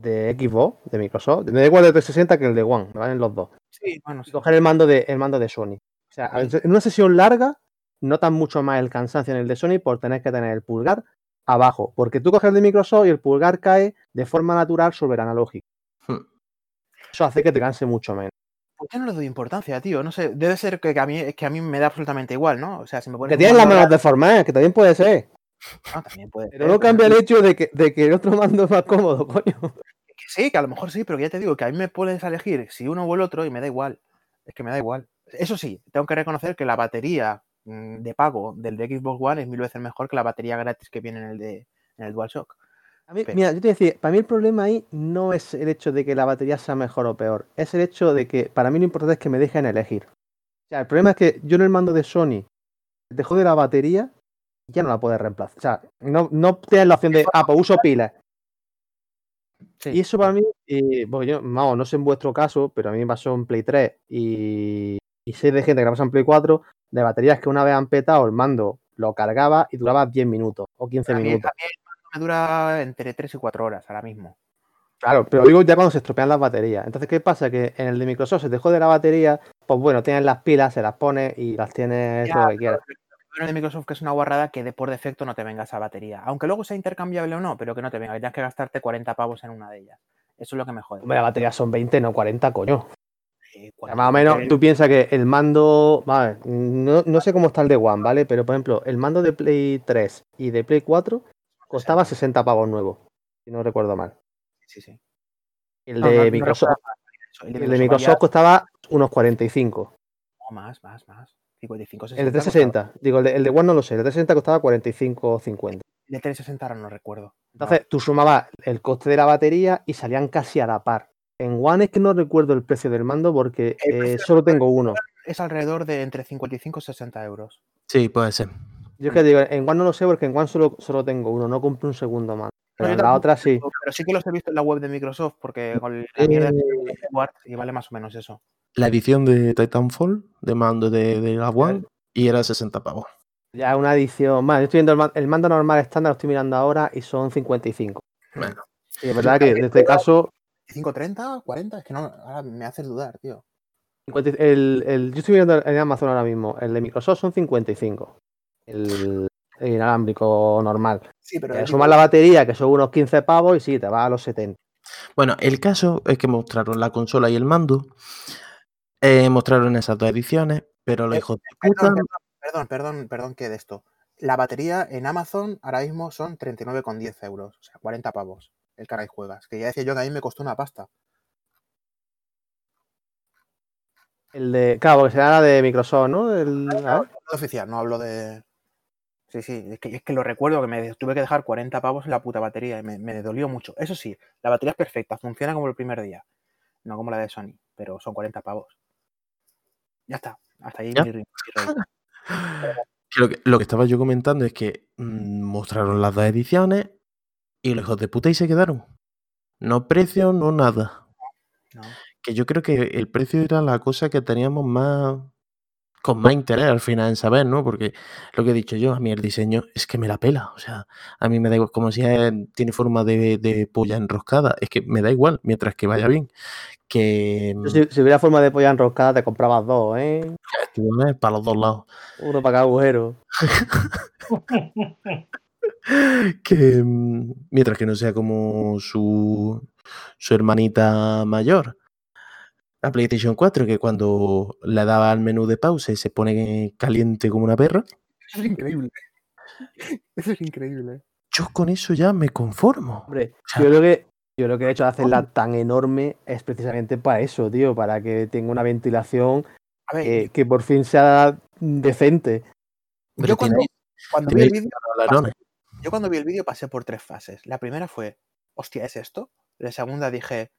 de Xbox, de Microsoft, me da igual de 360 que el de One, me valen los dos. Sí, bueno, y sí. coger el mando de, el mando de Sony. O sea, en una sesión larga notas mucho más el cansancio en el de Sony por tener que tener el pulgar abajo. Porque tú coges el de Microsoft y el pulgar cae de forma natural sobre el analógico. Hmm. Eso hace que te canse mucho menos. ¿Por qué no le doy importancia, tío? No sé, debe ser que a mí, que a mí me da absolutamente igual, ¿no? O sea, si me pones Que tienes las manos deformadas, que también puede ser. Ah, también puede Pero ser, no cambia el hecho de que, de que el otro mando es más cómodo, coño. Que sí, que a lo mejor sí, pero ya te digo que a mí me puedes elegir si uno o el otro y me da igual. Es que me da igual. Eso sí, tengo que reconocer que la batería mm, de pago del de Xbox One es mil veces mejor que la batería gratis que viene en el de en el DualShock. A mí, Pero- mira, yo te decía, para mí el problema ahí no es el hecho de que la batería sea mejor o peor, es el hecho de que para mí lo importante es que me dejen elegir. O sea, el problema es que yo en el mando de Sony dejo de la batería, ya no la puedes reemplazar. O sea, no, no tienes la opción de, ah, pues uso pilas. Sí. Y eso para mí, eh, porque yo, vamos, no sé en vuestro caso, pero a mí me pasó en Play 3 y, y sé de gente que la pasa en Play 4, de baterías que una vez han petado el mando, lo cargaba y duraba 10 minutos o 15 A mí, a mí minutos. el mando me dura entre 3 y 4 horas ahora mismo. Claro, pero digo ya cuando se estropean las baterías. Entonces, ¿qué pasa? Que en el de Microsoft se te jode la batería, pues bueno, tienes las pilas, se las pones y las tienes Ya, todo lo que pero quieras. bueno de Microsoft que es una guarrada que de por defecto no te venga esa batería. Aunque luego sea intercambiable o no, pero que no te venga, que tengas que gastarte 40 pavos en una de ellas. Eso es lo que me jode. Hombre, las baterías son 20, no 40, coño. Eh, más o menos, tú piensas que el mando, vale, no, no sé cómo está el de One, ¿vale? Pero por ejemplo, el mando de Play 3 y de Play 4 costaba 60 pavos nuevos, si no recuerdo mal. Sí, sí. El No, de no- no Microsoft, más eso. el de Microsoft costaba unos 45. No, más, más, más. 55, 60. El de costaba. 360, digo, el de, el de One no lo sé, el de 360 costaba 45 o 50. El de 360 ahora no recuerdo. No. Entonces, tú sumabas el coste de la batería y salían casi a la par. En One es que no recuerdo el precio del mando porque eh, solo tengo uno. es alrededor de entre 55 y 60 euros. Sí, puede ser. Yo es que digo, en One no lo sé porque en One solo, solo tengo uno, no compré un segundo más. Pero en la tampoco, otra sí. Pero sí que los he visto en la web de Microsoft porque con la mierda de Edward y vale más o menos eso. La edición de Titanfall de mando de, de la One y era 60 pavos. Ya una edición más. Yo estoy viendo el, el mando normal estándar, lo estoy mirando ahora y son 55. Bueno, Y es verdad que en este caso, 5, 30, 40, es que no, ahora me haces dudar, tío. 50 el, el- yo estoy viendo en Amazon ahora mismo, el de Microsoft son 55. El, el inalámbrico normal. Sí, pero sumas la batería, que son unos 15 pavos, y sí, te va a los 70. Bueno, el caso es que mostraron la consola y el mando. eh, mostraron esas dos ediciones, pero los Eh, hijos de puta. Perdón, perdón, perdón, perdón que de esto. La batería en Amazon ahora mismo son 39,10 euros, o sea, 40 pavos. El cara y juegas. Que ya decía yo que a mí me costó una pasta. El de. Claro, porque será la de Microsoft, ¿no? El, a ver. No oficial, no hablo de. Sí, sí, es que, es que lo recuerdo que me tuve que dejar 40 pavos en la puta batería y me, me dolió mucho. Eso sí, la batería es perfecta, funciona como el primer día, no como la de Sony, pero son 40 pavos. Ya está, hasta ahí mi, Lo que, lo que estaba yo comentando es que mm, mostraron las dos ediciones y los hijos de puta y se quedaron. No precio, no nada. No. Que yo creo que el precio era la cosa que teníamos más con más interés al final en saber, ¿no? Porque lo que he dicho yo, a mí el diseño es que me la pela. O sea, a mí me da igual, como si tiene forma de, de polla enroscada, es que me da igual, mientras que vaya bien. Que Si, si hubiera forma de polla enroscada, te comprabas dos, ¿eh? mm, para los dos lados. Uno para cada agujero. que mm, mientras que no sea como su, su hermanita mayor, la PlayStation 4, que cuando le daba al menú de pausa y se pone caliente como una perra, Eso es increíble. Eso es increíble. yo con eso ya me conformo. Hombre, sea- yo creo que yo creo que el hecho de hacerla tan enorme es precisamente para eso, tío, para que tenga una ventilación A ver, que, que por fin sea decente. Pero yo cuando, tiene- cuando vi el vídeo. Yo cuando vi el vídeo pasé por tres fases. La primera fue, hostia, ¿es esto? La segunda dije,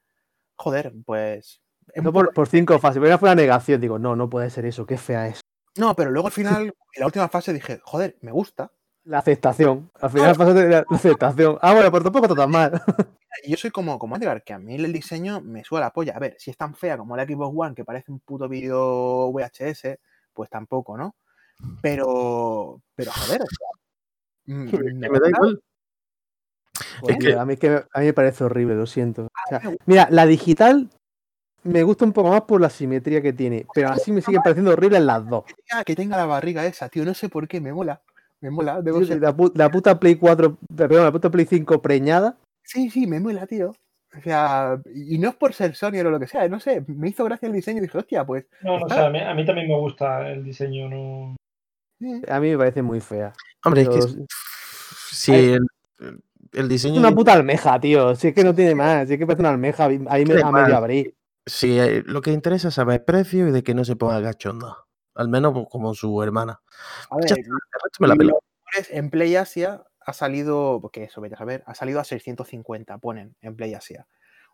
joder, pues. es No por, por cinco fases. Primera fue la negación. Digo, no, no puede ser eso, qué fea es. No, pero luego al final, en la última fase dije, joder, me gusta. La aceptación. Al final pasó de la aceptación. Ah, bueno, pues tampoco está tan mal. Yo soy como, como Edgar, que a mí el diseño me suena la polla. A ver, si es tan fea como la Xbox One, que parece un puto vídeo VHS, pues tampoco, ¿no? Pero, pero joder, o sea, me me da igual. Que- a, mí que me, a mí me parece horrible, lo siento. O sea, me gusta. mira, la digital me gusta un poco más por la simetría que tiene, pero así me siguen pareciendo horribles las dos. que tenga- que tenga la barriga esa, tío, no sé por qué, me mola. Me mola, debo Tío, ser- La, pu- la puta Play 4, perdón, la puta Play 5 preñada. Sí, sí, me mola, tío. O sea, y no es por ser Sony o lo que sea, no sé, me hizo gracia el diseño y dije, hostia, pues. No, no, o sea, a mí, a mí también me gusta el diseño, no. Eh, A mí me parece muy fea. Hombre, es que Pero es- es Ay. el, el diseño. una puta almeja, tío. Si es que no tiene más, si es que parece una almeja ahí me, a medio abrir. Si eh, lo que interesa es saber precio y de que no se ponga cachonda. Al menos pues, como su hermana. a ver, me la en Play Asia ha salido, porque eso, vete a saber, ha salido a 650, ponen en Play Asia.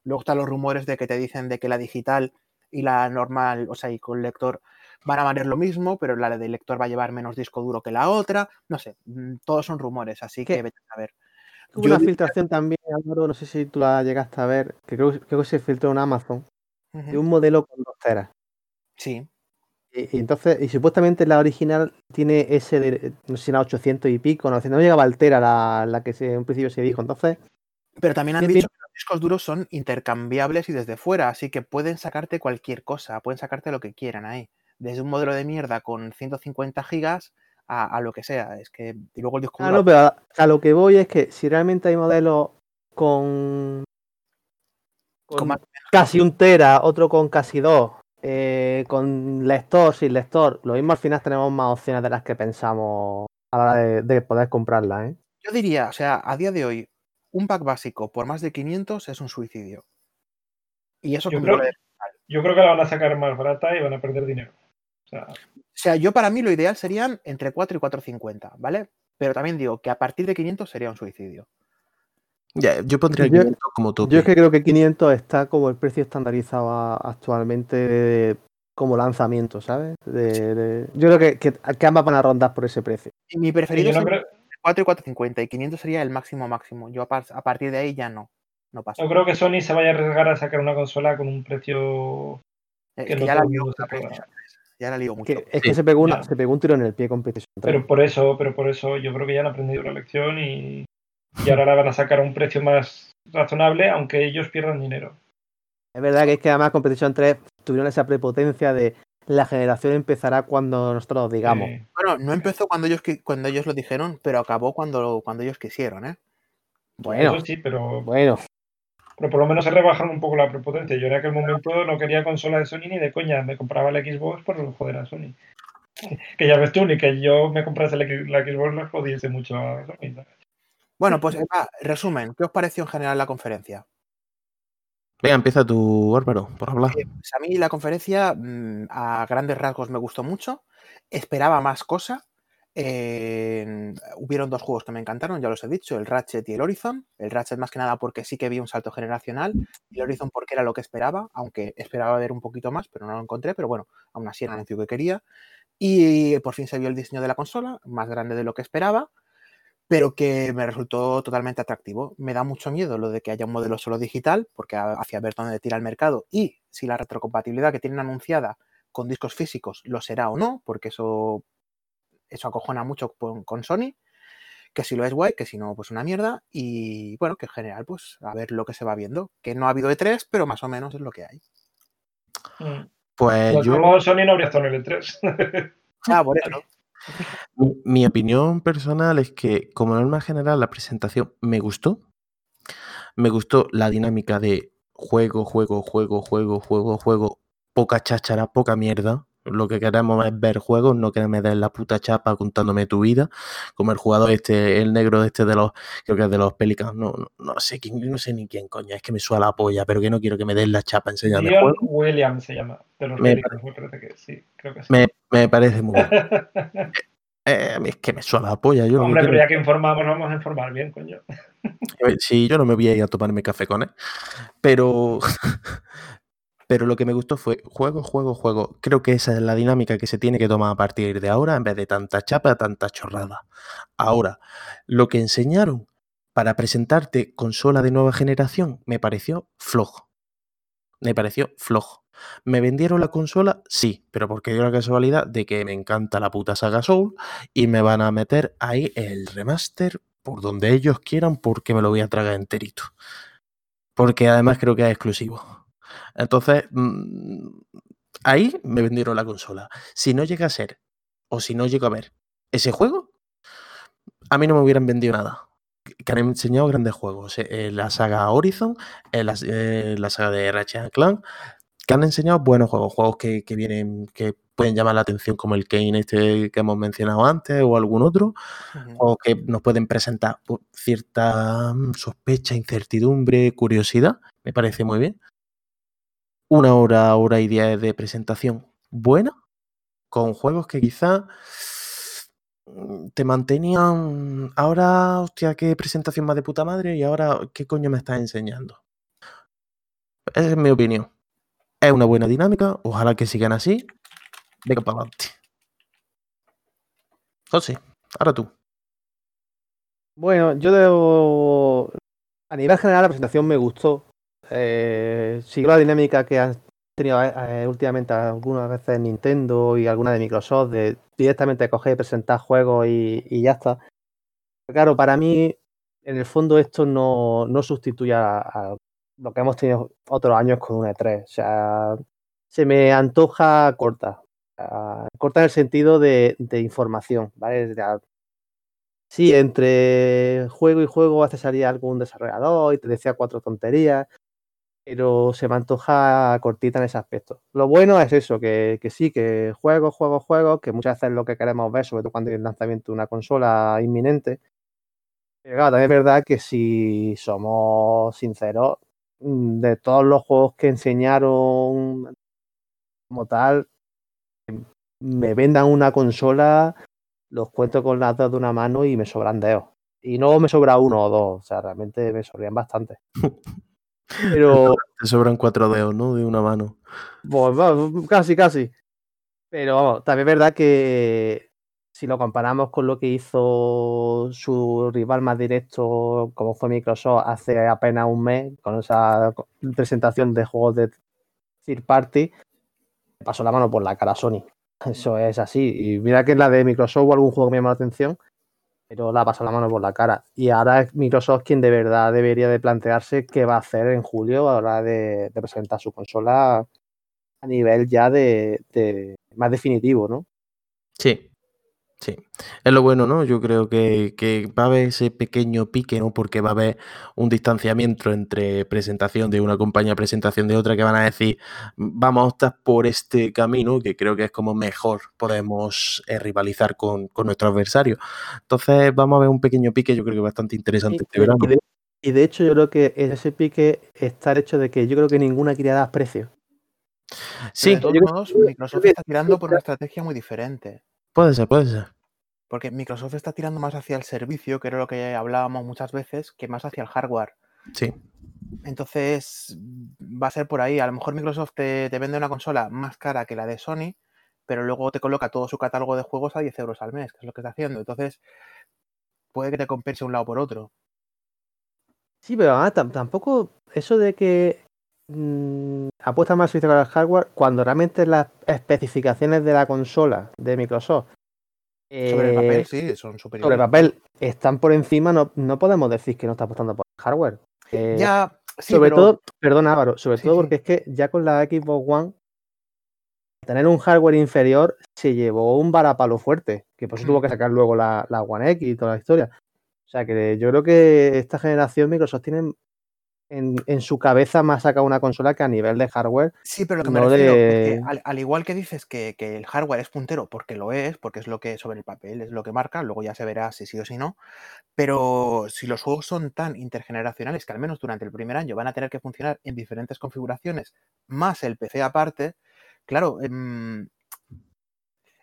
Luego están los rumores de que te dicen de que la digital y la normal, o sea, y con lector van a valer lo mismo, pero la de lector va a llevar menos disco duro que la otra. No sé, mm, todos son rumores, así ¿Qué? que vete a saber. Hubo una filtración también, Álvaro, no sé si tú la llegaste a ver, que creo, creo que se filtró en Amazon, de un modelo con dos teras. Sí, Y, y entonces, y supuestamente la original tiene ese de, no sé si era 800 y pico, 900, no llegaba al tera la, la que se, en principio se dijo. Entonces, Pero también han dicho que los discos duros son intercambiables y desde fuera, así que pueden sacarte cualquier cosa, pueden sacarte lo que quieran ahí. Desde un modelo de mierda con 150 gigas a, a lo que sea. Es que. Y luego el disco ah, no, pero a, a lo que voy es que si realmente hay modelos con, con con más- casi un tera, otro con casi dos, eh, con lector, sin lector, lo mismo al final tenemos más opciones de las que pensamos a la hora de, de poder comprarla, ¿eh? Yo diría, o sea, a día de hoy, un pack básico por más de 500 es un suicidio. Y eso Yo creo, yo creo que la van a sacar más barata y van a perder dinero. O sea, O sea, yo para mí lo ideal serían entre 4 y 450, ¿vale? Pero también digo que a partir de 500 sería un suicidio. Ya, yo pondría Yo- 500 como tope. Yo es que creo que 500 está como el precio estandarizado a- actualmente de- como lanzamiento, ¿sabes? De- de- yo creo que, que, que ambas van a rondar por ese precio. Y mi preferido yo no es creo, entre 4 y 450 y 500 sería el máximo máximo. Yo a, par- a partir de ahí ya no. No pasa. no creo que Sony se vaya a arriesgar a sacar una consola con un precio Es que ya la el lío mundo con la se pueda. PlayStation 3. Ya la lío mucho. Que- es que Sí, se pegó, una, ya. se pegó un tiro en el pie con PlayStation 3. Pero por eso, pero por eso yo creo que ya han aprendido la lección y, y ahora la van a sacar a un precio más razonable, aunque ellos pierdan dinero. Es verdad que es que además con PlayStation 3 tuvieron esa prepotencia de la generación empezará cuando nosotros digamos. Bueno, no empezó cuando ellos, cuando ellos lo dijeron, pero acabó cuando, cuando ellos quisieron, ¿eh? Bueno, eso sí, pero, bueno. Pero por lo menos se rebajaron un poco la prepotencia. Yo en aquel momento no quería consola de Sony ni de coña, me compraba la Xbox por joder a Sony. Que ya ves tú, ni que yo me comprase la, la Xbox le jodiese mucho a Sony. ¿sabes? Bueno, pues va, resumen, ¿qué os pareció en general la conferencia? Venga, empieza tú, Álvaro, por hablar. Eh, pues a mí la conferencia mm, a grandes rasgos me gustó mucho. Esperaba más cosa. Eh, hubieron dos juegos que me encantaron, ya los he dicho, el Ratchet y el Horizon. El Ratchet más que nada porque sí que vi un salto generacional y el Horizon porque era lo que esperaba, aunque esperaba ver un poquito más, pero no lo encontré, pero bueno, aún así era el anuncio que quería. Y por fin se vio el diseño de la consola, más grande de lo que esperaba, pero que me resultó totalmente atractivo. Me da mucho miedo lo de que haya un modelo solo digital, porque ha- hacia ver dónde tira el mercado y si la retrocompatibilidad que tienen anunciada con discos físicos lo será o no, porque eso, eso acojona mucho con, con Sony, que si lo es guay, que si no, pues una mierda, y bueno, que en general, pues a ver lo que se va viendo, que no ha habido E3, pero más o menos es lo que hay. Mm. Pues Pues yo, como Sony no habría estado en el E3. Ah, por eso. mi, mi opinión personal es que, como norma general, la presentación me gustó. Me gustó la dinámica de juego, juego, juego, juego, juego, juego, poca cháchara, poca mierda. Lo que queremos es ver juegos, no que me des la puta chapa contándome tu vida. Como el jugador este, el negro este de los, creo que es de los Pelicans, no, no, no sé quién, no sé ni quién coño, es que me suena la polla, pero que no quiero que me des la chapa el juego. Williams se llama, de los Me Pelicans, me parece que sí, creo que sí. Me, me parece muy bien. Eh, es que me suena la polla. Yo Hombre, pero quiero- ya que informamos, vamos a informar bien, coño. Ver, Sí, yo no me voy a ir a tomarme café con él. Pero, pero lo que me gustó fue juego, juego, juego. Creo que esa es la dinámica que se tiene que tomar a partir de ahora en vez de tanta chapa, tanta chorrada. Ahora, lo que enseñaron para presentarte consola de nueva generación me pareció flojo. Me pareció flojo. ¿Me vendieron la consola? Sí, pero porque dio la casualidad de que me encanta la puta saga Soul y me van a meter ahí el remaster por donde ellos quieran porque me lo voy a tragar enterito. Porque además creo que es exclusivo. Entonces, mm, ahí me vendieron la consola. Si no llega a ser, o si no llego a ver ese juego, a mí no me hubieran vendido nada. Que han enseñado grandes juegos. eh, eh, la saga Horizon, eh, la, eh, la saga de Ratchet and Clank, que han enseñado buenos juegos, juegos que, que vienen, que pueden llamar la atención, como el Kane este que hemos mencionado antes, o algún otro, o que nos pueden presentar pues, cierta mm, sospecha, incertidumbre, curiosidad. Me parece muy bien. Una hora, hora y diez de presentación buena, con juegos que quizá mm, te mantenían. Ahora, hostia, qué presentación más de puta madre, y ahora, ¿qué coño me estás enseñando? Esa es mi opinión. Es una buena dinámica, ojalá que sigan así. Venga para adelante. José, ahora tú. Bueno, yo debo. A nivel general, la presentación me gustó. Eh, siguió la dinámica que han tenido eh, últimamente algunas veces Nintendo y alguna de Microsoft de directamente coger y presentar juegos y, y ya está. Claro, para mí, en el fondo, esto no, no sustituye a, a lo que hemos tenido otros años con un E3. O sea, se me antoja corta. Corta en el sentido de, información, ¿vale? De- Sí, entre juego y juego hace salir algún desarrollador y te decía cuatro tonterías, pero se me antoja cortita en ese aspecto. Lo bueno es eso, que, que sí, que juegos, juegos, juegos, que muchas veces es lo que queremos ver, sobre todo cuando hay el lanzamiento de una consola inminente. Pero claro, también es verdad que si somos sinceros, mm, de todos los juegos que enseñaron como tal, me vendan una consola, los cuento con las dos de una mano y me sobran dedos. Y no me sobra uno o dos, o sea, realmente me sobran bastante. Pero, Te sobran cuatro dedos, ¿no? De una mano. pues, casi, casi. Pero vamos, también es verdad que si lo comparamos con lo que hizo su rival más directo, como fue Microsoft, hace apenas un mes, con esa presentación de juegos de third party, pasó la mano por la cara a Sony. Eso es así. Y mira que en la de Microsoft hubo algún juego que me llamó la atención, pero la pasó la mano por la cara. Y ahora es Microsoft quien de verdad debería de plantearse qué va a hacer en julio a la hora de, presentar su consola a nivel ya de, de más definitivo, ¿no? Sí, sí. Es lo bueno, ¿no? Yo creo que, que va a haber ese pequeño pique, ¿no? Porque va a haber un distanciamiento entre presentación de una compañía, presentación de otra, que van a decir, vamos a optar por este camino, que creo que es como mejor podemos eh, rivalizar con, con nuestro adversario. Entonces, vamos a ver un pequeño pique, yo creo que bastante interesante Y- este verano. y de, Y de hecho yo creo que ese pique está el hecho de que yo creo que ninguna quería dar precio. Sí, de todos modos, Microsoft está tirando por una estrategia muy diferente. Puede ser, puede ser. Porque Microsoft está tirando más hacia el servicio, que era lo que hablábamos muchas veces, que más hacia el hardware. Sí. Entonces, va a ser por ahí. A lo mejor Microsoft te, te vende una consola más cara que la de Sony, pero luego te coloca todo su catálogo de juegos a 10 euros al mes, que es lo que está haciendo. Entonces, puede que te compense un lado por otro. Sí, pero ah, tam- tampoco eso de que mm, apuesta más servicio para el hardware cuando realmente las especificaciones de la consola de Microsoft Sobre el eh, papel, sí, son superiores. sobre papel están por encima, no, no podemos decir que no está apostando por el hardware. Eh, Ya, sí, sobre pero- todo, perdona Álvaro, sobre Sí, todo porque es que ya con la Xbox One, tener un hardware inferior se llevó un varapalo fuerte, que por eso tuvo que Mm. sacar luego la, la One X y toda la historia. O sea que yo creo que esta generación Microsoft tiene en, en su cabeza más sacado una consola que a nivel de hardware. Sí, pero lo que me refiero es que al, al igual que dices que, que el hardware es puntero, porque lo es, porque es lo que sobre el papel es lo que marca, luego ya se verá si sí o si no. Pero si los juegos son tan intergeneracionales que al menos durante el primer año van a tener que funcionar en diferentes configuraciones, más el PC aparte, claro, em,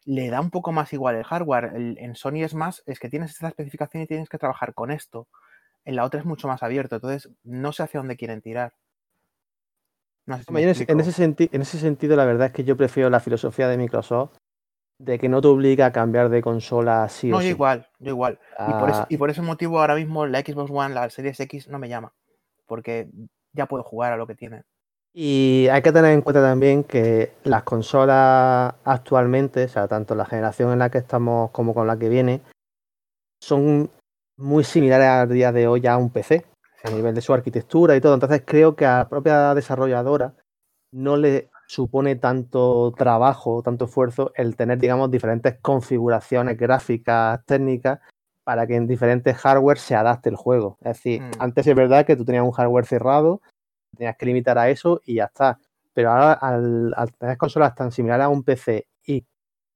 le da un poco más igual el hardware. El- en Sony es más, es que tienes esta especificación y tienes que trabajar con esto. En la otra es mucho más abierto, entonces no sé hacia dónde quieren tirar. No sé si me Hombre, en, ese, en explico. ese senti- en ese sentido, la verdad es que yo prefiero la filosofía de Microsoft de que no te obliga a cambiar de consola sí No, o yo sí. igual, yo igual. Y, por ese, Ah, y por ese motivo ahora mismo la Xbox One, la Series X, no me llama. Porque ya puedo jugar a lo que tiene. Y hay que tener en cuenta también que las consolas actualmente, o sea, tanto la generación en la que estamos como con la que viene, son muy similares a día de hoy a un PC, a nivel de su arquitectura y todo. Entonces creo que a la propia desarrolladora no le supone tanto trabajo, tanto esfuerzo el tener, digamos, diferentes configuraciones gráficas, técnicas, para que en diferentes hardware se adapte el juego. Es decir, Mm. antes es verdad que tú tenías un hardware cerrado, tenías que limitar a eso y ya está. Pero ahora, al, al tener consolas tan similares a un PC y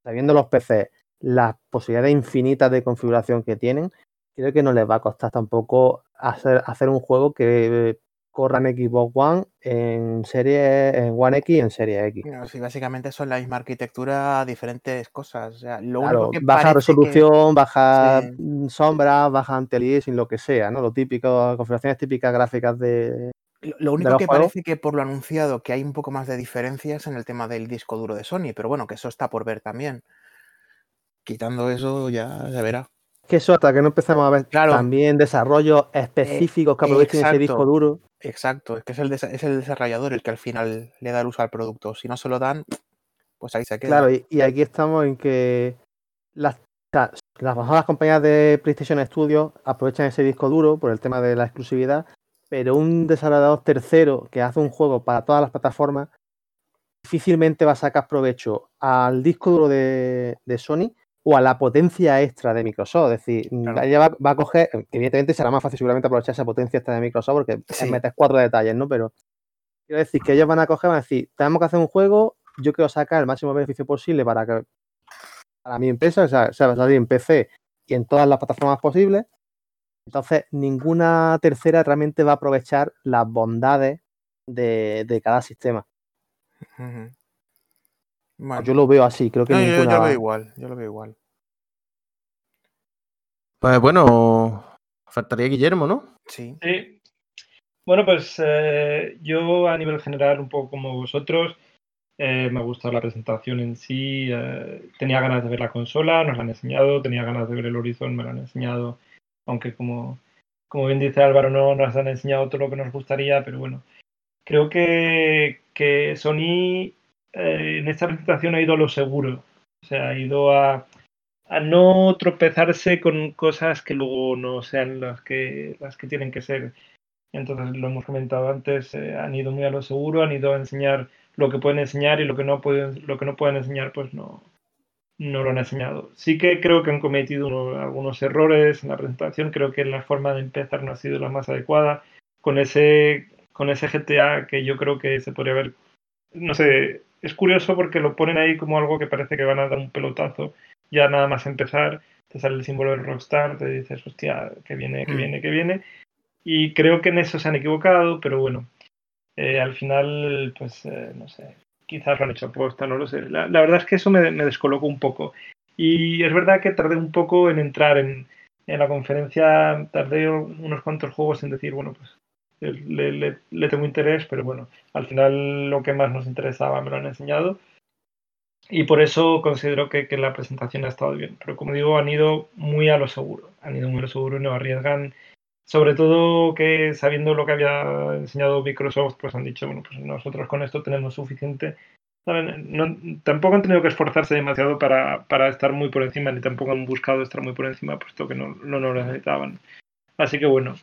sabiendo los PC las posibilidades infinitas de configuración que tienen, creo que no les va a costar tampoco hacer, hacer un juego que corra en Xbox One, en serie, en One X y en Serie X. No, sí, básicamente son la misma arquitectura, diferentes cosas. O sea, lo Claro, único que baja que- resolución, baja Sí. sombras, baja anti-aliasing, lo que sea, ¿no? Lo típico, configuraciones típicas gráficas de, Lo, único que juegos. parece que por lo anunciado que hay un poco más de diferencias en el tema del disco duro de Sony, pero bueno, que eso está por ver también. Quitando eso ya se verá. Que eso hasta que no empecemos a ver Claro. también desarrollos específicos que aprovechen ese disco duro. Exacto, es que es el, desa- es el desarrollador el que al final le da el uso al producto. Si no se lo dan, pues ahí se queda. Claro, y, y aquí estamos en que las, las bajadas compañías de PlayStation Studios aprovechan ese disco duro por el tema de la exclusividad, pero un desarrollador tercero que hace un juego para todas las plataformas difícilmente va a sacar provecho al disco duro de, de Sony o a la potencia extra de Microsoft. Es decir, Claro. ella va, va a coger, evidentemente será más fácil seguramente aprovechar esa potencia extra de Microsoft porque Sí. metes cuatro detalles, ¿no? Pero quiero decir que ellos van a coger, van a decir, tenemos que hacer un juego, yo quiero sacar el máximo beneficio posible para que para mi empresa, o sea, o sea, va a salir en PC y en todas las plataformas posibles. Entonces, ninguna tercera realmente va a aprovechar las bondades de, de cada sistema. Ujú. Yo lo veo así, creo que no, yo- yo, ninguna. lo veo igual, yo lo veo igual. Pues bueno, faltaría Guillermo, ¿no? Sí. Sí. Bueno, pues eh, yo a nivel general, un poco como vosotros, eh, me ha gustado la presentación en sí. eh, tenía ganas de ver la consola, nos la han enseñado. Tenía ganas de ver el Horizon, me lo han enseñado. Aunque como, como bien dice Álvaro, no nos han enseñado todo lo que nos gustaría, pero bueno. Creo que, que Sony eh, en esta presentación ha ido a lo seguro. O sea, ha ido a, no tropezarse con cosas que luego no sean las que, las que tienen que ser. Entonces, lo hemos comentado antes, eh, han ido muy a lo seguro, han ido a enseñar lo que pueden enseñar y lo que no pueden, lo que no pueden enseñar, pues no, no lo han enseñado. Sí que creo que han cometido uno- algunos errores en la presentación, creo que la forma de empezar no ha sido la más adecuada, con ese, con ese GTA que yo creo que se podría haber, no sé, es curioso porque lo ponen ahí como algo que parece que van a dar un pelotazo, ya nada más empezar, te sale el símbolo del Rockstar, te dices, hostia, que viene, que Mm. viene, que viene, Y creo que en eso se han equivocado, pero bueno, eh, al final, pues eh, no sé, quizás lo han hecho aposta, no lo sé. La, la verdad es que eso me, me, descolocó un poco. Y es verdad que tardé un poco en entrar en, en la conferencia, tardé unos cuantos juegos en decir, bueno, pues le, le, tengo interés, pero bueno, al final lo que más nos interesaba me lo han enseñado. Y por eso considero que, que la presentación ha estado bien. Pero como digo, han ido muy a lo seguro. Han ido muy a lo seguro y no arriesgan sobre todo que sabiendo lo que había enseñado Microsoft, pues han dicho, bueno, pues nosotros con esto tenemos suficiente. No, tampoco han tenido que esforzarse demasiado para, para, estar muy por encima, ni tampoco han buscado estar muy por encima, puesto que no, no lo necesitaban. Así que bueno,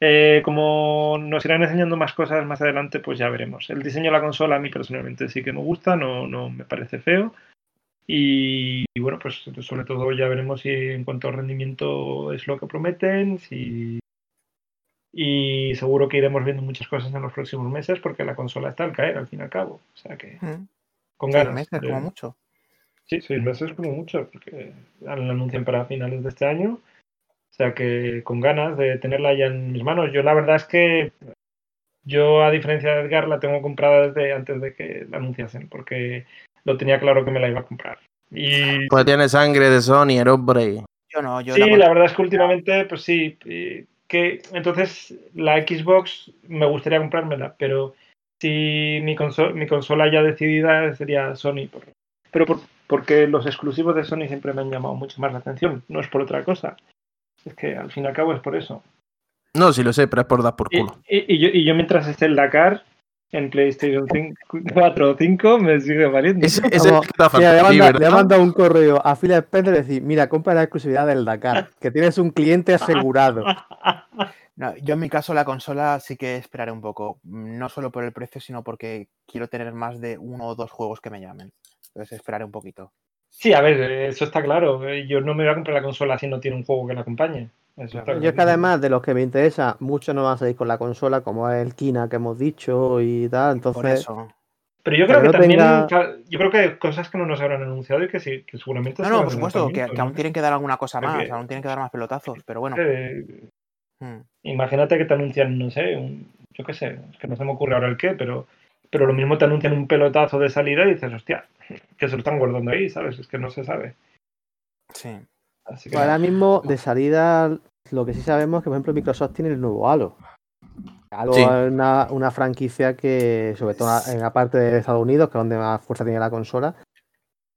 eh, como nos irán enseñando más cosas más adelante, pues ya veremos. El diseño de la consola a mí personalmente sí que me gusta, no, no me parece feo. Y, y, bueno, pues sobre todo ya veremos si en cuanto al rendimiento es lo que prometen, si y seguro que iremos viendo muchas cosas en los próximos meses porque la consola está al caer al fin y al cabo. O sea que Mm. con Seis ganas. meses, de- como mucho. Sí, seis meses como mucho, porque la anuncian para finales de este año. O sea que con ganas de tenerla ya en mis manos. Yo la verdad es que yo, a diferencia de Edgar, la tengo comprada desde antes de que la anunciasen, porque lo tenía claro que me la iba a comprar. Y Pues tiene sangre de Sony, el hombre. Yo no, yo sí, la- la verdad es que últimamente, pues sí, eh, que entonces la Xbox me gustaría comprármela, pero si mi, conso- mi consola ya decidida sería Sony. por- pero por- porque los exclusivos de Sony siempre me han llamado mucho más la atención, no es por otra cosa. Es que al fin y al cabo es por eso. No, sí lo sé, pero es por dar por Y, culo. y- y yo, y yo mientras esté el Dakar en PlayStation 5 4 o 5 me sigue valiendo. Ese es el Vamos, que ha mira, le, manda, le manda un correo a Phil Spencer y decir, mira, compra la exclusividad del Dakar, que tienes un cliente asegurado. No, yo en mi caso la consola sí que esperaré un poco, no solo por el precio, sino porque quiero tener más de uno o dos juegos que me llamen. Entonces esperaré un poquito. Sí, a ver, eso está claro. Yo no me voy a comprar la consola si no tiene un juego que la acompañe. Eso está Yo es que además de los que me interesa, muchos no van a salir con la consola, como es el Kina que hemos dicho y tal. Por Entonces, eso. Pero yo creo que que no también, tenga- yo creo que hay cosas que no nos habrán anunciado y que sí, que seguramente No, no, por supuesto, que, que aún tienen que dar alguna cosa más, Porque- aún tienen que dar más pelotazos, pero bueno. Eh, mm. imagínate que te anuncian, no sé, un- yo qué sé, es que no se me ocurre ahora el qué, pero, pero lo mismo te anuncian un pelotazo de salida y dices, hostia, que se lo están guardando ahí, ¿sabes? Es que no se sabe. Sí. Así que pues ahora mismo de salida, lo que sí sabemos es que, por ejemplo, Microsoft tiene el nuevo Halo. Halo Sí. es una, una franquicia que, sobre todo en la parte de Estados Unidos, que es donde más fuerza tiene la consola,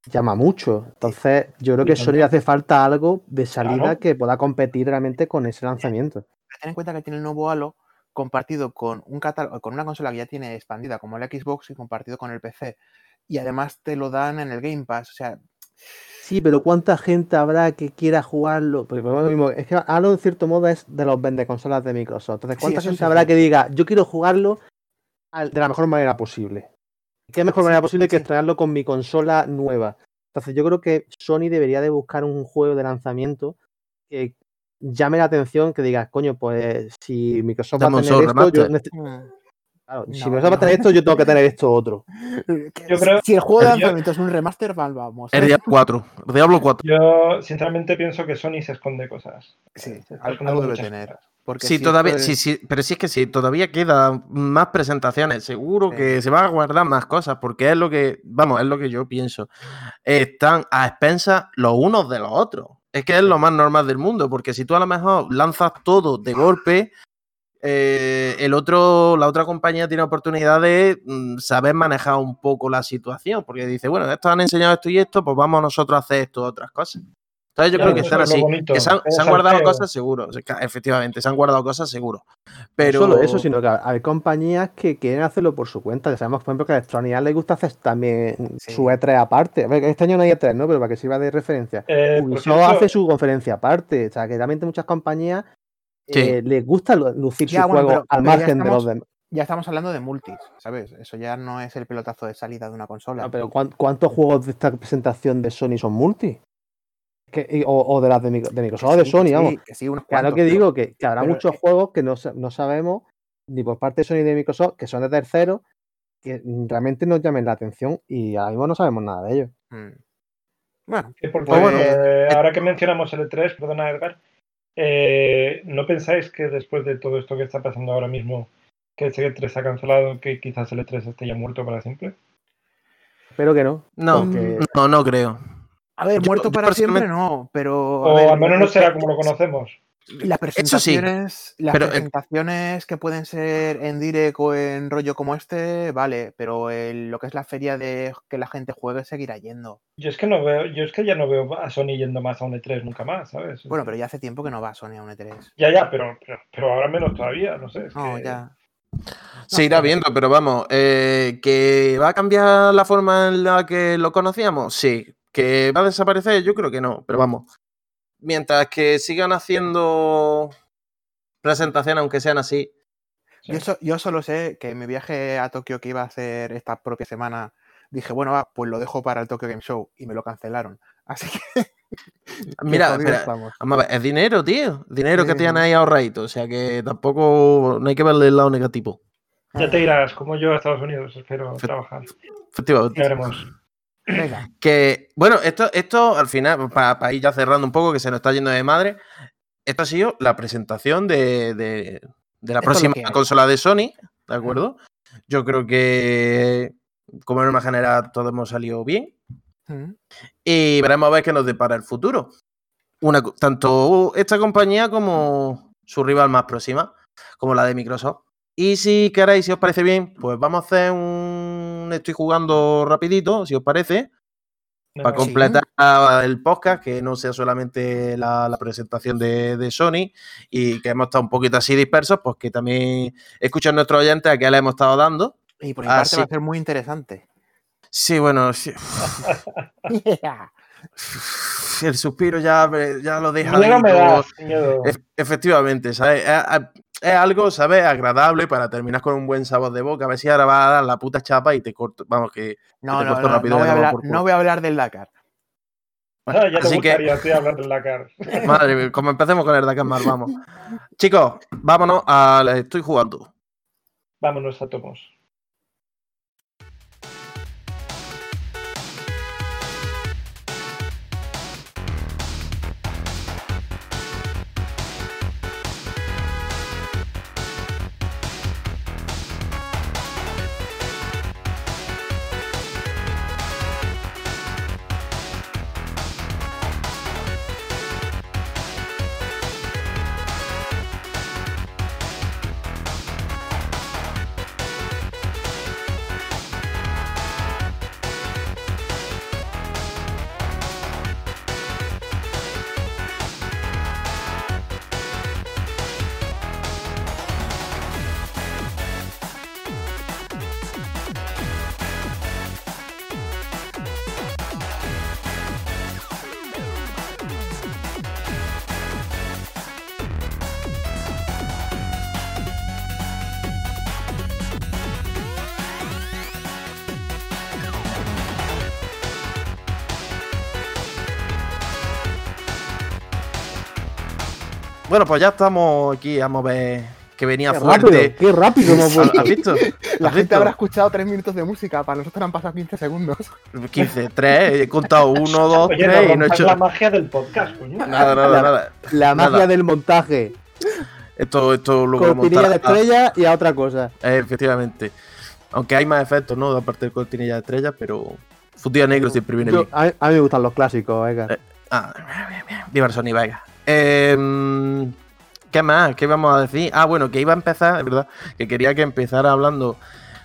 llama mucho. Entonces, yo creo que. Sony le hace falta algo de salida Claro. que pueda competir realmente con ese lanzamiento. Ten en cuenta que tiene el nuevo Halo compartido con un catálogo, con una consola que ya tiene expandida como la Xbox y compartido con el PC. Y además te lo dan en el Game Pass. O sea, Sí, pero ¿cuánta gente habrá que quiera jugarlo? Porque por lo mismo, es que Halo en cierto modo es de los consolas de Microsoft. Entonces, ¿cuánta gente sí, habrá sí. que diga, yo quiero jugarlo de la mejor manera posible? ¿Qué mejor manera posible que estrenarlo con mi consola nueva? Entonces, yo creo que Sony debería de buscar un juego de lanzamiento que llame la atención, que digas, coño, pues si Microsoft va a tener esto, yo mm, si No, Microsoft va a no. tener esto, yo tengo que tener esto otro. Yo si- creo- si el juego de lanzamiento es un remaster, vamos. El Diablo 4. el Diablo 4. yo sinceramente pienso que Sony se esconde cosas. Sí, Se escondiendo algo debe tener. cosas. Porque Sí, si todavía, esto sí, es- sí, pero sí es que sí, todavía quedan más presentaciones. Seguro Sí. que se van a guardar más cosas, porque es lo que, vamos, es lo que yo pienso. Están a expensas los unos de los otros. Es que es lo más normal del mundo, porque si tú a lo mejor lanzas todo de golpe, eh, el otro, la otra compañía tiene oportunidad de mm, saber manejar un poco la situación, porque dice, bueno, estos han enseñado esto y esto, pues vamos nosotros a hacer esto, otras cosas. Entonces yo Claro, creo que están es así. bonito, que se han, es se han guardado cosas seguro, que efectivamente, se han guardado cosas seguro. No Pero solo eso, sino que hay compañías que quieren hacerlo por su cuenta. Ya sabemos, por ejemplo, que a Electronic Arts le gusta hacer también Sí. su E3 aparte. A ver, este año no hay E3, ¿no? Pero para que sirva de referencia. Eh, Ubisoft hace su conferencia aparte. O sea, que realmente muchas compañías Sí. eh, les gusta lu- lucir Ya, su bueno, juego pero- al pero margen de los demás. ya estamos hablando de multis, ¿sabes? Eso ya no es el pelotazo de salida de una consola. No, pero ¿cuán- ¿cuántos juegos de esta presentación de Sony son multi? Que- y- o, o de las de, de Microsoft o de Sí, Sony, que vamos. sí, que sí, unos Claro cuantos, que pero- digo que, que habrá muchos eh, juegos que no, no sabemos, ni por parte de Sony ni de Microsoft, que son de terceros, que realmente nos llamen la atención y ahora mismo no sabemos nada de ellos. Mm. Bueno, Pues bueno, eh, ahora que mencionamos el E3, perdona Edgar, Eh, ¿No pensáis que después de todo esto que está pasando ahora mismo, que ese E3 se ha cancelado, que quizás el E3 esté ya muerto para siempre? Espero que no. No, Porque- no, no creo. A ver, Yo- muerto yo para siempre no, pero. a O ver, al menos no será como lo conocemos. Las Eso sí, presentaciones, las pero, eh, presentaciones que pueden ser en direct o en rollo como este, vale, pero el- lo que es la feria de que la gente juegue seguirá yendo. Yo es que no veo, yo es que ya no veo a Sony yendo más a un E3 nunca más, ¿sabes? Bueno, pero ya hace tiempo que no va Sony a un E3. Ya, ya, pero, pero, pero ahora menos todavía, no sé. es No, que- ya. Se irá viendo, pero vamos, eh, ¿que va a cambiar la forma en la que lo conocíamos? Sí. ¿Que va a desaparecer? Yo creo que no, pero vamos. Mientras que sigan haciendo presentaciones, aunque sean así, Sí. Yo, so- yo solo sé que mi viaje a Tokio que iba a hacer esta propia semana, dije, bueno, va, pues lo dejo para el Tokyo Game Show y me lo cancelaron. Así que. Mira, jodidos espera, estamos. vamos a ver, es dinero, tío. Dinero que Sí, sí. ahí ahorradito. O sea que tampoco no hay que verle el lado negativo. Ya te irás, como yo a Estados Unidos, espero Fe- trabajar. Efectivamente. Ya veremos. Venga. Que, bueno, esto, esto al final, para ir ya cerrando un poco, que se nos está yendo de madre, esto ha sido la presentación de, de- de la próxima consola de Sony, ¿de acuerdo? Yo creo que, como norma general, todo hemos salido bien. Mm. Y veremos a ver qué nos depara el futuro. Una, tanto esta compañía como su rival más próxima, como la de Microsoft. Y si queréis, si os parece bien, pues vamos a hacer un estoy jugando rapidito, si os parece, para Sí. completar el podcast, que no sea solamente la, la presentación de, de Sony y que hemos estado un poquito así dispersos, pues que también escuchen nuestros oyentes a qué le hemos estado dando. Y por mi parte va a ser muy interesante. Sí, bueno, sí, el suspiro ya, ya lo deja me miedo. Efectivamente, ¿sabes? Es, algo, ¿sabes? Agradable para terminar con un buen sabor de boca. A ver si ahora va a dar la puta chapa y te corto. Vamos, que. No, te no, corto no, rápido no voy a hablar, por culo. no voy a hablar del Dakar. Ah, ya te así que- gustaría tío, hablar del Dakar. Madre mía, como empecemos con el Dakar más, vamos. Chicos, vámonos al Estoy jugando. Vámonos a tomos. Bueno, pues ya estamos aquí. Vamos a ver que venía Qué fuerte. rápido, qué rápido hemos ¿Has vuelto. has visto? La ¿Has gente visto? habrá escuchado tres minutos de música, para nosotros han pasado 15 segundos. 15, 3, he contado 1, 2, Oye, 3 y no he hecho la magia del podcast, coño. nada, nada, La- nada. La magia Nada. del montaje. Esto, esto lo Cortinilla de estrella y a otra cosa. Eh, efectivamente. Aunque hay más efectos, ¿no? Aparte de cortinilla de estrellas, pero Futía Negro siempre viene Yo- bien. a, mí, a mí me gustan los clásicos, venga. Eh, Ah, bien, bien. Viva el Sony Vega. Em, ¿Qué más? ¿Qué íbamos a decir? Ah, bueno, que iba a empezar, es verdad, que quería que empezara hablando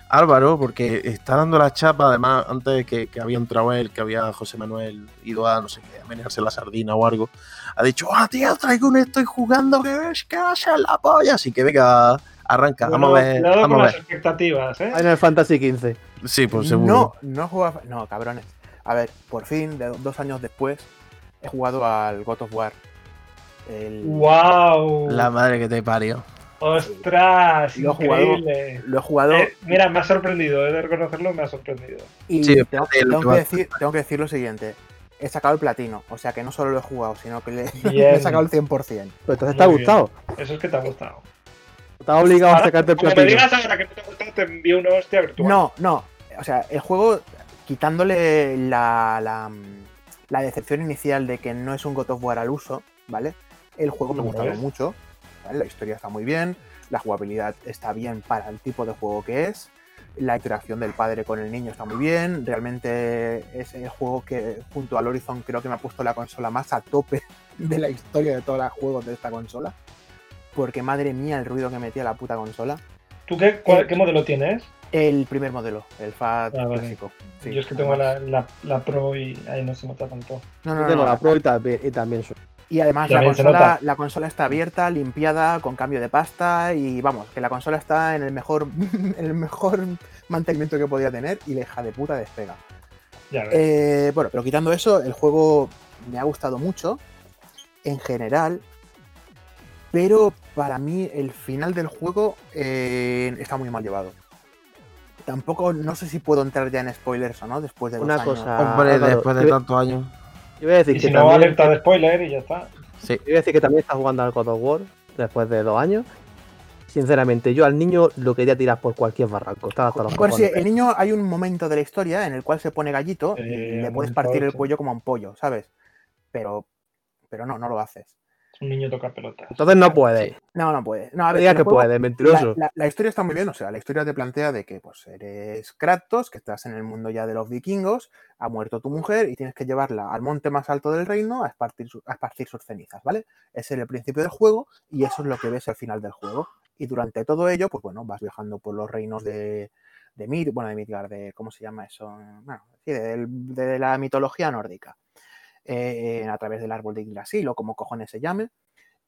Álvaro, porque está dando la chapa, además, antes de que, que había entrado él, que había José Manuel ido a, no sé qué, a menearse la sardina o algo, ha dicho, ah, tío, traigo un estoy jugando, que es que va a ser la polla, así que venga, arranca, vamos a Bueno, ver, Cuidado vamos con a las ver. expectativas, ¿eh? En el Fantasy XV. Sí, pues seguro. No, no he jugado. No, cabrones. A ver, por fin, de dos años después, he jugado al God of War. El- ¡Wow! La madre que te parió. ¡Ostras! Lo he jugado. Increíble. Lo he jugado Eh, mira, me ha sorprendido, he de reconocerlo, me ha sorprendido. y sí, tengo, que decir, tengo que decir lo siguiente. He sacado el platino, o sea que no solo lo he jugado, sino que le, he sacado el 100%. Pues entonces te ha bien. gustado. Eso es que te ha gustado. Te ha obligado a sacarte el como me platino. digas ahora que no te ha gustado, te envío una hostia virtual. No, no. O sea, el juego, quitándole la, la, la decepción inicial de que no es un God of War al uso, ¿vale? El juego me ha ¿Cómo gustado ves? mucho, ¿vale? la historia está muy bien, la jugabilidad está bien para el tipo de juego que es, la interacción del padre con el niño está muy bien, realmente es el juego que junto al Horizon creo que me ha puesto la consola más a tope de la historia de todos los juegos de esta consola. Porque madre mía el ruido que metía la puta consola. ¿Tú qué, cuál- Eh, qué modelo tienes? El primer modelo, el FAT Ah, vale. clásico. sí, Yo es que tengo la, la, la Pro y ahí no se nota tanto. No, no, tengo no, la Pro y también, y también su- Y además la consola, la consola está abierta, limpiada, con cambio de pasta y vamos, que la consola está en el mejor, en el mejor mantenimiento que podía tener y la hija de puta despega. Ya. Eh, bueno, pero quitando eso, el juego me ha gustado mucho en general, pero para mí el final del juego eh, está muy mal llevado. Tampoco, no sé si puedo entrar ya en spoilers o no, después de Una años. cosa- Hombre, Álvaro, después de tantos años. Yo voy a decir y que si no, también, alerta de spoiler y ya está. Sí. yo voy a decir que también está jugando al God of War después de dos años. Sinceramente, yo al niño lo quería tirar por cualquier barranco. Estaba hasta los Bueno, sí, el niño hay un momento de la historia en el cual se pone gallito y Eh, le puedes partir el cuello como a un pollo, ¿sabes? Pero, pero no, no lo haces. Un niño toca pelotas. Entonces no puede. No, no puede. No, a ver, digas que juego- puede, mentiroso. La, la- la historia está muy bien, o sea, la historia te plantea de que pues eres Kratos, que estás en el mundo ya de los vikingos, ha muerto tu mujer y tienes que llevarla al monte más alto del reino a esparcir, su- a esparcir sus cenizas, ¿vale? Ese es el principio del juego y eso es lo que ves al final del juego. Y durante todo ello, pues bueno, vas viajando por los reinos de, de Mir, bueno, de Midgard, de, ¿cómo se llama eso? Bueno, sí, de, de la mitología nórdica. Eh, a través del árbol de Yggdrasil o como cojones se llame.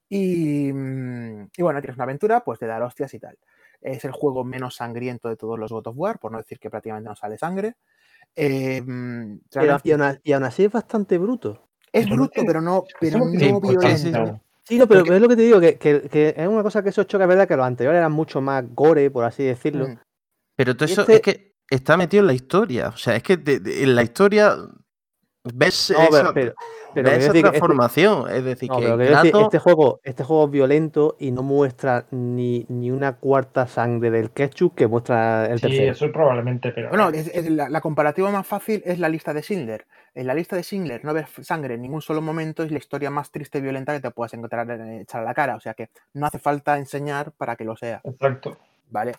Y, mm, y bueno, tienes una aventura pues de dar hostias y tal. Es el juego menos sangriento de todos los God of War, por no decir que prácticamente no sale sangre. Eh, mm, Pero- y, aún, a- y aún así es bastante bruto. es bruto, pero no, pero Eso no violento. Sí, no, pero Porque- es lo que te digo, que, que- que es una cosa que eso choca, es verdad que los anteriores eran mucho más gore, por así decirlo. Mm. Pero todo eso este- es que está metido en la historia. O sea, es que de- de- en la historia ves No, esa, pero, pero ves quiero esa decir que este- transformación. Es decir, no, que decir, este juego, este juego es violento y no muestra ni, ni una cuarta sangre del ketchup que muestra el Sí, tercero. eso probablemente, pero. Bueno, es- es la, la comparativa más fácil es la lista de Schindler. En la lista de Schindler no ves sangre en ningún solo momento, es la historia más triste y violenta que te puedas encontrar eh, echar a la cara. O sea que no hace falta enseñar para que lo sea. Exacto. ¿Vale?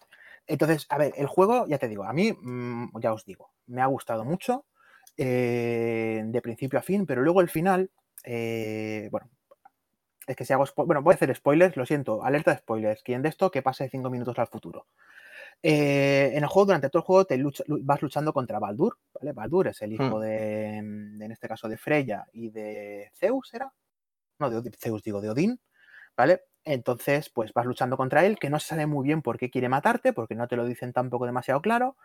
Entonces, a ver, el juego, ya te digo, a mí, mm, ya os digo, me ha gustado mucho eh, de principio a fin, pero luego el final, eh, bueno, es que si hago, bueno, voy a hacer spoilers, lo siento, alerta de spoilers, quien de esto que pase cinco minutos al futuro. Eh, en el juego, durante todo el juego, te lucha- vas luchando contra Baldur, ¿vale? Baldur es el hijo Hmm. de, mm, en este caso, de Freya y de Zeus, ¿era? No, de Zeus, digo, de Odín, ¿vale? Entonces, pues vas luchando contra él, que no se sabe muy bien por qué quiere matarte, porque no te lo dicen tampoco demasiado claro,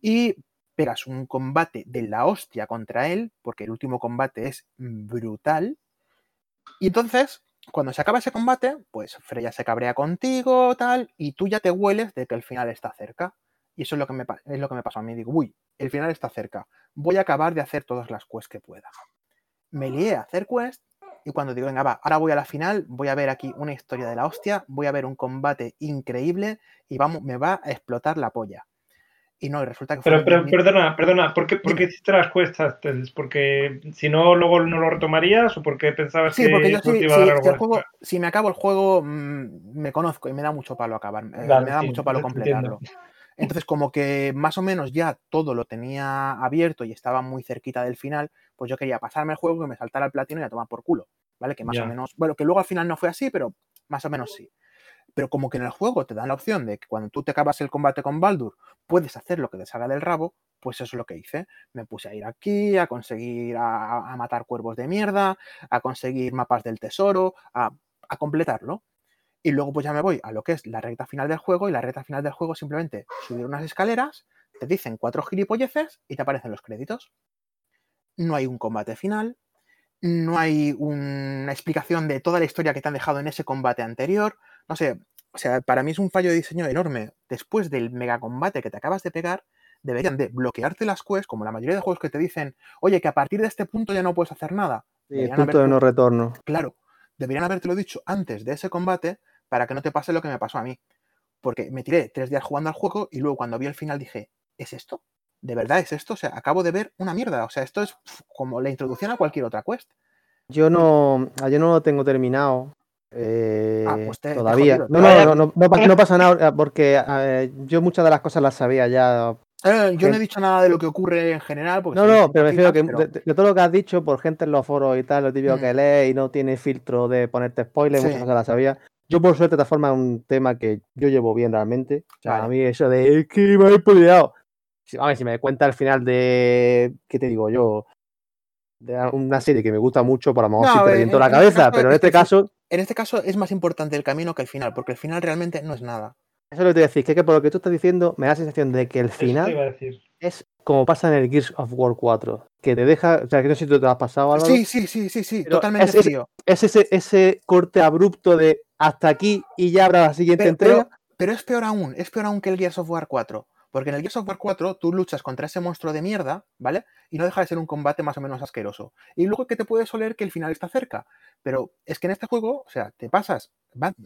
y pegas un combate de la hostia contra él, porque el último combate es brutal, y entonces, cuando se acaba ese combate, pues Freya se cabrea contigo, tal, y tú ya te hueles de que el final está cerca. Y eso es lo que me, es lo que me pasó a mí. Digo, uy, el final está cerca. Voy a acabar de hacer todas las quests que pueda. Me lié a hacer quest y cuando digo, venga, va, ahora voy a la final, voy a ver aquí una historia de la hostia, voy a ver un combate increíble y vamos, me va a explotar la polla. Y no, y resulta que Pero, fueron pero 10 min- perdona, perdona, ¿por qué, por qué Dime. hiciste las cuestas? ¿Porque si no, luego no lo retomarías o porque pensabas Sí, que porque yo eso te sí, iba a sí, dar si, el juego, si me acabo el juego, mm, me conozco y me da mucho palo acabar, eh, me da mucho palo entiendo. completarlo. Entonces, como que más o menos ya todo lo tenía abierto y estaba muy cerquita del final, pues yo quería pasarme el juego, que me saltara el platino y a tomar por culo. ¿Vale? Que más Ya. o menos, bueno, que luego al final no fue así, pero más o menos sí. Pero como que en el juego te dan la opción de que cuando tú te acabas el combate con Baldur, puedes hacer lo que te salga del rabo, pues eso es lo que hice. Me puse a ir aquí, a conseguir a, matar cuervos de mierda, a conseguir mapas del tesoro, a, completarlo. Y luego pues ya me voy a lo que es la recta final del juego y la recta final del juego simplemente subir unas escaleras, te dicen cuatro gilipolleces y te aparecen los créditos. No hay un combate final, no hay una explicación de toda la historia que te han dejado en ese combate anterior. No sé, o sea, para mí es un fallo de diseño enorme. Después del mega combate que te acabas de pegar, deberían de bloquearte las quests, como la mayoría de juegos que te dicen, oye, que a partir de este punto ya no puedes hacer nada. Sí, Deberían punto de no retorno. Claro, deberían habértelo dicho antes de ese combate para que no te pase lo que me pasó a mí. Porque me tiré tres días jugando al juego y luego cuando vi el final dije, ¿es esto? ¿De verdad es esto? O sea, acabo de ver una mierda. O sea, esto es como la introducción a cualquier otra quest. Yo no, ah, yo no lo tengo terminado. Eh, Ah, pues te- todavía. No, no, no, no, no pa- no pasa nada porque eh, yo muchas de las cosas las sabía ya. Eh, yo no he dicho nada de lo que ocurre en general. porque No, no, pero me refiero que de, todo lo que has dicho por gente en los foros y tal, lo típico Mm. que lees y no tiene filtro de ponerte spoilers, Sí. muchas cosas las sabía. Yo por suerte de esta forma es un tema que yo llevo bien realmente. O sea, Vale. a mí eso de es que me habéis spoileado. Si, a ver, si me cuenta al final de, ¿qué te digo yo? De una serie que me gusta mucho, por lo mejor No, a te ver, reviento en- la este cabeza, caso pero en es este caso, En este caso es más importante el camino que el final, porque el final realmente no es nada. eso es lo que te voy a decir, que, es que por lo que tú estás diciendo, me da la sensación de que el final es como pasa en el Gears of War 4, que te deja, o sea, que no sé si tú te lo has pasado, Álvaro, Sí, sí, sí, sí, sí, totalmente es- es- frío. es ese, ese corte abrupto de hasta aquí y ya habrá la siguiente Pero, entrega. pero- pero es peor aún, es peor aún que el Gears of War 4. Porque en el Gears of War 4 tú luchas contra ese monstruo de mierda, ¿vale? Y no deja de ser un combate más o menos asqueroso. Y luego que te puedes oler que el final está cerca. Pero es que en este juego, o sea, te pasas,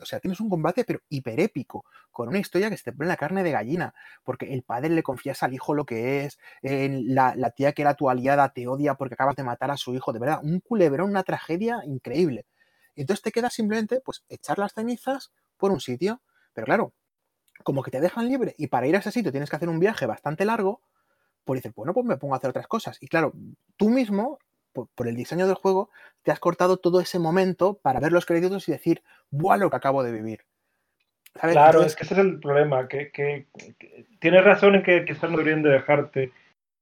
o sea, tienes un combate pero hiperépico, con una historia que se te pone la carne de gallina. Porque el padre le confiesa al hijo lo que es, la, la tía que era tu aliada te odia porque acabas de matar a su hijo. De verdad, un culebrón, una tragedia increíble. Y entonces te queda simplemente, pues, echar las cenizas por un sitio. Pero claro, como que te dejan libre y para ir a ese sitio tienes que hacer un viaje bastante largo, pues dices, bueno, pues me pongo a hacer otras cosas. Y claro, tú mismo, por, por el diseño del juego, te has cortado todo ese momento para ver los créditos y decir, ¡buah, lo que acabo de vivir! ¿Sabes? Claro, Entonces, es que ese es el problema, que, que- que tienes razón en que quizás no deberían de dejarte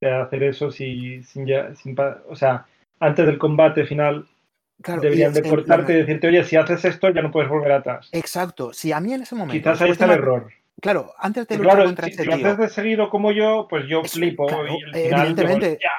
de hacer eso si, sin ya, sin o sea, antes del combate final claro, deberían de cortarte y decirte, oye, si haces esto ya no puedes volver atrás. Exacto, si a mí en ese momento... Quizás ahí está el error. Claro, antes de luchar claro, contra si, lo tío... haces de seguido como yo, pues yo flipo claro, y al final digo, evidentemente. "Ya,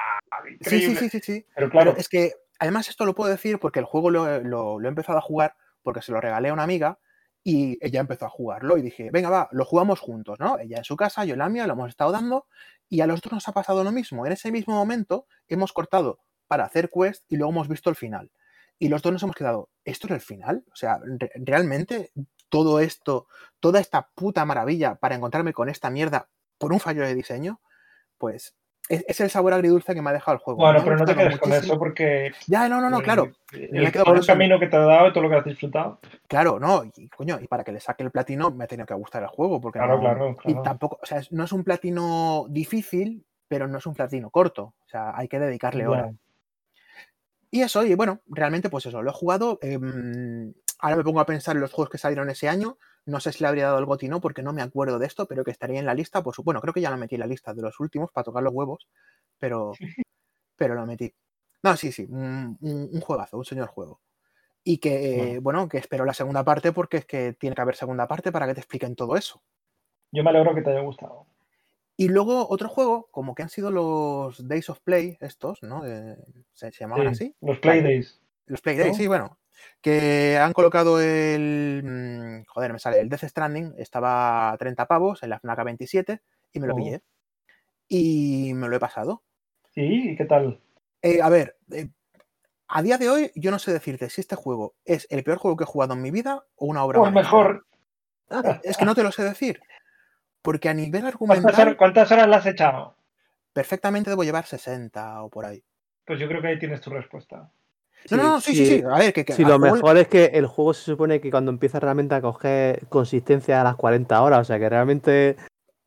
Sí, sí, increíble". sí, sí, sí. Pero claro, Pero es que, además, esto lo puedo decir porque el juego lo, he- lo- lo he empezado a jugar porque se lo regalé a una amiga y ella empezó a jugarlo y dije, venga, va, lo jugamos juntos, ¿no? Ella en su casa, yo en la mía, lo hemos estado dando y a los dos nos ha pasado lo mismo. En ese mismo momento hemos cortado para hacer quest y luego hemos visto el final. Y los dos nos hemos quedado, ¿esto es el final? O sea, re- realmente todo esto, toda esta puta maravilla para encontrarme con esta mierda por un fallo de diseño, pues es, es el sabor agridulce que me ha dejado el juego. bueno, Me pero no te quedes con eso porque Ya, no, no, no, claro. el- el camino que te ha dado y todo lo que has disfrutado. Claro, no, y coño, y para que le saque el platino me ha tenido que gustar el juego, porque Claro, no- claro, y claro. tampoco, o sea, no es un platino difícil, pero no es un platino corto, o sea, hay que dedicarle Ya. horas. Y eso, y bueno, realmente pues eso, lo he jugado, em, ahora me pongo a pensar en los juegos que salieron ese año, no sé si le habría dado el goti no, porque no me acuerdo de esto, pero que estaría en la lista, pues bueno, creo que ya lo metí en la lista de los últimos para tocar los huevos, pero, pero lo metí. No, sí, sí, un, juegazo, un señor juego. Y que, bueno, que espero la segunda parte porque es que tiene que haber segunda parte para que te expliquen todo eso. Yo me alegro que te haya gustado. Y luego otro juego, como que han sido los Days of Play, estos, ¿no? Eh, se, se llamaban Sí, así. Los Playdays. Los Play Days, ¿no? sí, bueno. Que han colocado el. mm, Joder, me sale el Death Stranding, estaba a 30 pavos en la FNAC 27 y me lo Oh. pillé. Y me lo he pasado. Sí, ¿y qué tal? Eh, a ver, eh, a día de hoy yo no sé decirte si este juego es el peor juego que he jugado en mi vida o una obra Pues mejor. Es que no te lo sé decir. Porque a nivel ¿Cuántas argumental, cuántas horas le has echado? perfectamente debo llevar 60 o por ahí. Pues yo creo que ahí tienes tu respuesta. No, no, no, sí, sí, sí. A ver, que, que Si al lo juego- mejor es que el juego se supone que cuando empieza realmente a coger consistencia a las 40 horas, o sea que realmente.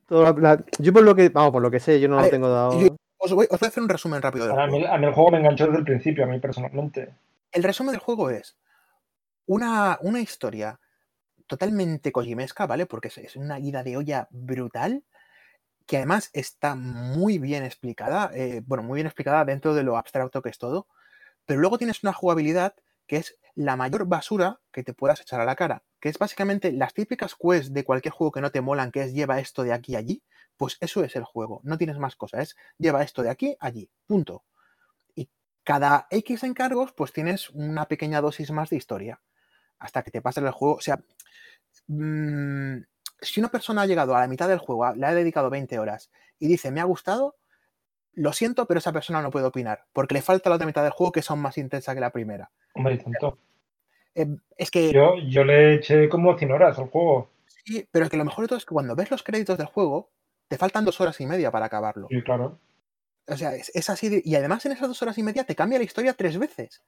todo la- la- yo por lo que. Vamos, por lo que sé, yo no A lo ver, tengo dado. yo- os, voy, os voy a hacer un resumen rápido del A mí, a mí el juego me enganchó desde el principio, a mí personalmente. El resumen del juego es una, una historia totalmente kojimesca, ¿vale? Porque es, es una ida de olla brutal, que además está muy bien explicada, eh, bueno, muy bien explicada dentro de lo abstracto que es todo, pero luego tienes una jugabilidad que es la mayor basura que te puedas echar a la cara, que es básicamente las típicas quests de cualquier juego que no te molan, que es lleva esto de aquí a allí, pues eso es el juego, no tienes más cosas, es lleva esto de aquí a allí, punto. Y cada X encargos, pues tienes una pequeña dosis más de historia, hasta que te pases el juego, o sea, mm, si una persona ha llegado a la mitad del juego, le ha dedicado 20 horas y dice, me ha gustado, lo siento, pero esa persona no puede opinar, porque le falta la otra mitad del juego que es aún más intensa que la primera. Hombre, y tanto. Eh, es que, Yo, yo le eché como 100 horas al juego. sí, pero es que lo mejor de todo es que cuando ves los créditos del juego, te faltan dos horas y media para acabarlo. Sí, claro. O sea, es, es así de- Y además en esas dos horas y media te cambia la historia tres veces.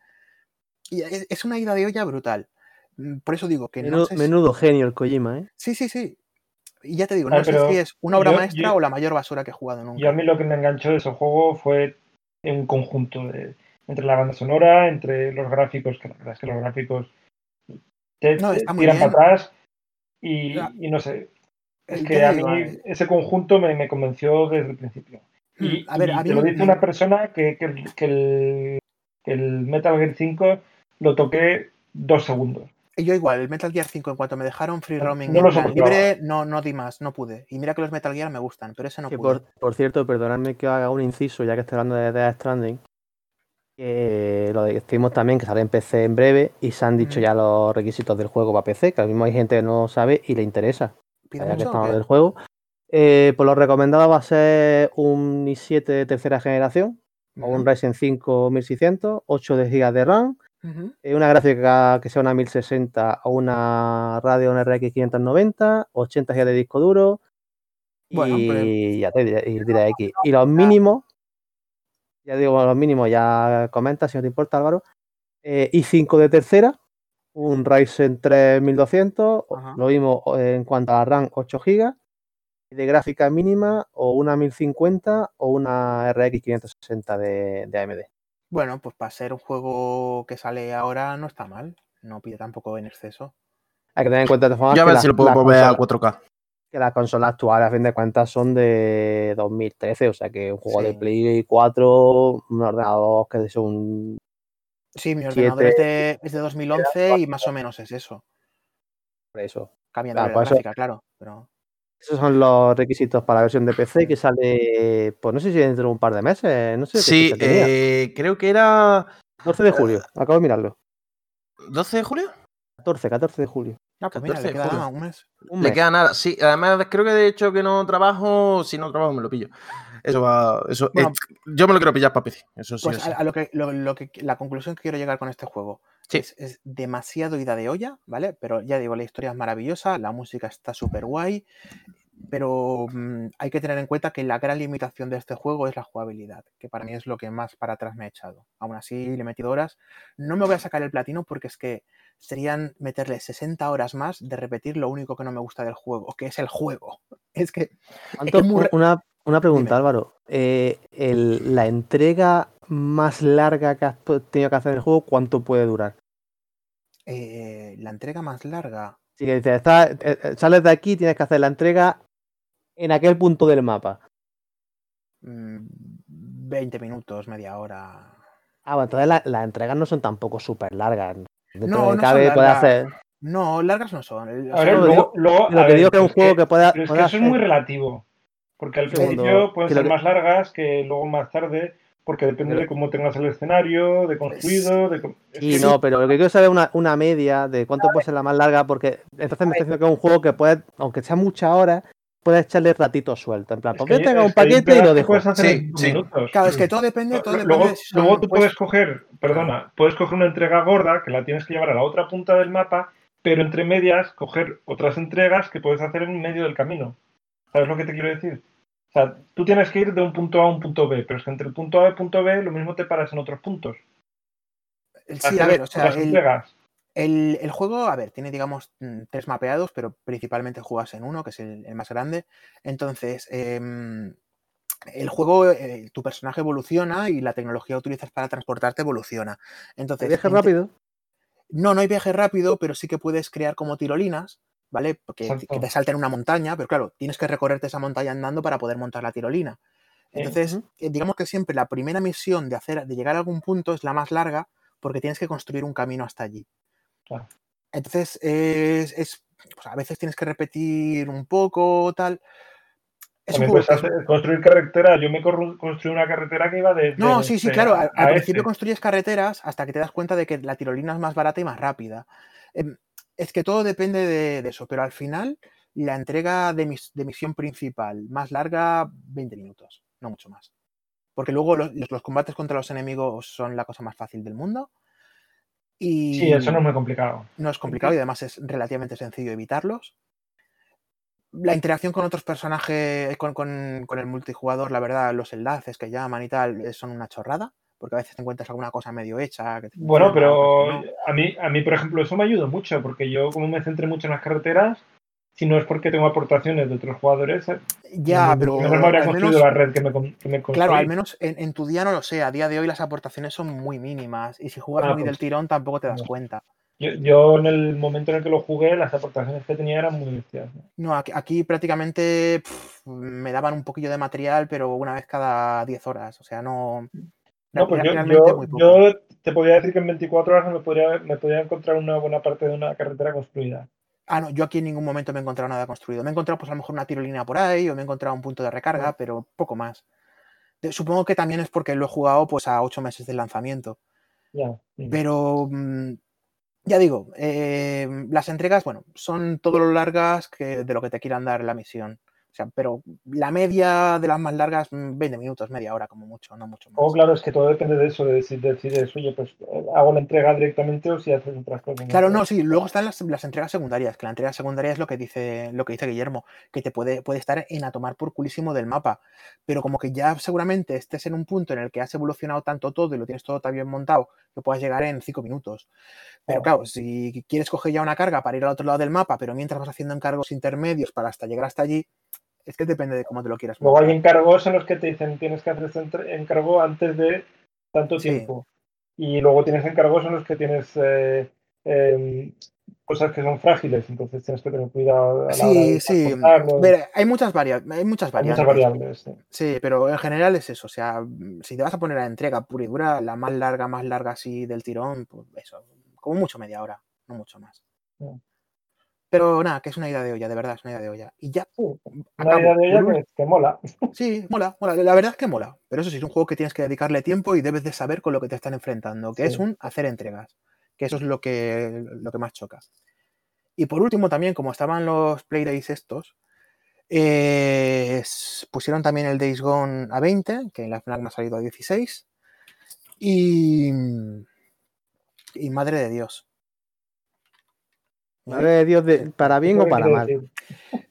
Y es, es una ida de olla brutal. Mm, Por eso digo que no Menudo, sé si- menudo genio el Kojima, ¿eh? Sí, sí, sí. Y ya te digo, Ah, no sé si es una obra yo- maestra yo- o la mayor basura que he jugado nunca. Y a mí lo que me enganchó de ese juego fue un conjunto de entre la banda sonora, entre los gráficos, que la verdad es que los gráficos te, No, tiran para atrás y, y no sé. Es que a digo, mí eh, ese conjunto me, me convenció desde el principio. Y, a ver, y a mí te lo dice me- una persona que, que el, que el Metal Gear 5 lo toqué dos segundos. Yo igual, el Metal Gear 5, en cuanto me dejaron free roaming no libre, no, no di más, no pude. Y mira que los Metal Gear me gustan, pero ese no Que pude. por, por cierto, perdonadme que haga un inciso, ya que estoy hablando de Death Stranding. Que lo decimos también que sale en PC en breve y se han dicho ya los requisitos del juego para PC, que al mismo hay gente que no sabe y le interesa. ¿Pide Ya que mucho estamos del juego. Eh, pues lo recomendado va a ser un i7 de tercera generación, o un Ryzen 5 1600, 8 de GB de RAM, eh, una gráfica que sea una 1060 o una Radeon RX 590, 80 GB de disco duro Bueno, y pues- ya te diré, y diré aquí. Y los mínimos, ya digo, los mínimos ya comenta si no te importa Álvaro, eh, i5 de tercera, un Ryzen 3 1200, o- Ajá. lo mismo eh, en cuanto a RAM 8 GB, y de gráfica mínima o una 1050 o una RX 560 de, de AMD. Bueno, pues para ser un juego que sale ahora no está mal. No pide tampoco en exceso. Hay que tener en cuenta de todas formas Yo a que ver las- si lo puedo volver a consolas- 4K. que las consolas actuales, a fin de cuentas, son de 2013, o sea que un juego de Sí. Play 4, un ordenador que es un... Sí, mi ordenador es de, es de 2011 y más o menos es eso. por eso. Cambiando Ah, la pues eso- gráfica, claro. Pero... Esos son los requisitos para la versión de PC que sale, pues no sé si dentro de un par de meses, no sé Sí, eh, creo que era 14 de julio, acabo de mirarlo. 12 de julio. 14, 14 de julio. No, pues mira, 14 le queda un mes. Un Le mes. queda nada. Sí, además creo que de hecho que no trabajo, si no trabajo me lo pillo. Eso va, eso. Bueno, eh, yo me lo quiero pillar para PC. Eso sí. Pues sí. a, a lo que, lo, lo que la conclusión que quiero llegar con este juego Sí. es, es demasiado ida de olla, ¿vale? Pero ya digo, la historia es maravillosa, la música está súper guay, pero mm, hay que tener en cuenta que la gran limitación de este juego es la jugabilidad, que para mí es lo que más para atrás me ha echado. Aún así, le he metido horas. No me voy a sacar el platino porque es que serían meterle 60 horas más de repetir lo único que no me gusta del juego, que es el juego. Es que ¿Cuánto- es muy re- una, una pregunta, Dime. Álvaro. Eh, el- la entrega más larga que has tenido que hacer en el juego, ¿cuánto puede durar? eh, la entrega más larga, Si que dices, "Está- eh, sales de aquí, tienes que hacer la entrega en aquel punto del mapa. mm, 20 minutos, media hora. Ah, bueno, entonces la- las entregas no son tampoco súper largas. No, no son cabe, largas. hacer. No, largas no son. A ver, lo que luego, digo- luego- Lo a que ver, digo que es un juego que pueda. Pero es que eso es muy hacer- relativo. Porque al principio pueden que ser que- más largas que luego más tarde, porque depende Pero- de cómo tengas el escenario, de construido, de que- no, pero lo que quiero saber es una, una media de cuánto puede ser la más larga, porque entonces me está diciendo que es un juego que puede, aunque sea muchas horas, puedes echarle ratitos sueltos. En plan, es pues es un paquete y lo dejo. puedes hacer Sí, sí. minutos. Claro, es que todo depende, todo depende Luego, de si luego tú pues, puedes coger, perdona, puedes coger una entrega gorda que la tienes que llevar a la otra punta del mapa, pero entre medias coger otras entregas que puedes hacer en medio del camino. ¿Sabes lo que te quiero decir? O sea, tú tienes que ir de un punto A a un punto B, pero es que entre el punto A y el punto B lo mismo te paras en otros puntos. Sí, a ver, o sea, el, entregas. El- el juego, a ver, tiene, digamos, mm, tres mapeados, pero principalmente juegas en uno, que es el, el más grande. Entonces, em, el juego, eh, tu personaje evoluciona y la tecnología que utilizas para transportarte evoluciona. Entonces, ¿Viaje rápido? No, no hay viaje rápido, pero sí que puedes crear como tirolinas, ¿vale? Porque Exacto. que te salten una montaña, pero claro, tienes que recorrerte esa montaña andando para poder montar la tirolina. Sí. Entonces, eh, digamos que siempre la primera misión de hacer, de llegar a algún punto es la más larga, porque tienes que construir un camino hasta allí. Claro. Entonces, es, es- pues a veces tienes que repetir un poco, tal. Es un hacer- construir carretera. Yo me construí una carretera que iba de. No, sí, sí, de claro. Al, al F. principio construyes carreteras hasta que te das cuenta de que la tirolina es más barata y más rápida. Em, Es que todo depende de, de eso, pero al final la entrega de, mis- de misión principal más larga, 20 minutos, no mucho más. Porque luego los- los combates contra los enemigos son la cosa más fácil del mundo. Y Sí, eso no es muy complicado. no es complicado y además es relativamente sencillo evitarlos. La interacción con otros personajes, con, con- con el multijugador, la verdad, los enlaces que llaman y tal, eh, son una chorrada, porque a veces te encuentras alguna cosa medio hecha. que te Bueno, pero a mí, a mí, por ejemplo, eso me ayudó mucho, porque yo como me centré mucho en las carreteras, si no es porque tengo aportaciones de otros jugadores, eh, Ya, pero me habría al construido menos, la red que me, que me claro, al menos en, en tu día no lo sé. A día de hoy las aportaciones son muy mínimas y si juegas Ah, muy del pues, tirón tampoco te das no. cuenta. Yo, yo en el momento en el que lo jugué, las aportaciones que tenía eran muy bestias. ¿no? Aquí, aquí prácticamente me daban un poquillo de material, pero una vez cada 10 horas. O sea, no. No, pues yo, yo, yo te podría decir que en 24 horas me podría, me podría encontrar una buena parte de una carretera construida. Ah, no, yo aquí en ningún momento me he encontrado nada construido. Me he encontrado, pues a lo mejor una tirolina por ahí, o me he encontrado un punto de recarga, pero poco más. De- supongo que también es porque lo he jugado pues a 8 meses del lanzamiento. Ya. sí. Pero mm, ya digo, eh, las entregas, bueno, son todo lo largas que de lo que te quieran dar la misión. O sea, pero la media de las más largas, mm, 20 minutos, media hora como mucho, no mucho más. O claro, es que todo depende de eso, de si decides, oye, pues eh, hago la entrega directamente o si haces otras cosas. Claro, no, sí, luego están las, las entregas secundarias, que la entrega secundaria es lo que dice, lo que dice Guillermo, que te puede, puede estar en a tomar por culísimo del mapa. Pero como que ya seguramente estés en un punto en el que has evolucionado tanto todo y lo tienes todo tan bien montado, que puedas llegar en cinco minutos. Pero Claro. claro, si quieres coger ya una carga para ir al otro lado del mapa, pero mientras vas haciendo encargos intermedios para hasta llegar hasta allí, es que depende de cómo te lo quieras Luego hay encargos en los que te dicen tienes que hacer este encargo antes de tanto Sí. tiempo. Y luego tienes encargos en los que tienes eh, em, cosas que son frágiles, entonces tienes que tener cuidado a la hora Sí, de sí. Ver, hay muchas, varia- hay muchas Hay variantes. muchas variables. sí. Sí, pero en general es eso. O sea, si te vas a poner a entrega pura y dura, la más larga, más larga así del tirón, pues eso, como mucho media hora, no mucho más. Mm. Pero nada, que es una idea de olla, de verdad, es una idea de olla. Y ya, Una idea de ul- que, que mola. Sí, mola, mola. La verdad es que mola. Pero eso sí, es un juego que tienes que dedicarle tiempo y debes de saber con lo que te están enfrentando, que es un hacer entregas. Que eso es lo que, lo que más choca. Y por último, también, como estaban los Playdays estos, eh, pusieron también el Days Gone a 20, que en la FNAC me ha salido a 16. Y. Y madre de Dios. Madre de Dios, de- ¿para bien ¿Eso o para mal?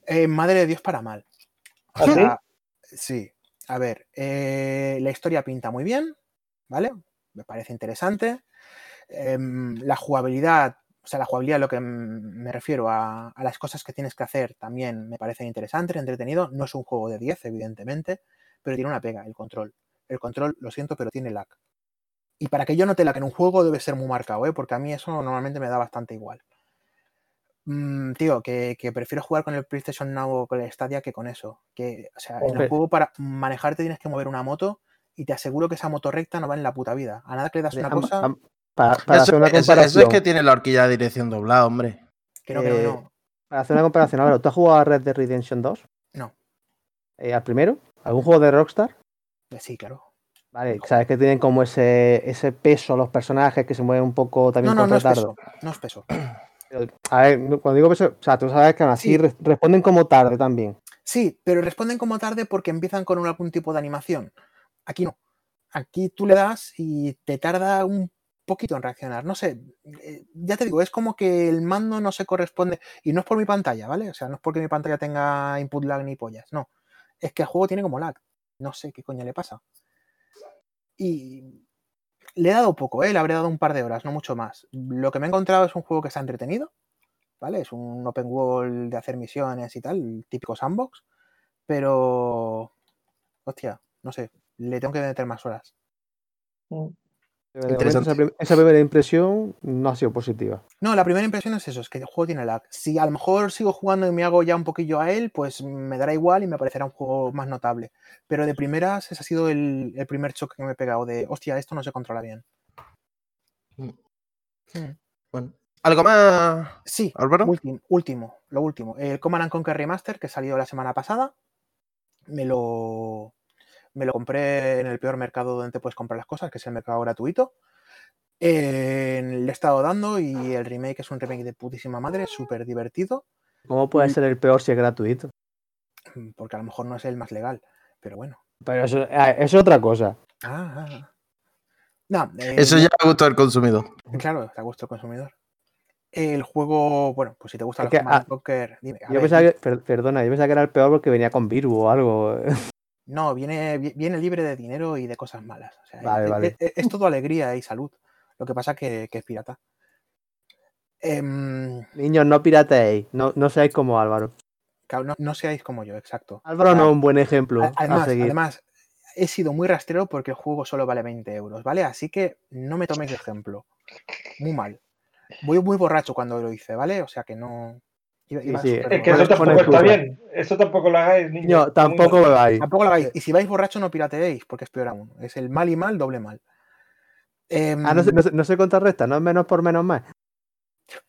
Eh, madre de Dios para mal. ¿Ah, O sí? sea, sí. A ver, eh, la historia pinta muy bien, ¿vale? Me parece interesante. Em, la jugabilidad, o sea, la jugabilidad, lo que me refiero a, a las cosas que tienes que hacer, también me parece interesante, entretenido. No es un juego de 10, evidentemente, pero tiene una pega, el control. El control, lo siento, pero tiene lag. Y para que yo note lag en un juego debe ser muy marcado, ¿eh? porque a mí eso normalmente me da bastante igual. Mm, tío, que, que prefiero jugar con el PlayStation Now o con el Stadia que con eso. Que, o sea, en el juego para manejarte tienes que mover una moto y te aseguro que esa moto recta no va en la puta vida. A nada que le das una cosa, Para, para Eso, hacer una eso- eso comparación, es que tiene la horquilla de dirección doblada, hombre. que no, que no, eh, no. para hacer una comparación, Álvaro, ¿tú has jugado a Red Dead Redemption 2? No. Eh, ¿Al primero? ¿Algún juego de Rockstar? Eh, Sí, claro. Vale, sabes que tienen como ese, ese peso los personajes que se mueven un poco No, también no, con no es retardo. peso. No es peso. A ver, cuando digo peso, o sea, tú sabes que aún así Sí. re- responden como tarde también. Sí, pero responden como tarde porque empiezan con un- algún tipo de animación. Aquí no. Aquí tú le das y te tarda un poquito en reaccionar. No sé, eh, ya te digo, es como que el mando no se corresponde. Y no es por mi pantalla, ¿vale? O sea, no es porque mi pantalla tenga input lag ni pollas, no. Es que el juego tiene como lag. No sé qué coño le pasa. Y le he dado poco, ¿eh? Le habré dado un par de horas, no mucho más. Lo que me he encontrado es un juego que está entretenido, ¿vale? Es un open world de hacer misiones y tal, típico sandbox. Pero, hostia, no sé, le tengo que meter más horas. Mm. Esa, prim- esa primera impresión no ha sido positiva. No, la primera impresión es eso, es que el juego tiene lag. Si a lo mejor sigo jugando y me hago ya un poquillo a él, pues me dará igual y me parecerá un juego más notable. Pero de primeras, ese ha sido el, el primer choque que me he pegado de, hostia, esto no se controla bien. Mm. Mm. Bueno. ¿Algo más, Sí, Álvaro? último, último, lo último. El Command and Conquer Remaster que salió la semana pasada. Me lo, me lo compré en el peor mercado donde te puedes comprar las cosas, que es el mercado gratuito. Eh, le he estado dando y el remake es un remake de putísima madre, súper divertido, ¿Cómo puede Y- ser el peor si es gratuito? mm, porque a lo mejor no es el más legal, pero bueno. Pero eso, ah, eso es otra cosa. Ah, ah, ah. No, eh, Eso ya a gusto del consumidor. Claro, a gusto el consumidor. El juego, bueno, pues si te gusta and ah, Conquer, dime. Yo ver, pensaba que, per- perdona, yo pensaba que era el peor porque venía con virus o algo. No, viene, vi- viene libre de dinero y de cosas malas. O sea, Vale, es, vale. es- es todo alegría y salud. Lo que pasa que, que es pirata. Em, Niños, no pirateéis, no, no seáis como Álvaro. no, no seáis como yo, exacto. Álvaro O sea, no es un buen ejemplo a- a Además, seguir. además, he sido muy rastrero porque el juego solo vale 20 euros, ¿vale? Así que no me toméis de ejemplo. Muy mal. Voy muy borracho cuando lo hice, ¿vale? O sea que no. Sí, sí, Es que eso tampoco está bien. Eso tampoco lo hagáis, niños. Muy tampoco lo hagáis. Y si vais borracho, no pirateéis, porque es peor aún. Es el mal y mal, doble mal. Em, Ah, no se, no, no se contrarresta, no es menos por menos más.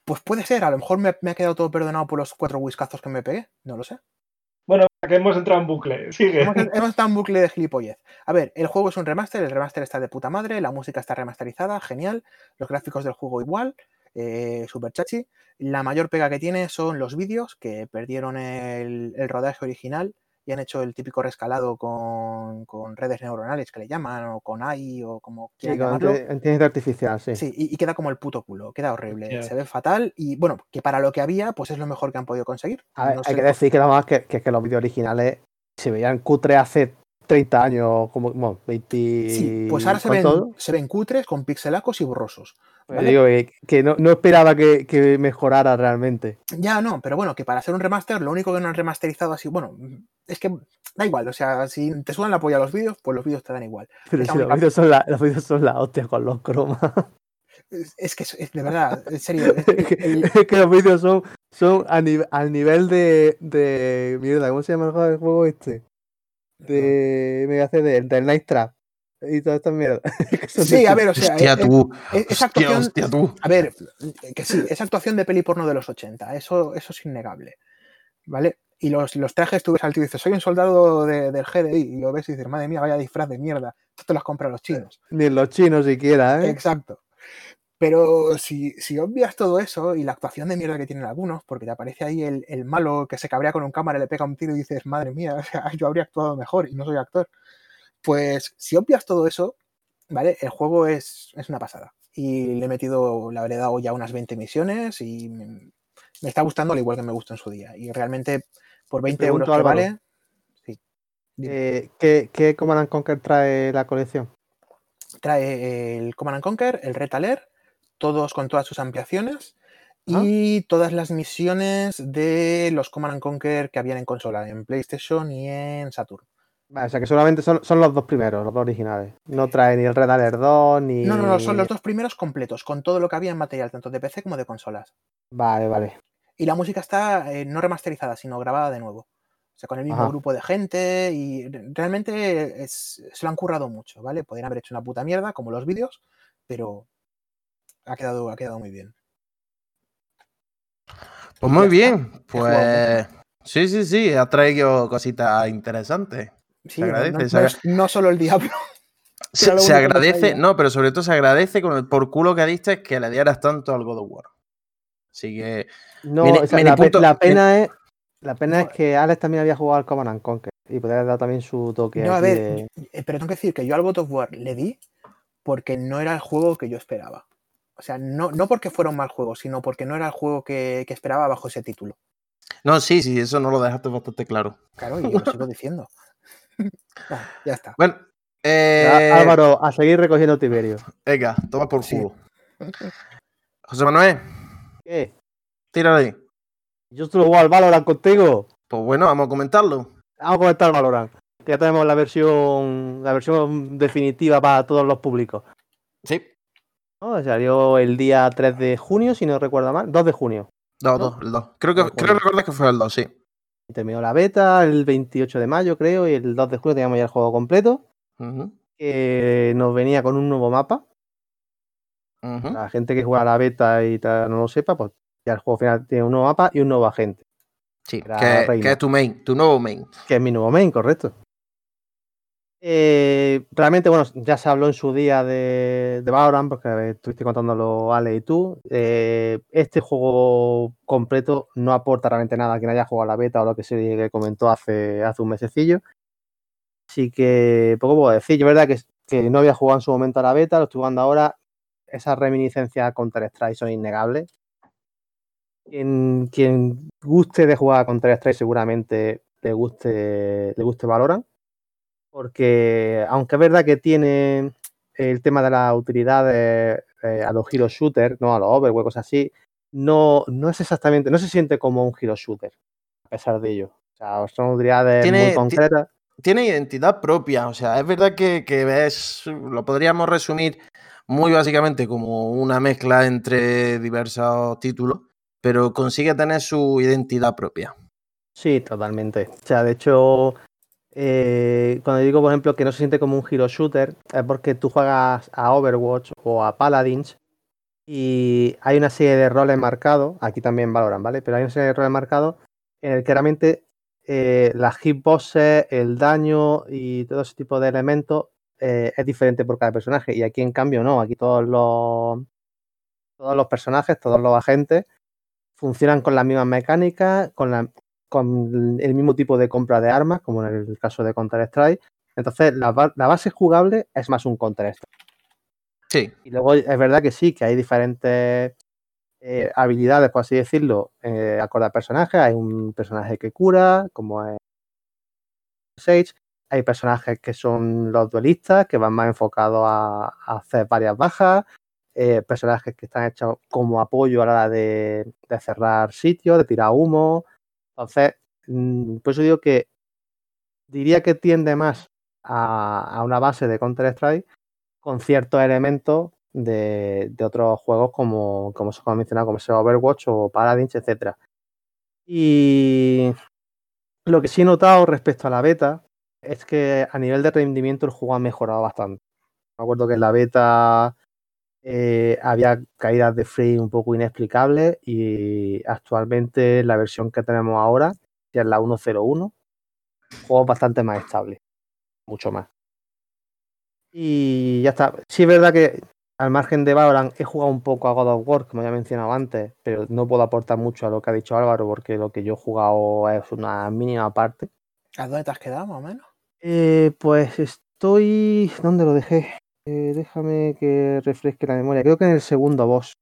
Pues puede ser, a lo mejor me, me ha quedado todo perdonado por los cuatro whiskazos que me pegué, no lo sé. Bueno, que hemos entrado en bucle. Sigue. Hemos, hemos estado en bucle de gilipollez. A ver, el juego es un remaster, el remaster está de puta madre, la música está remasterizada, genial, los gráficos del juego igual, eh, super chachi. La mayor pega que tiene son los vídeos, que perdieron el, el rodaje original y han hecho el típico rescalado con, con redes neuronales que le llaman, o con AI, o como Sí, quieran con llamarlo. inteligencia artificial, sí. Sí, y, y queda como el puto culo, queda horrible, se ve fatal y bueno, que para lo que había, pues es lo mejor que han podido conseguir. A ver, No hay sé- que decir que, además que, que, que los vídeos originales se veían cutre hace 30 años, como bueno, 20. Sí, pues ahora se ven, se ven cutres con pixelacos y borrosos. ¿vale? digo que, que no, no esperaba que, que mejorara realmente. Ya no, pero bueno, que para hacer un remaster, lo único que no han remasterizado así, bueno, es que da igual, o sea, si te suenan la polla los vídeos, pues los vídeos te dan igual. Pero si los vídeos son la, los vídeos son la hostia con los cromas. Es, que es, de verdad, en serio. es- que, el- es que los vídeos son, son a nive- al nivel de, de. Mierda, ¿cómo se llama el juego este? De Mega CD, del Night Trap. Y todas estas mierdas. Sí, a ver, o sea, Hostia, eh, eh, tú. es- esa Hostia, actuación, hostia, tú. a ver, que sí, esa actuación de peli porno de los 80, eso, eso es innegable, ¿vale? Y los, los trajes, tú ves al tío y dices, soy un soldado de- del GDI, y lo ves y dices, madre mía, vaya disfraz de mierda, esto te lo has comprado los chinos. Ni los chinos siquiera, ¿eh? Exacto. Pero si, si obvias todo eso y la actuación de mierda que tienen algunos, porque te aparece ahí el, el malo que se cabrea con un cámara, le pega un tiro y dices, madre mía, o sea, yo habría actuado mejor y no soy actor. Pues si obvias todo eso, ¿vale? El juego es, es una pasada. Y le he metido, le habré dado ya unas 20 misiones y me, me está gustando al igual que me gustó en su día. Y realmente por 20 euros que vale, sí. Eh, ¿qué, ¿Qué Command and Conquer trae la colección? trae el Command and Conquer, el Retaler, todos con todas sus ampliaciones Ah. y todas las misiones de los Command and Conquer que habían en consola, en PlayStation y en Saturn. Vale, o sea que solamente son, son los dos primeros, los dos originales. No trae ni el Red Alert 2 ni. No, no, no, son los dos primeros completos, con todo lo que había en material, tanto de PC como de consolas. Vale, vale. Y la música está eh, no remasterizada, sino grabada de nuevo. O sea, con el mismo Ajá. grupo de gente y re- realmente es- se lo han currado mucho, ¿vale? Podrían haber hecho una puta mierda, como los vídeos, pero ha quedado, ha quedado muy bien. Pues muy bien. Pues. Sí, sí, sí. Ha traído cositas interesantes. Sí, Se no- agradece, no, se no agra- es- no solo el diablo. Se, agradece, no, pero sobre todo se agradece con el por culo que diste que le dieras tanto al God of War. Así que. No, Mini- o sea, mini la, punto- la pena es. La pena es que Alex también había jugado al Command and Conquer y podría dado también su toque. No, a ver, de- eh, pero tengo que decir que yo al God of War le di porque no era el juego que yo esperaba. O sea, no, no porque fuera un mal juego, sino porque no era el juego que, que esperaba bajo ese título. No, sí, sí, eso no lo dejaste bastante claro. Claro, y yo lo sigo diciendo. Ah, ya está. Bueno, Ya, eh, Álvaro, a seguir recogiendo Tiberio. venga, toma por Sí. culo. José Manuel, ¿Qué? tírale ahí. Yo solo juego al Valorant contigo. Pues bueno, vamos a comentarlo. Vamos a comentar el Valorant. Que ya tenemos la versión, la versión definitiva para todos los públicos. Sí. ¿No? Salió el día 3 de junio, si no recuerdo mal. 2 de junio. Dos, ¿No? dos, el dos. Creo que, creo recordar que fue el 2, sí. Terminó la beta el 28 de mayo, creo, y el 2 de junio teníamos ya el juego completo. Que nos venía con un nuevo mapa. La gente que juega a la beta y tal, no lo sepa, pues ya el juego final tiene un nuevo mapa y un nuevo agente. Sí, que es tu main, tu nuevo main. que es mi nuevo main, correcto. Eh, realmente, bueno, ya se habló en su día de, Valorant, porque estuviste contándolo Ale y tú. Eh, este juego completo no aporta realmente nada a quien haya jugado la beta o lo que se comentó hace, hace un mesecillo. Así que poco puedo decir. Yo, verdad que, que no había jugado en su momento a la beta, lo estoy jugando ahora. Esas reminiscencias a Counter-Strike son innegables. Quien, quien guste de jugar a Counter-Strike seguramente le guste, le guste Valorant. Porque, aunque es verdad que tiene el tema de las utilidades eh, a los hero shooter, no a los overwatch, cosas así, no, no es exactamente, no se siente como un hero shooter, a pesar de ello. O sea, son utilidades Tiene- muy concretas. tiene identidad propia. O sea, es verdad que, que ves, lo podríamos resumir muy básicamente como una mezcla entre diversos títulos, pero consigue tener su identidad propia. Sí, totalmente. O sea, de hecho, eh, cuando digo, por ejemplo, que no se siente como un hero shooter, es porque tú juegas a Overwatch o a Paladins y hay una serie de roles marcados, aquí también valoran, ¿vale? Pero hay una serie de roles marcados en el que realmente eh, las hitboxes, el daño y todo ese tipo de elementos eh, es diferente por cada personaje. Y aquí, en cambio, no. Aquí todos los, todos los personajes, todos los agentes funcionan con las mismas mecánicas, con, la, con el mismo tipo de compra de armas, como en el caso de Counter-Strike. Entonces, la, ba- la base jugable es más un Counter-Strike. Sí, Y luego es verdad que sí, que hay diferentes eh, habilidades, por así decirlo, eh, acorde al personaje. Hay un personaje que cura, como es Sage. Hay personajes que son los duelistas, que van más enfocados a, a hacer varias bajas. eh, personajes que están hechos como apoyo a la hora de, de cerrar sitios, de tirar humo. Entonces, mm, por eso digo que diría que tiende más a, a una base de Counter-Strike con ciertos elementos de, de otros juegos como, como se ha mencionado, como sea Overwatch o Paladins, etcétera. Y lo que sí he notado respecto a la beta es que a nivel de rendimiento el juego ha mejorado bastante. Me acuerdo que en la beta eh, había caídas de frame un poco inexplicables y actualmente la versión que tenemos ahora, que es la 1.01, el juego bastante más estable, mucho más. Y ya está. Sí es verdad que al margen de Valorant he jugado un poco a God of War, como ya he mencionado antes, pero no puedo aportar mucho a lo que ha dicho Álvaro porque lo que yo he jugado es una mínima parte. ¿A dónde te has quedado, más o menos? Eh, pues estoy... ¿Dónde lo dejé? Eh, déjame que refresque la memoria. Creo que en el segundo boss.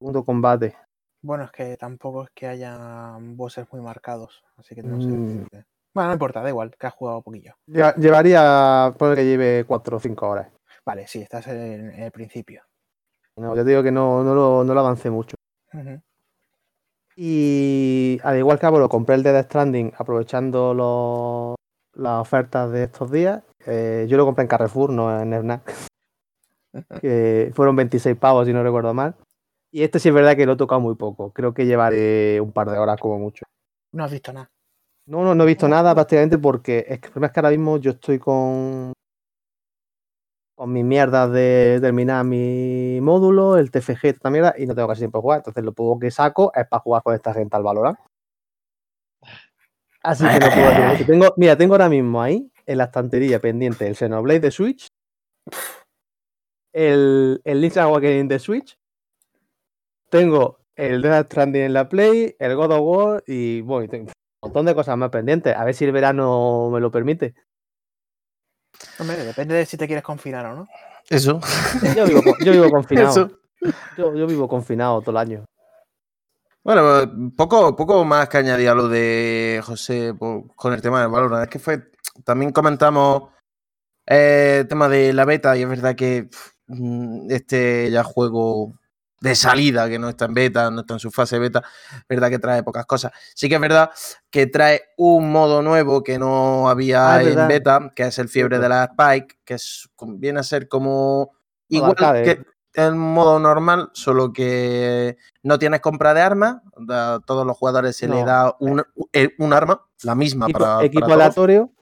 Segundo combate. Bueno, es que tampoco es que haya bosses muy marcados, así que no sé. Mm. Bueno, no importa, da igual, que has jugado poquillo. Lle- Llevaría, puede que lleve 4 o 5 horas. Vale, sí, estás en, en el principio. No, yo te digo que no, no, lo, no lo avancé mucho. Y al igual que Álvaro, compré el de Death Stranding aprovechando los- las ofertas de estos días. Eh, yo lo compré en Carrefour, no en Fnac. que fueron 26 pavos, si no recuerdo mal. Y este sí es verdad que lo he tocado muy poco. Creo que llevaré un par de horas como mucho. No has visto nada. No, no, no he visto nada prácticamente porque es que el problema es que ahora mismo yo estoy con con mis mierdas de terminar mi módulo, el TFG, esta mierda, y no tengo casi tiempo de jugar. Entonces lo poco que saco es para jugar con esta gente al Valorant. Así que no puedo hacer. Tengo, mira, tengo ahora mismo ahí en la estantería pendiente el Xenoblade de Switch, el, el Link's Awakening de Switch, tengo el Death Stranding en la Play, el God of War y bueno, un montón de cosas más pendientes. A ver si el verano me lo permite. Hombre, depende de si te quieres confinar o no. eso. Yo vivo, con- yo vivo confinado. Eso. Yo, yo vivo confinado todo el año. Bueno, poco, poco más que añadir a lo de José por- con el tema del Valorant. Es que fue. También comentamos eh, el tema de la beta, y es verdad que mm, este ya juego de salida, que no está en beta, no está en su fase beta, es verdad que trae pocas cosas. Sí que es verdad que trae un modo nuevo que no había Ah, en verdad. beta, que es el fiebre de la Spike, que es, viene a ser como igual arcade. que el modo normal, solo que no tienes compra de armas, a todos los jugadores se No. le da un, eh, un arma, la misma Equipo, para, equipo para aleatorio.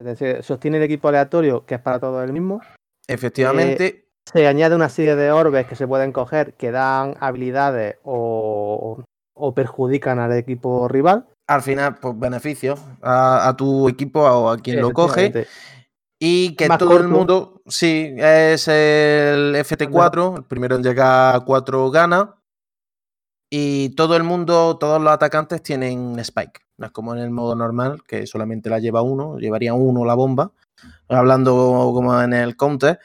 Es decir, sostiene el equipo aleatorio, que es para todos el mismo. Efectivamente, Se añade una serie de orbes que se pueden coger que dan habilidades o, o perjudican al equipo rival. al final, pues beneficios a, a tu equipo o a quien lo coge. Y que Más todo el mundo, sí, es el FT4, el primero en llegar a 4 gana. Y todo el mundo, todos los atacantes tienen Spike. No es como en el modo normal, que solamente la lleva uno, llevaría uno la bomba. Hablando como en el counter,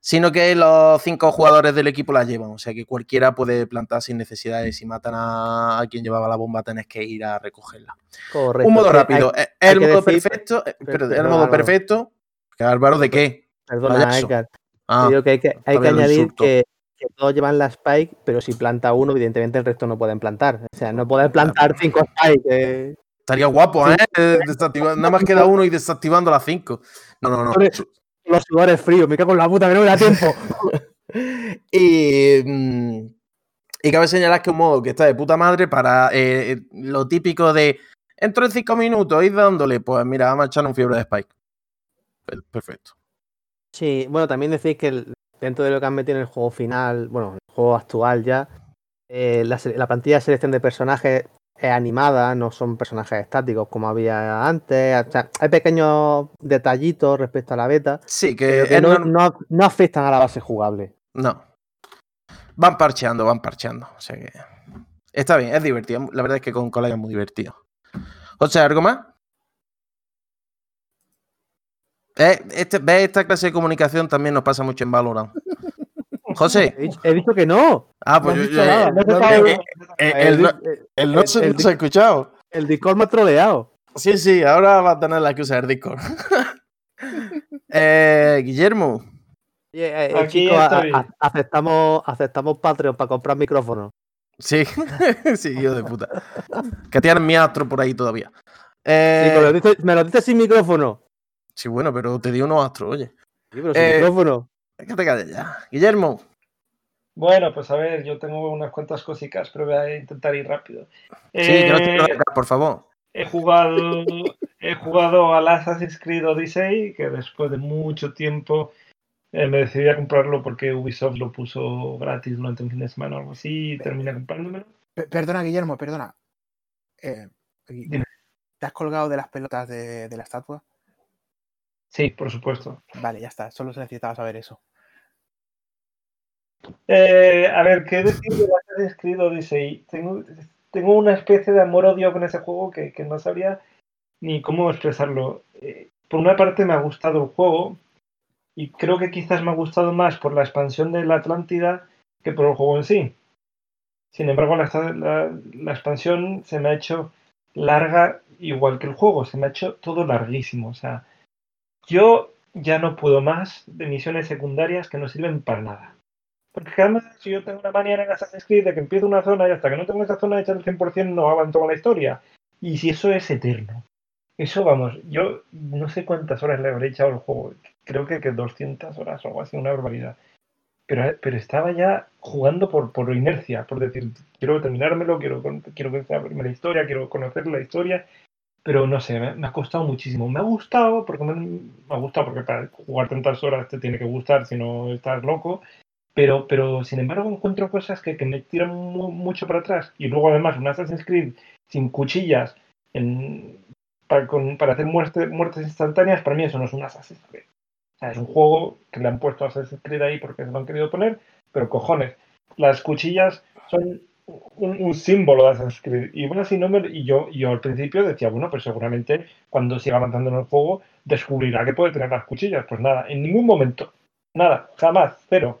sino que los cinco jugadores del equipo la llevan. O sea que cualquiera puede plantar sin necesidad de si matan a, quien llevaba la bomba, tenés que ir a recogerla. Correcto. Un modo rápido. hay- Es hay el modo decir- perfecto. eh, per- pero es el perdón, modo Álvaro. perfecto. ¿Que Álvaro de qué? Perdona. Edgar. Ah, que hay que, hay añadir que, que todos llevan la Spike, pero si planta uno, evidentemente el resto no pueden plantar. O sea, no pueden plantar cinco Spike. eh. estaría guapo, ¿eh? Eh, Nada más queda uno y desactivando las cinco. No, no, no. Los sudores fríos, me cago en la puta, que no me da tiempo. Y, mm, y cabe señalar que un modo que está de puta madre para eh, lo típico de entro en cinco minutos, ir dándole, pues mira, vamos a echar un fiebre de Spike. Per- Perfecto. Sí, bueno, también decís que el- dentro de lo que han metido en el juego final, bueno, en el juego actual ya, eh, la, plantilla de selección de personajes es animada, no son personajes estáticos como había antes. O sea, hay pequeños detallitos respecto a la beta, Sí, que, no, no- no afectan a la base jugable. no. Van parcheando, van parcheando. O sea que. Está bien, es divertido. La verdad es que con colega es muy divertido. O sea, ¿algo más? Eh, este, ¿Ves? Esta clase de comunicación también nos pasa mucho en Valorant. José. He dicho, he dicho que no. Ah, pues No yo- yo- nada, eh, no te eh, eh, eh, El, el no- el el- se el ha escuchado. el Discord me ha troleado. Sí, sí, ahora va a tener la que usar Discord. eh, Guillermo. Eh, eh, Aquí chicos, a- aceptamos, aceptamos Patreon para comprar micrófonos. Sí, sí, hijo de puta. Que tienen mi astro por ahí todavía. Sí, Eh, me, lo dices, me lo dices sin micrófono. Sí, bueno, pero te di unos astros, oye. Sí, pero sin Eh, micrófono. Es que te calles ya. Guillermo. Bueno, pues a ver, yo tengo unas cuantas cositas, pero voy a intentar ir rápido. Sí, que no te Eh, dejar, por favor. he jugado he jugado al Assassin's Creed Odyssey, que después de mucho tiempo eh, me decidí a comprarlo porque Ubisoft lo puso gratis durante un fin de semana o algo así y terminé comprándomelo. Pe- Perdona, Guillermo, perdona. Eh. ¿Te has colgado de las pelotas de, de la estatua? Sí, por supuesto. Vale, ya está. Solo se necesitaba saber eso. Eh, a ver, ¿qué decir Assassin's Creed Odyssey? Tengo, tengo una especie de amor-odio con ese juego que, que no sabría ni cómo expresarlo. Eh, por una parte me ha gustado el juego y creo que quizás me ha gustado más por la expansión de la Atlántida que por el juego en sí. Sin embargo, la, la- la expansión se me ha hecho larga igual que el juego, se me ha hecho todo larguísimo. O sea, yo ya no puedo más de misiones secundarias que no sirven para nada. Porque además, si yo tengo una manía en Assassin's Creed de que empiezo una zona y hasta que no tengo esa zona hecha al 100% no avanzo con la historia. Y si eso es eterno. Eso, vamos, yo no sé cuántas horas le habré echado al juego. Creo que, que 200 horas o algo así, una barbaridad. Pero, pero estaba ya jugando por, por inercia, por decir, quiero terminármelo, quiero, quiero sea la historia, quiero conocer la historia. Pero no sé, me, ha costado muchísimo. Me ha gustado, porque me, me ha gustado, porque para jugar tantas horas te tiene que gustar, si no estás loco. Pero, pero sin embargo encuentro cosas que, que me tiran mu- mucho para atrás. Y luego además un Assassin's Creed sin cuchillas en- para hacer muerte- muertes instantáneas, para mí eso no es un Assassin's Creed. O sea, es un juego que le han puesto Assassin's Creed ahí porque se lo han querido poner, pero cojones, las cuchillas son un, un símbolo de Assassin's Creed. Y bueno, así no me, y yo, yo al principio decía, bueno, pues seguramente cuando siga avanzando en el juego descubrirá que puede tener las cuchillas. Pues nada, en ningún momento. Nada, jamás, cero.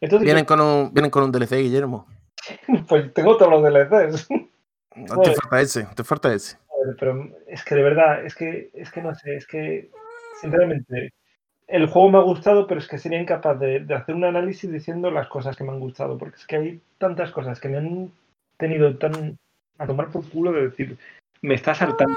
Entonces, Vienen con un, vienen con un DLC, Guillermo. pues tengo todos los DLCs. No te falta ese, te falta ese. Pero es que de verdad, es que, es que no sé, es que sinceramente el juego me ha gustado, pero es que sería incapaz de, hacer un análisis diciendo las cosas que me han gustado, porque es que hay tantas cosas que me han tenido tan a tomar por culo de decir, me está saltando.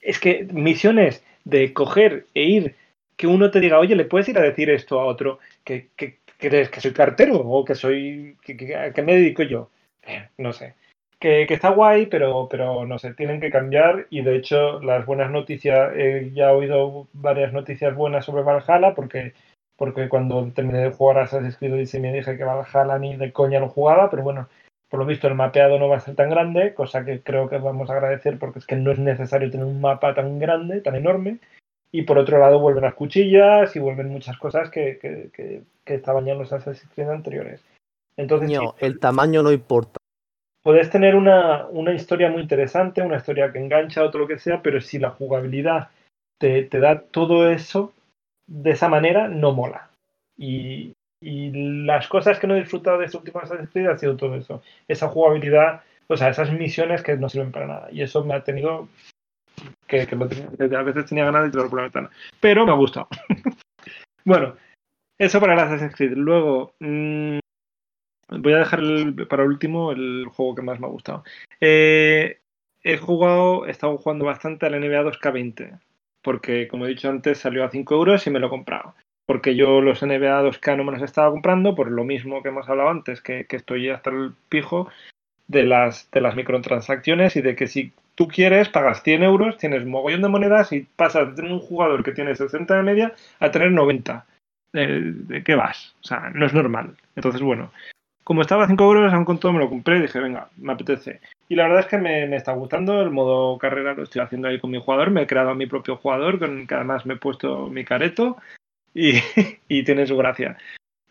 Es que misiones de coger e ir, que uno te diga, oye, le puedes ir a decir esto a otro, que, que, eres- que soy cartero o que soy, que, que- a qué me dedico yo. Eh, No sé que, que está guay, pero, pero no sé, tienen que cambiar y de hecho las buenas noticias, eh, ya he oído varias noticias buenas sobre Valhalla porque, porque cuando terminé de jugar a Assassin's Creed Odyssey me dije que Valhalla ni de coña no jugaba, pero bueno, por lo visto el mapeado no va a ser tan grande, cosa que creo que vamos a agradecer porque es que no es necesario tener un mapa tan grande, tan enorme. Y por otro lado vuelven las cuchillas y vuelven muchas cosas que, que, que, que estaban ya en los Assassin's Creed anteriores. Entonces, Coño, sí, el tamaño no importa. Puedes tener una, una historia muy interesante, una historia que engancha, otro lo que sea, pero si la jugabilidad te, te da todo eso de esa manera, no mola. Y, y las cosas que no he disfrutado de este último Assassin's Creed ha sido todo eso. Esa jugabilidad, o sea, esas misiones que no sirven para nada. Y eso me ha tenido que a veces tenía ganas de tirarlo por la ventana. Pero me ha gustado. bueno, eso para el Assassin's Creed. Luego, mm, voy a dejar el- para último el juego que más me ha gustado. Eh, he jugado, he estado jugando bastante al NBA 2K20. Porque, como he dicho antes, salió a 5 euros y me lo he comprado porque yo los NBA 2K no me los estaba comprando por lo mismo que hemos hablado antes, que, estoy hasta el pijo de las, de las microtransacciones y de que si tú quieres pagas 100 euros, tienes un mogollón de monedas y pasas de un jugador que tiene 60 de media a tener 90. Eh, ¿De qué vas? O sea, no es normal. Entonces, bueno, como estaba a 5 euros, aún con todo me lo compré y dije, venga, me apetece. Y la verdad es que me, me está gustando el modo carrera, lo estoy haciendo ahí con mi jugador, me he creado a mi propio jugador, con el que además me he puesto mi careto y, y tiene su gracia.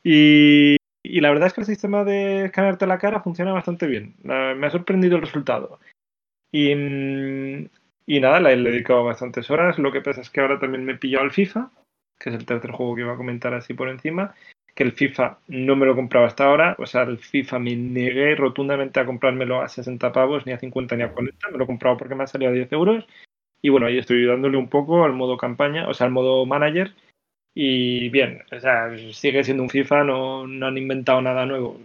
Y, y la verdad es que el sistema de escanearte la cara funciona bastante bien. Me ha sorprendido el resultado. Y, y nada, le he dedicado bastantes horas. Lo que pasa es que ahora también me he pillado al FIFA, que es el tercer juego que iba a comentar así por encima. Que el FIFA no me lo compraba hasta ahora. O sea, el FIFA me negué rotundamente a comprármelo a 60 pavos, ni a 50 ni a 40. Me lo he comprado porque me ha salido a 10 euros. Y bueno, ahí estoy dándole un poco al modo campaña, o sea, al modo manager. Y bien, o sea, sigue siendo un FIFA, no, no han inventado nada nuevo.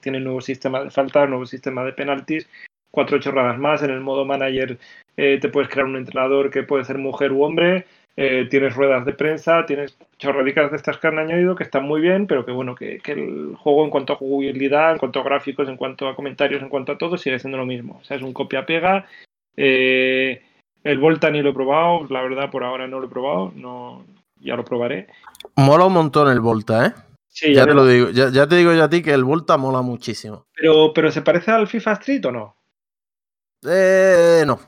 Tienen nuevo sistema de faltas, nuevo sistema de penaltis, cuatro chorradas más. En el modo manager eh, te puedes crear un entrenador que puede ser mujer u hombre. Eh, tienes ruedas de prensa, tienes chorradicas de estas que han añadido que están muy bien, pero que bueno, que, que el juego en cuanto a jugabilidad, en cuanto a gráficos, en cuanto a comentarios, en cuanto a todo, sigue siendo lo mismo. O sea, es un copia-pega. Eh, el Volta ni lo he probado, la verdad por ahora no lo he probado, no, ya lo probaré. Mola un montón el Volta, ¿eh? Sí, Ya ya te lo- digo, ya, ya te digo yo a ti que el Volta mola muchísimo. pero, pero ¿se parece al FIFA Street o no? Eh, no.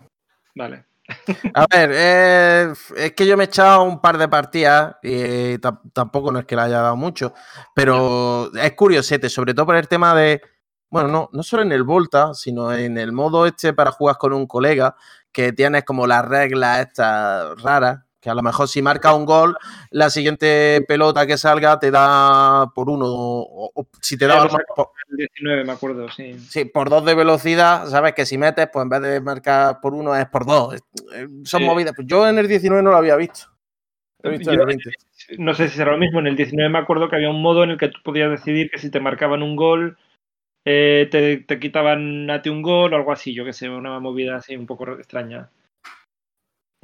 Vale. A ver, eh, es que yo me he echado un par de partidas y tam- tampoco no es que le haya dado mucho, pero es curiosete, sobre todo por el tema de, bueno, no, no solo en el Volta, sino en el modo este para jugar con un colega, que tienes como las reglas estas raras, que a lo mejor si marca un gol, la siguiente pelota que salga te da por uno, o, o si te da El 19 me acuerdo, sí. Sí, por dos de velocidad, sabes que si metes, pues en vez de marcar por uno es por dos. Eh, Son Sí. movidas. Pues yo en el 19 no lo había visto. Lo he visto en Yo- el 20. No sé si será lo mismo. En el 19 me acuerdo que había un modo en el que tú podías decidir que si te marcaban un gol, eh, te, te quitaban a ti un gol o algo así. Yo que sé, una movida así un poco extraña.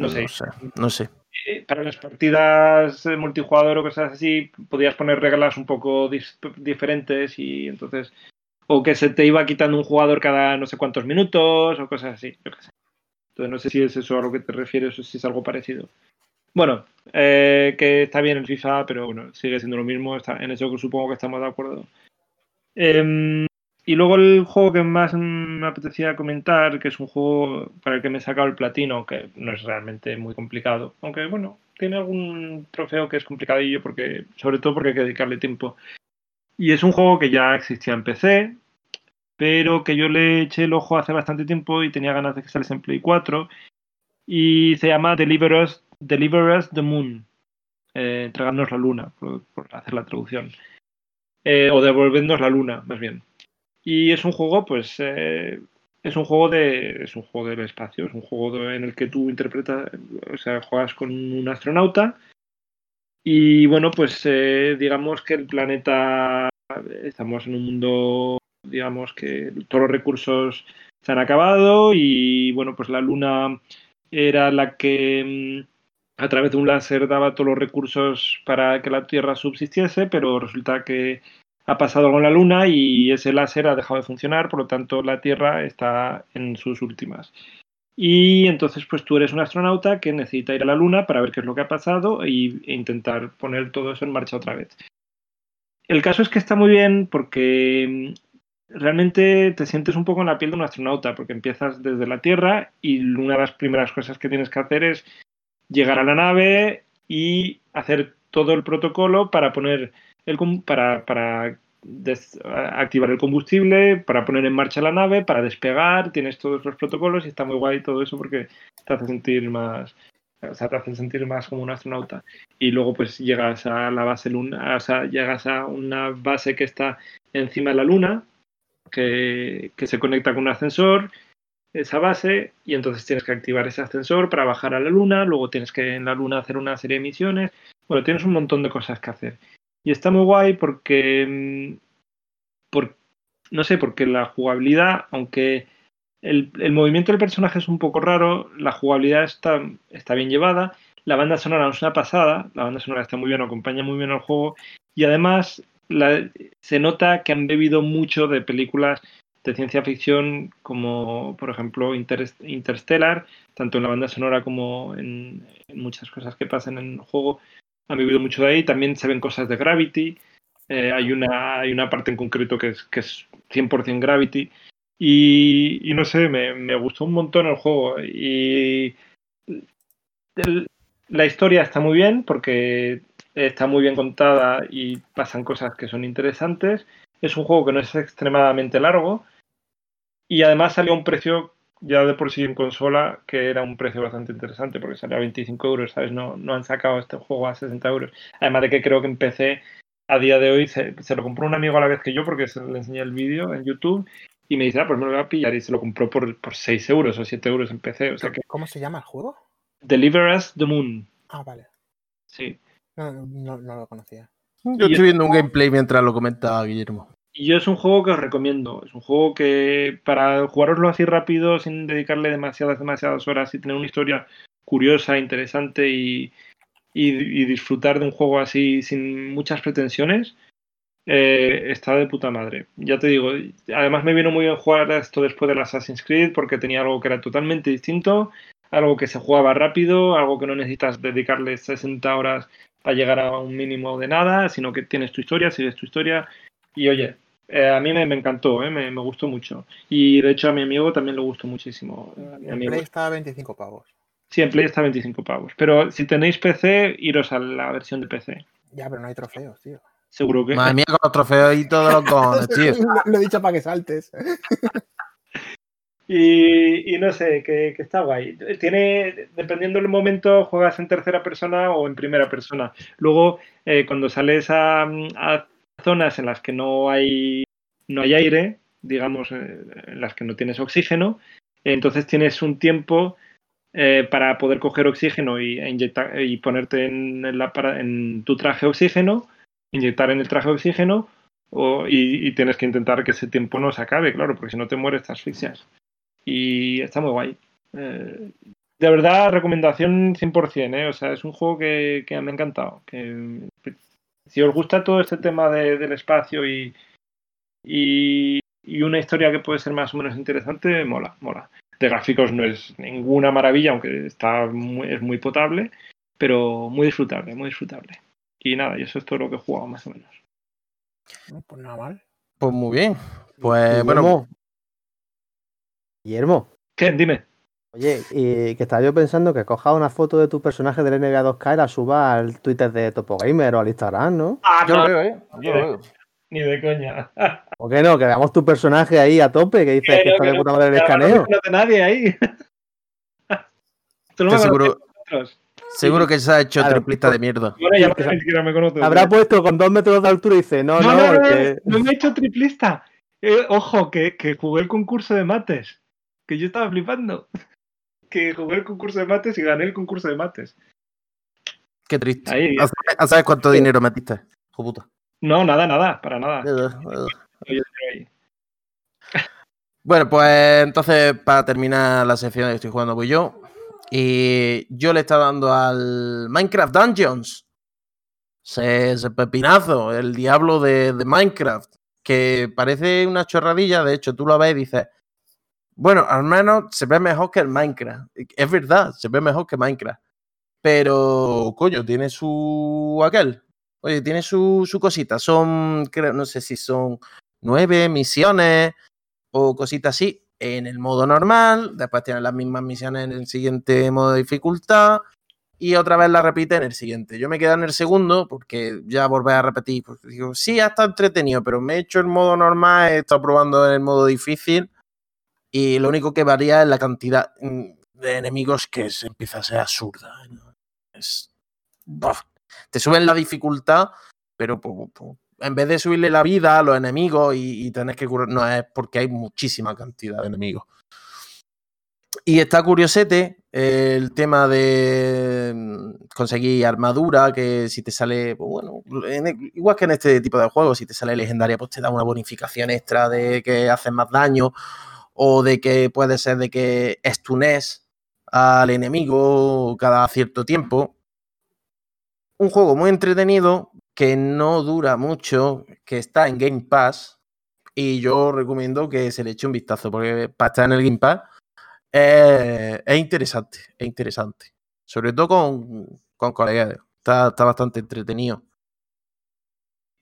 No sé. No sé, no sé. Eh, Para las partidas eh, multijugador o cosas así, podías poner reglas un poco diferentes y entonces. O que se te iba quitando un jugador cada no sé cuántos minutos o cosas así. Yo qué sé. Entonces no sé si es eso a lo que te refieres o si es algo parecido. Bueno, eh, que está bien el FIFA, pero bueno, sigue siendo lo mismo. Está, en eso supongo que estamos de acuerdo. Em, y luego el juego que más me apetecía comentar, que es un juego para el que me he sacado el platino, que no es realmente muy complicado, aunque bueno, tiene algún trofeo que es complicadillo, porque, sobre todo porque hay que dedicarle tiempo. Y es un juego que ya existía en PC, pero que yo le eché el ojo hace bastante tiempo y tenía ganas de que saliese en Play 4. Y se llama Deliver Us, the Moon. Eh, entregarnos la luna, por, por hacer la traducción. Eh, o devolvernos la luna, más bien. Y es un juego, pues, eh, es un juego de, es un juego del espacio, es un juego en el que tú interpretas, o sea, juegas con un astronauta. Y bueno, pues eh, digamos que el planeta, estamos en un mundo, digamos que todos los recursos se han acabado y bueno, pues la luna era la que mm, a través de un láser daba todos los recursos para que la Tierra subsistiese, pero resulta que ha pasado con la Luna y ese láser ha dejado de funcionar, por lo tanto la Tierra está en sus últimas. Y entonces pues tú eres un astronauta que necesita ir a la Luna para ver qué es lo que ha pasado e intentar poner todo eso en marcha otra vez. El caso es que está muy bien porque mm, realmente te sientes un poco en la piel de un astronauta, porque empiezas desde la Tierra y una de las primeras cosas que tienes que hacer es llegar a la nave y hacer todo el protocolo para poner el para, para activar el combustible, para poner en marcha la nave, para despegar, tienes todos los protocolos y está muy guay todo eso porque te hace sentir más, te hacen sentir más como un astronauta. Y luego pues llegas a la base luna, o sea, llegas a una base que está encima de la luna, que, que se conecta con un ascensor, esa base, y entonces tienes que activar ese ascensor para bajar a la luna, luego tienes que en la luna hacer una serie de misiones. Bueno, tienes un montón de cosas que hacer. Y está muy guay porque, mm, no sé, porque la jugabilidad, aunque el, el movimiento del personaje es un poco raro, la jugabilidad está, está bien llevada, la banda sonora es una pasada, la banda sonora está muy bien, acompaña muy bien al juego, y además la- se nota que han bebido mucho de películas de ciencia ficción como por ejemplo Inter- Interstellar, tanto en la banda sonora como en muchas cosas que pasan en el juego, han bebido mucho de ahí, también se ven cosas de Gravity, eh, hay, una, hay una parte en concreto que es, que es 100% Gravity, y, no sé, me, me gustó un montón el juego, y la historia está muy bien porque está muy bien contada y pasan cosas que son interesantes. Es un juego que no es extremadamente largo. Y además salió a un precio ya de por sí en consola que era un precio bastante interesante porque salió a 25 euros, ¿sabes? No, no han sacado este juego a 60 euros. Además de que creo que en PC a día de hoy se, se lo compró un amigo a la vez que yo porque se le enseñé el vídeo en YouTube y me dice, ah, pues me lo voy a pillar y se lo compró por, por 6 euros o 7 euros en PC. O sea que ¿Cómo se llama el juego? Deliver Us the Moon. Ah, vale. Sí. No, no, no lo conocía. Yo Y- estoy viendo un gameplay mientras lo comenta Guillermo. Yo es un juego que os recomiendo. Es un juego que para jugároslo así rápido, sin dedicarle demasiadas, demasiadas horas y tener una historia curiosa, interesante y, y- disfrutar de un juego así sin muchas pretensiones, eh, está de puta madre. Ya te digo, además me vino muy bien jugar a esto después del Assassin's Creed porque tenía algo que era totalmente distinto, algo que se jugaba rápido, algo que no necesitas dedicarle 60 horas para llegar a un mínimo de nada, sino que tienes tu historia, sigues tu historia y oye, eh, a mí me, me encantó, eh, me, me gustó mucho. Y de hecho a mi amigo también le gustó muchísimo. eh, mi En amigo. Play está a 25 pavos. Sí, en Play está a 25 pavos. Pero si tenéis PC, iros a la versión de PC. Ya, pero no hay trofeos, tío. Seguro que. Madre mía, con los trofeos y todos los cojones, tío. lo, lo he dicho para que saltes. Y, y no sé, que, que está guay. Tiene, dependiendo del momento, juegas en tercera persona o en primera persona. Luego, eh, cuando sales a, a zonas en las que no hay, no hay aire, digamos, eh, en las que no tienes oxígeno, entonces tienes un tiempo eh, para poder coger oxígeno y, e inyectar, y ponerte en, el apara- en tu traje oxígeno, inyectar en el traje oxígeno, o- y, y tienes que intentar que ese tiempo no se acabe, claro, porque si no te mueres, te asfixias y está muy guay. Eh, de verdad, recomendación 100%, ¿eh? O sea, es un juego que, que me ha encantado. Que, si os gusta todo este tema de- del espacio y, y, y una historia que puede ser más o menos interesante, mola, mola. De gráficos no es ninguna maravilla, aunque está muy, es muy potable, pero muy disfrutable, muy disfrutable. Y nada, y eso es todo lo que he jugado más o menos. No, pues nada mal. Pues muy bien. Pues bueno, Guillermo. Guillermo, ¿Qué? Dime. Oye, y que estaba yo pensando que cojas una foto de tu personaje del NBA 2K y la subas al Twitter de Topo Gamer o al Instagram, ¿no? Ah, yo no, lo veo, ¿eh? Yo lo veo. ni de coña. ¿O qué no? Que veamos tu personaje ahí a tope, que dices que Que no, está de no, puta madre el No escaneo. me conoce nadie ahí. Tú no me seguro, seguro que se ha hecho Claro, triplista de mierda. Ahora ya que ni siquiera me conoces. Habrá puesto con dos metros de altura y dice, no, No, no, no, no, no, que- no me he hecho triplista. Eh, ojo, que, que jugué el concurso de mates. Que yo estaba flipando. Que jugué el concurso de mates y gané el concurso de mates. Qué triste. Ahí. ¿A sabes- ¿Sabes cuánto dinero metiste? Puta. No, nada, nada, para nada. Bueno, pues entonces para terminar la sección que estoy jugando voy yo. Y yo le estaba dando al Minecraft Dungeons. Ese, ese pepinazo, el diablo de, de Minecraft. Que parece una chorradilla, de hecho tú lo ves y dices, bueno, al menos se ve mejor que el Minecraft. Es verdad, se ve mejor que Minecraft. Pero, coño, tiene su aquel. Oye, tiene su, su cosita. Son, creo, no sé si son nueve misiones o cositas así en el modo normal, después tienes las mismas misiones en el siguiente modo de dificultad y otra vez la repite en el siguiente. Yo me quedé en el segundo porque ya volví a repetir, digo, sí, ha estado entretenido, pero me he hecho el modo normal, he estado probando el modo difícil y lo único que varía es la cantidad. mm, de enemigos que se empieza a ser absurda. Es, te suben la dificultad, pero en vez de subirle la vida a los enemigos y, y tener que curar, no es porque hay muchísima cantidad de enemigos. Y está curiosete eh, el tema de mm, conseguir armadura, que si te sale, pues bueno, en el- igual que en este tipo de juegos, si te sale legendaria, pues te da una bonificación extra de que haces más daño, o de que puede ser de que estunes al enemigo cada cierto tiempo. Un juego muy entretenido, que no dura mucho, que está en Game Pass, y yo recomiendo que se le eche un vistazo, porque para estar en el Game Pass eh, es interesante, es interesante. Sobre todo con, con colegas. Está, está bastante entretenido.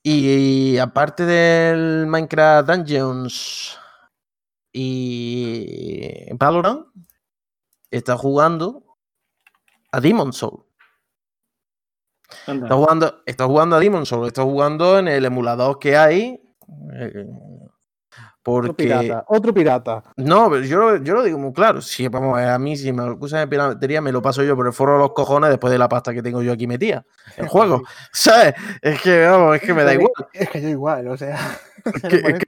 Y, aparte del Minecraft Dungeons y Valorant, está jugando a Demon Soul. Anda. Está jugando, está jugando a Demon Soul, está jugando en el emulador que hay. eh, Otro pirata. Otro pirata. no, pero yo, lo- yo lo digo muy claro. Si vamos, a mí, si me acusan de piratería, me lo paso yo por el foro de los cojones después de la pasta que tengo yo aquí metida. El juego. ¿Sabes? Es que, vamos, es que me da igual. Es que yo igual, o sea. que-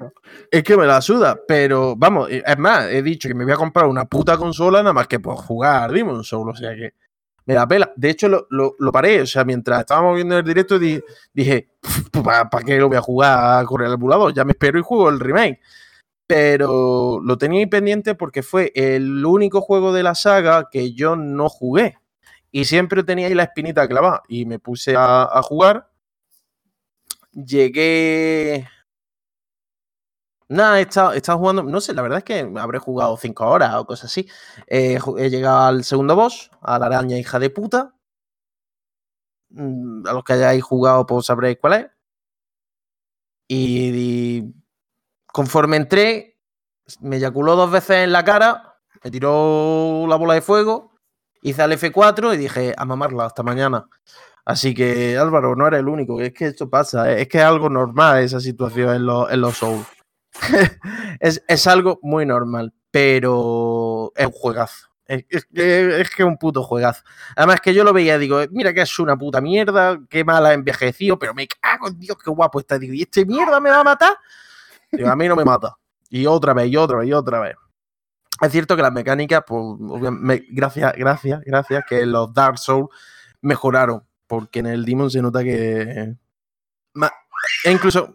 es que me la suda. Pero, vamos, eh, es más, he dicho que me voy a comprar una puta consola nada más que por jugar Demon Soul. O sea que me la pela. De hecho, lo, lo- lo paré. O sea, mientras estábamos viendo el directo, di- dije, ¿para qué lo voy a jugar con el emulador? Ya me espero y juego el remake. Pero lo tenía ahí pendiente porque fue el único juego de la saga que yo no jugué. Y siempre tenía ahí la espinita clavada. Y me puse a, jugar. Llegué. Nada, he estado, jugando. No sé, la verdad es que habré jugado cinco horas o cosas así. Eh, he llegado al segundo boss, a la araña hija de puta. Mm, A los que hayáis jugado, pues sabréis cuál es. Y, y conforme entré, me eyaculó dos veces en la cara, me tiró la bola de fuego, hice al F4 y dije, a mamarla hasta mañana. Así que Álvaro, no eres el único, es que esto pasa, es que es algo normal esa situación en los, en Souls. es, es algo muy normal, pero es un juegazo. Es, es que es un puto juegazo. Además que yo lo veía digo, mira que es una puta mierda, qué mala envejecido, pero me cago en Dios, qué guapo está. Digo, ¿y este mierda me va a matar? Digo, a mí no me mata. Y otra vez, y otra vez, y otra vez. Es cierto que las mecánicas, pues, me- gracias, gracias, gracias, que los Dark Souls mejoraron. Porque en el Demon se nota que. ma- E incluso.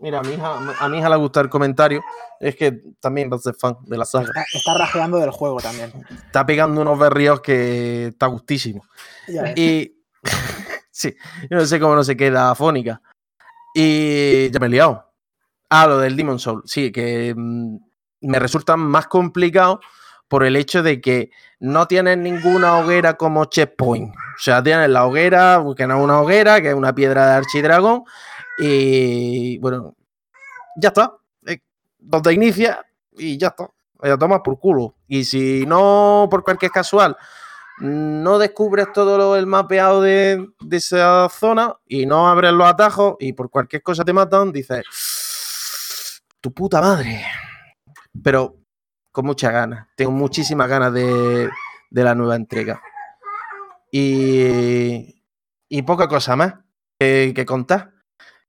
Mira, a mi, hija, a mi hija le gusta el comentario. Es que también va a ser fan de la saga. Está, está rajeando del juego también. Está pegando unos berríos que está gustísimo. Y. sí, yo no sé cómo no se queda afónica. Y ya me he liado. Ah, lo del Demon Soul. Sí, que mm, me resulta más complicado por el hecho de que no tienes ninguna hoguera como checkpoint. O sea, tienes la hoguera, que no es una hoguera, que es una piedra de archidragón. Y bueno, ya está. Donde inicia y ya está. Ya tomas por culo. Y si no, por cualquier casual, no descubres todo lo, el mapeado de, de esa zona y no abres los atajos y por cualquier cosa te matan, dices, tu puta madre. Pero con muchas ganas, tengo muchísimas ganas de, de la nueva entrega. Y, y poca cosa más que, que contar.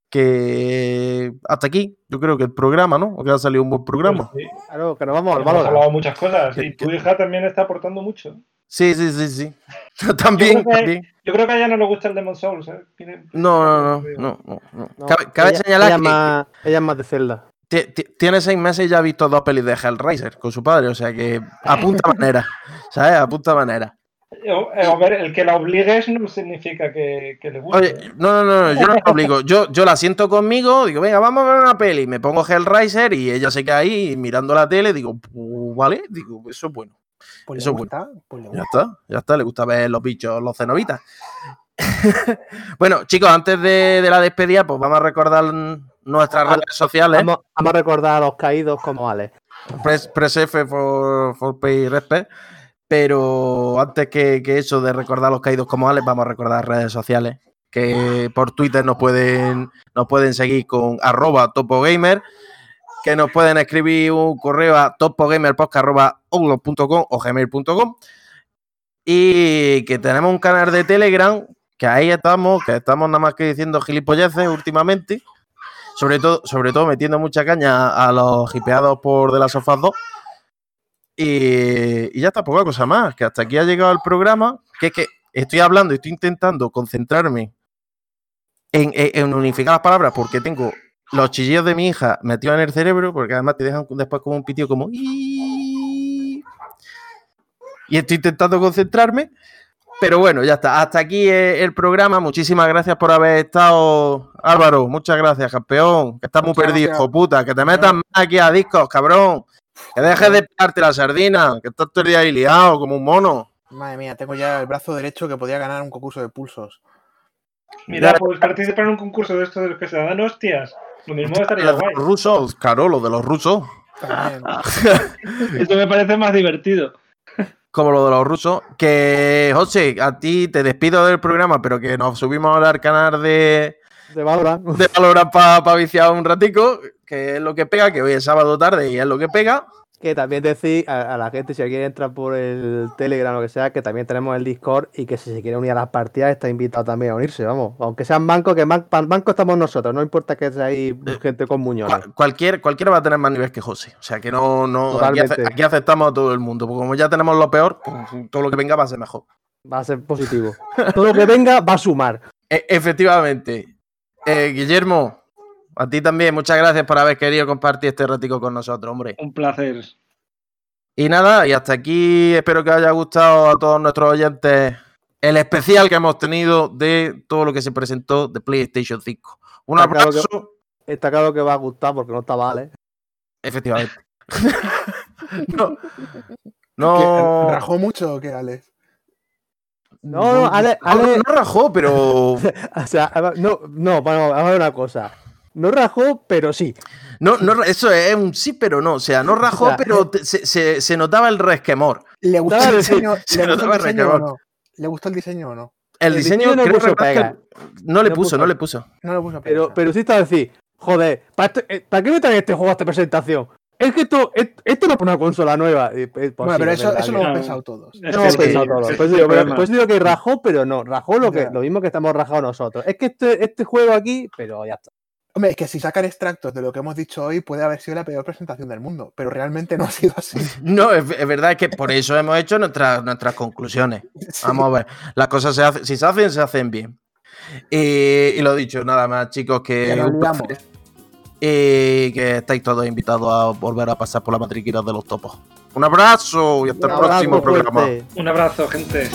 Que hasta aquí, yo creo que el programa, ¿no? Que ha salido un buen programa. Pues sí, Claro, que nos vamos al Valorant. hablado muchas cosas. Y tu hija también está aportando mucho. Sí, sí, sí, sí. también, Yo creo que- también. Yo creo que a ella no le gusta el Demon Souls. ¿eh? No, no, no, no, no, no. Cabe, cabe ella, señalar ella que, es más, ella es más de Zelda. Ti- ti- Tiene seis meses y ya ha visto dos pelis de Hellraiser con su padre, o sea que apunta manera, ¿sabes? Apunta manera. O- eh, A ver, el que la obligues no significa que, que le guste. Oye, no, no, no, yo no la obligo. Yo, yo la siento conmigo, digo, venga, vamos a ver una peli. Me pongo Hellraiser y ella se queda ahí mirando la tele. Digo, "Pues, vale, digo, eso es bueno. Pues Eso le es gusta, pues le Ya está, ya está, le gusta ver los bichos, los cenobitas. bueno, chicos, antes de, de la despedida, pues vamos a recordar nuestras redes sociales. Vamos, vamos a recordar a los caídos como Alex. Press, press F for, for pay respect. Pero antes que, que eso de recordar los caídos como Alex, vamos a recordar redes sociales. Que por Twitter nos pueden, nos pueden seguir con arroba topogamer. que nos pueden escribir un correo a topogamerpodcast.com o gmail.com y que tenemos un canal de Telegram, que ahí estamos, que estamos nada más que diciendo gilipolleces últimamente, sobre todo, sobre todo metiendo mucha caña a los hipeados por de las sofás 2. Y, y ya está, poca cosa más, que hasta aquí ha llegado el programa, que es que estoy hablando, estoy intentando concentrarme en, en- unificar las palabras porque tengo los chillidos de mi hija metidos en el cerebro, porque además te dejan después como un pitido como... Y estoy intentando concentrarme, pero bueno, ya está. Hasta aquí eh, el programa. Muchísimas gracias por haber estado, Álvaro. Muchas gracias, campeón. Que estás muy Muchas perdido, hijo puta. Que te metas más aquí a discos, cabrón. Que dejes de pegarte la sardina, que estás todo el día ahí liado como un mono. Madre mía, tengo ya el brazo derecho que podía ganar un concurso de pulsos. Mira, Ya. puedes participar en un concurso de estos de los que se dan hostias. Lo mismo estaría Los guay. rusos, claro, lo de los rusos. Esto me parece más divertido. Como lo de los rusos. Que, José, a ti te despido del programa, pero que nos subimos ahora al canal de, De Valorant. de Valorant para viciar un ratico, que es lo que pega, que hoy es sábado tarde y es lo que pega. Que también decir a, a la gente, si quiere entrar por el Telegram o lo que sea, que también tenemos el Discord y que si se quiere unir a las partidas está invitado también a unirse, vamos. Aunque sean bancos, que man- banco estamos nosotros, no importa que seáis gente con muñones. Cual- cualquier, cualquiera va a tener más nivel que José. O sea que no, no aquí, Totalmente. ace- aquí aceptamos a todo el mundo. Porque como ya tenemos lo peor, pues, todo lo que venga va a ser mejor. Va a ser positivo. Todo lo que venga va a sumar. E- efectivamente. Eh, Guillermo, a ti también, muchas gracias por haber querido compartir este ratico con nosotros, hombre. Un placer. Y nada, y hasta aquí espero que os haya gustado a todos nuestros oyentes el especial que hemos tenido de todo lo que se presentó de PlayStation 5. Un Está claro abrazo, Está claro que va a gustar porque no está mal, ¿eh? efectivamente. no, ¿Qué, no, ¿Rajó mucho o qué, Alex? No, no, Ale, no, Ale- no rajó, pero o sea, no, no, bueno, vamos a ver una cosa. No rajó, pero sí. no, no, eso es un sí, pero no. O sea, no rajó, O sea, pero te- se, se- se notaba el resquemor. ¿Le gustó el diseño, se ¿le gustó notaba el diseño o no? ¿Le gustó el diseño o no? El, El diseño, diseño no creo puso recordar que pega. no le No puso, puso- no le puso. No le puso Pero, pero sí está a decir, joder, ¿para, eh, ¿para qué me traen este juego a esta presentación? Es que esto, esto no es una consola nueva. Pues, pues Bueno, sí, pero es eso, eso lo hemos no. pensado todos. Es No que hemos sí, pensado sí, todo. sí, Pues sí, digo, pero- problema. pues digo que rajó, pero no. Rajó lo, que, lo mismo que estamos rajados nosotros. Es que este, este juego aquí, pero ya está. Hombre, es que si sacan extractos de lo que hemos dicho hoy, puede haber sido la peor presentación del mundo, pero realmente no ha sido así. No, es, es verdad es que por eso hemos hecho nuestras, nuestras conclusiones. Sí. Vamos a ver, las cosas se hacen, si se hacen, se hacen bien. Y, y lo dicho, nada más, chicos, que, y que estáis todos invitados a volver a pasar por la matriquera de los topos. Un abrazo y hasta el Un próximo programa. Un abrazo, gente.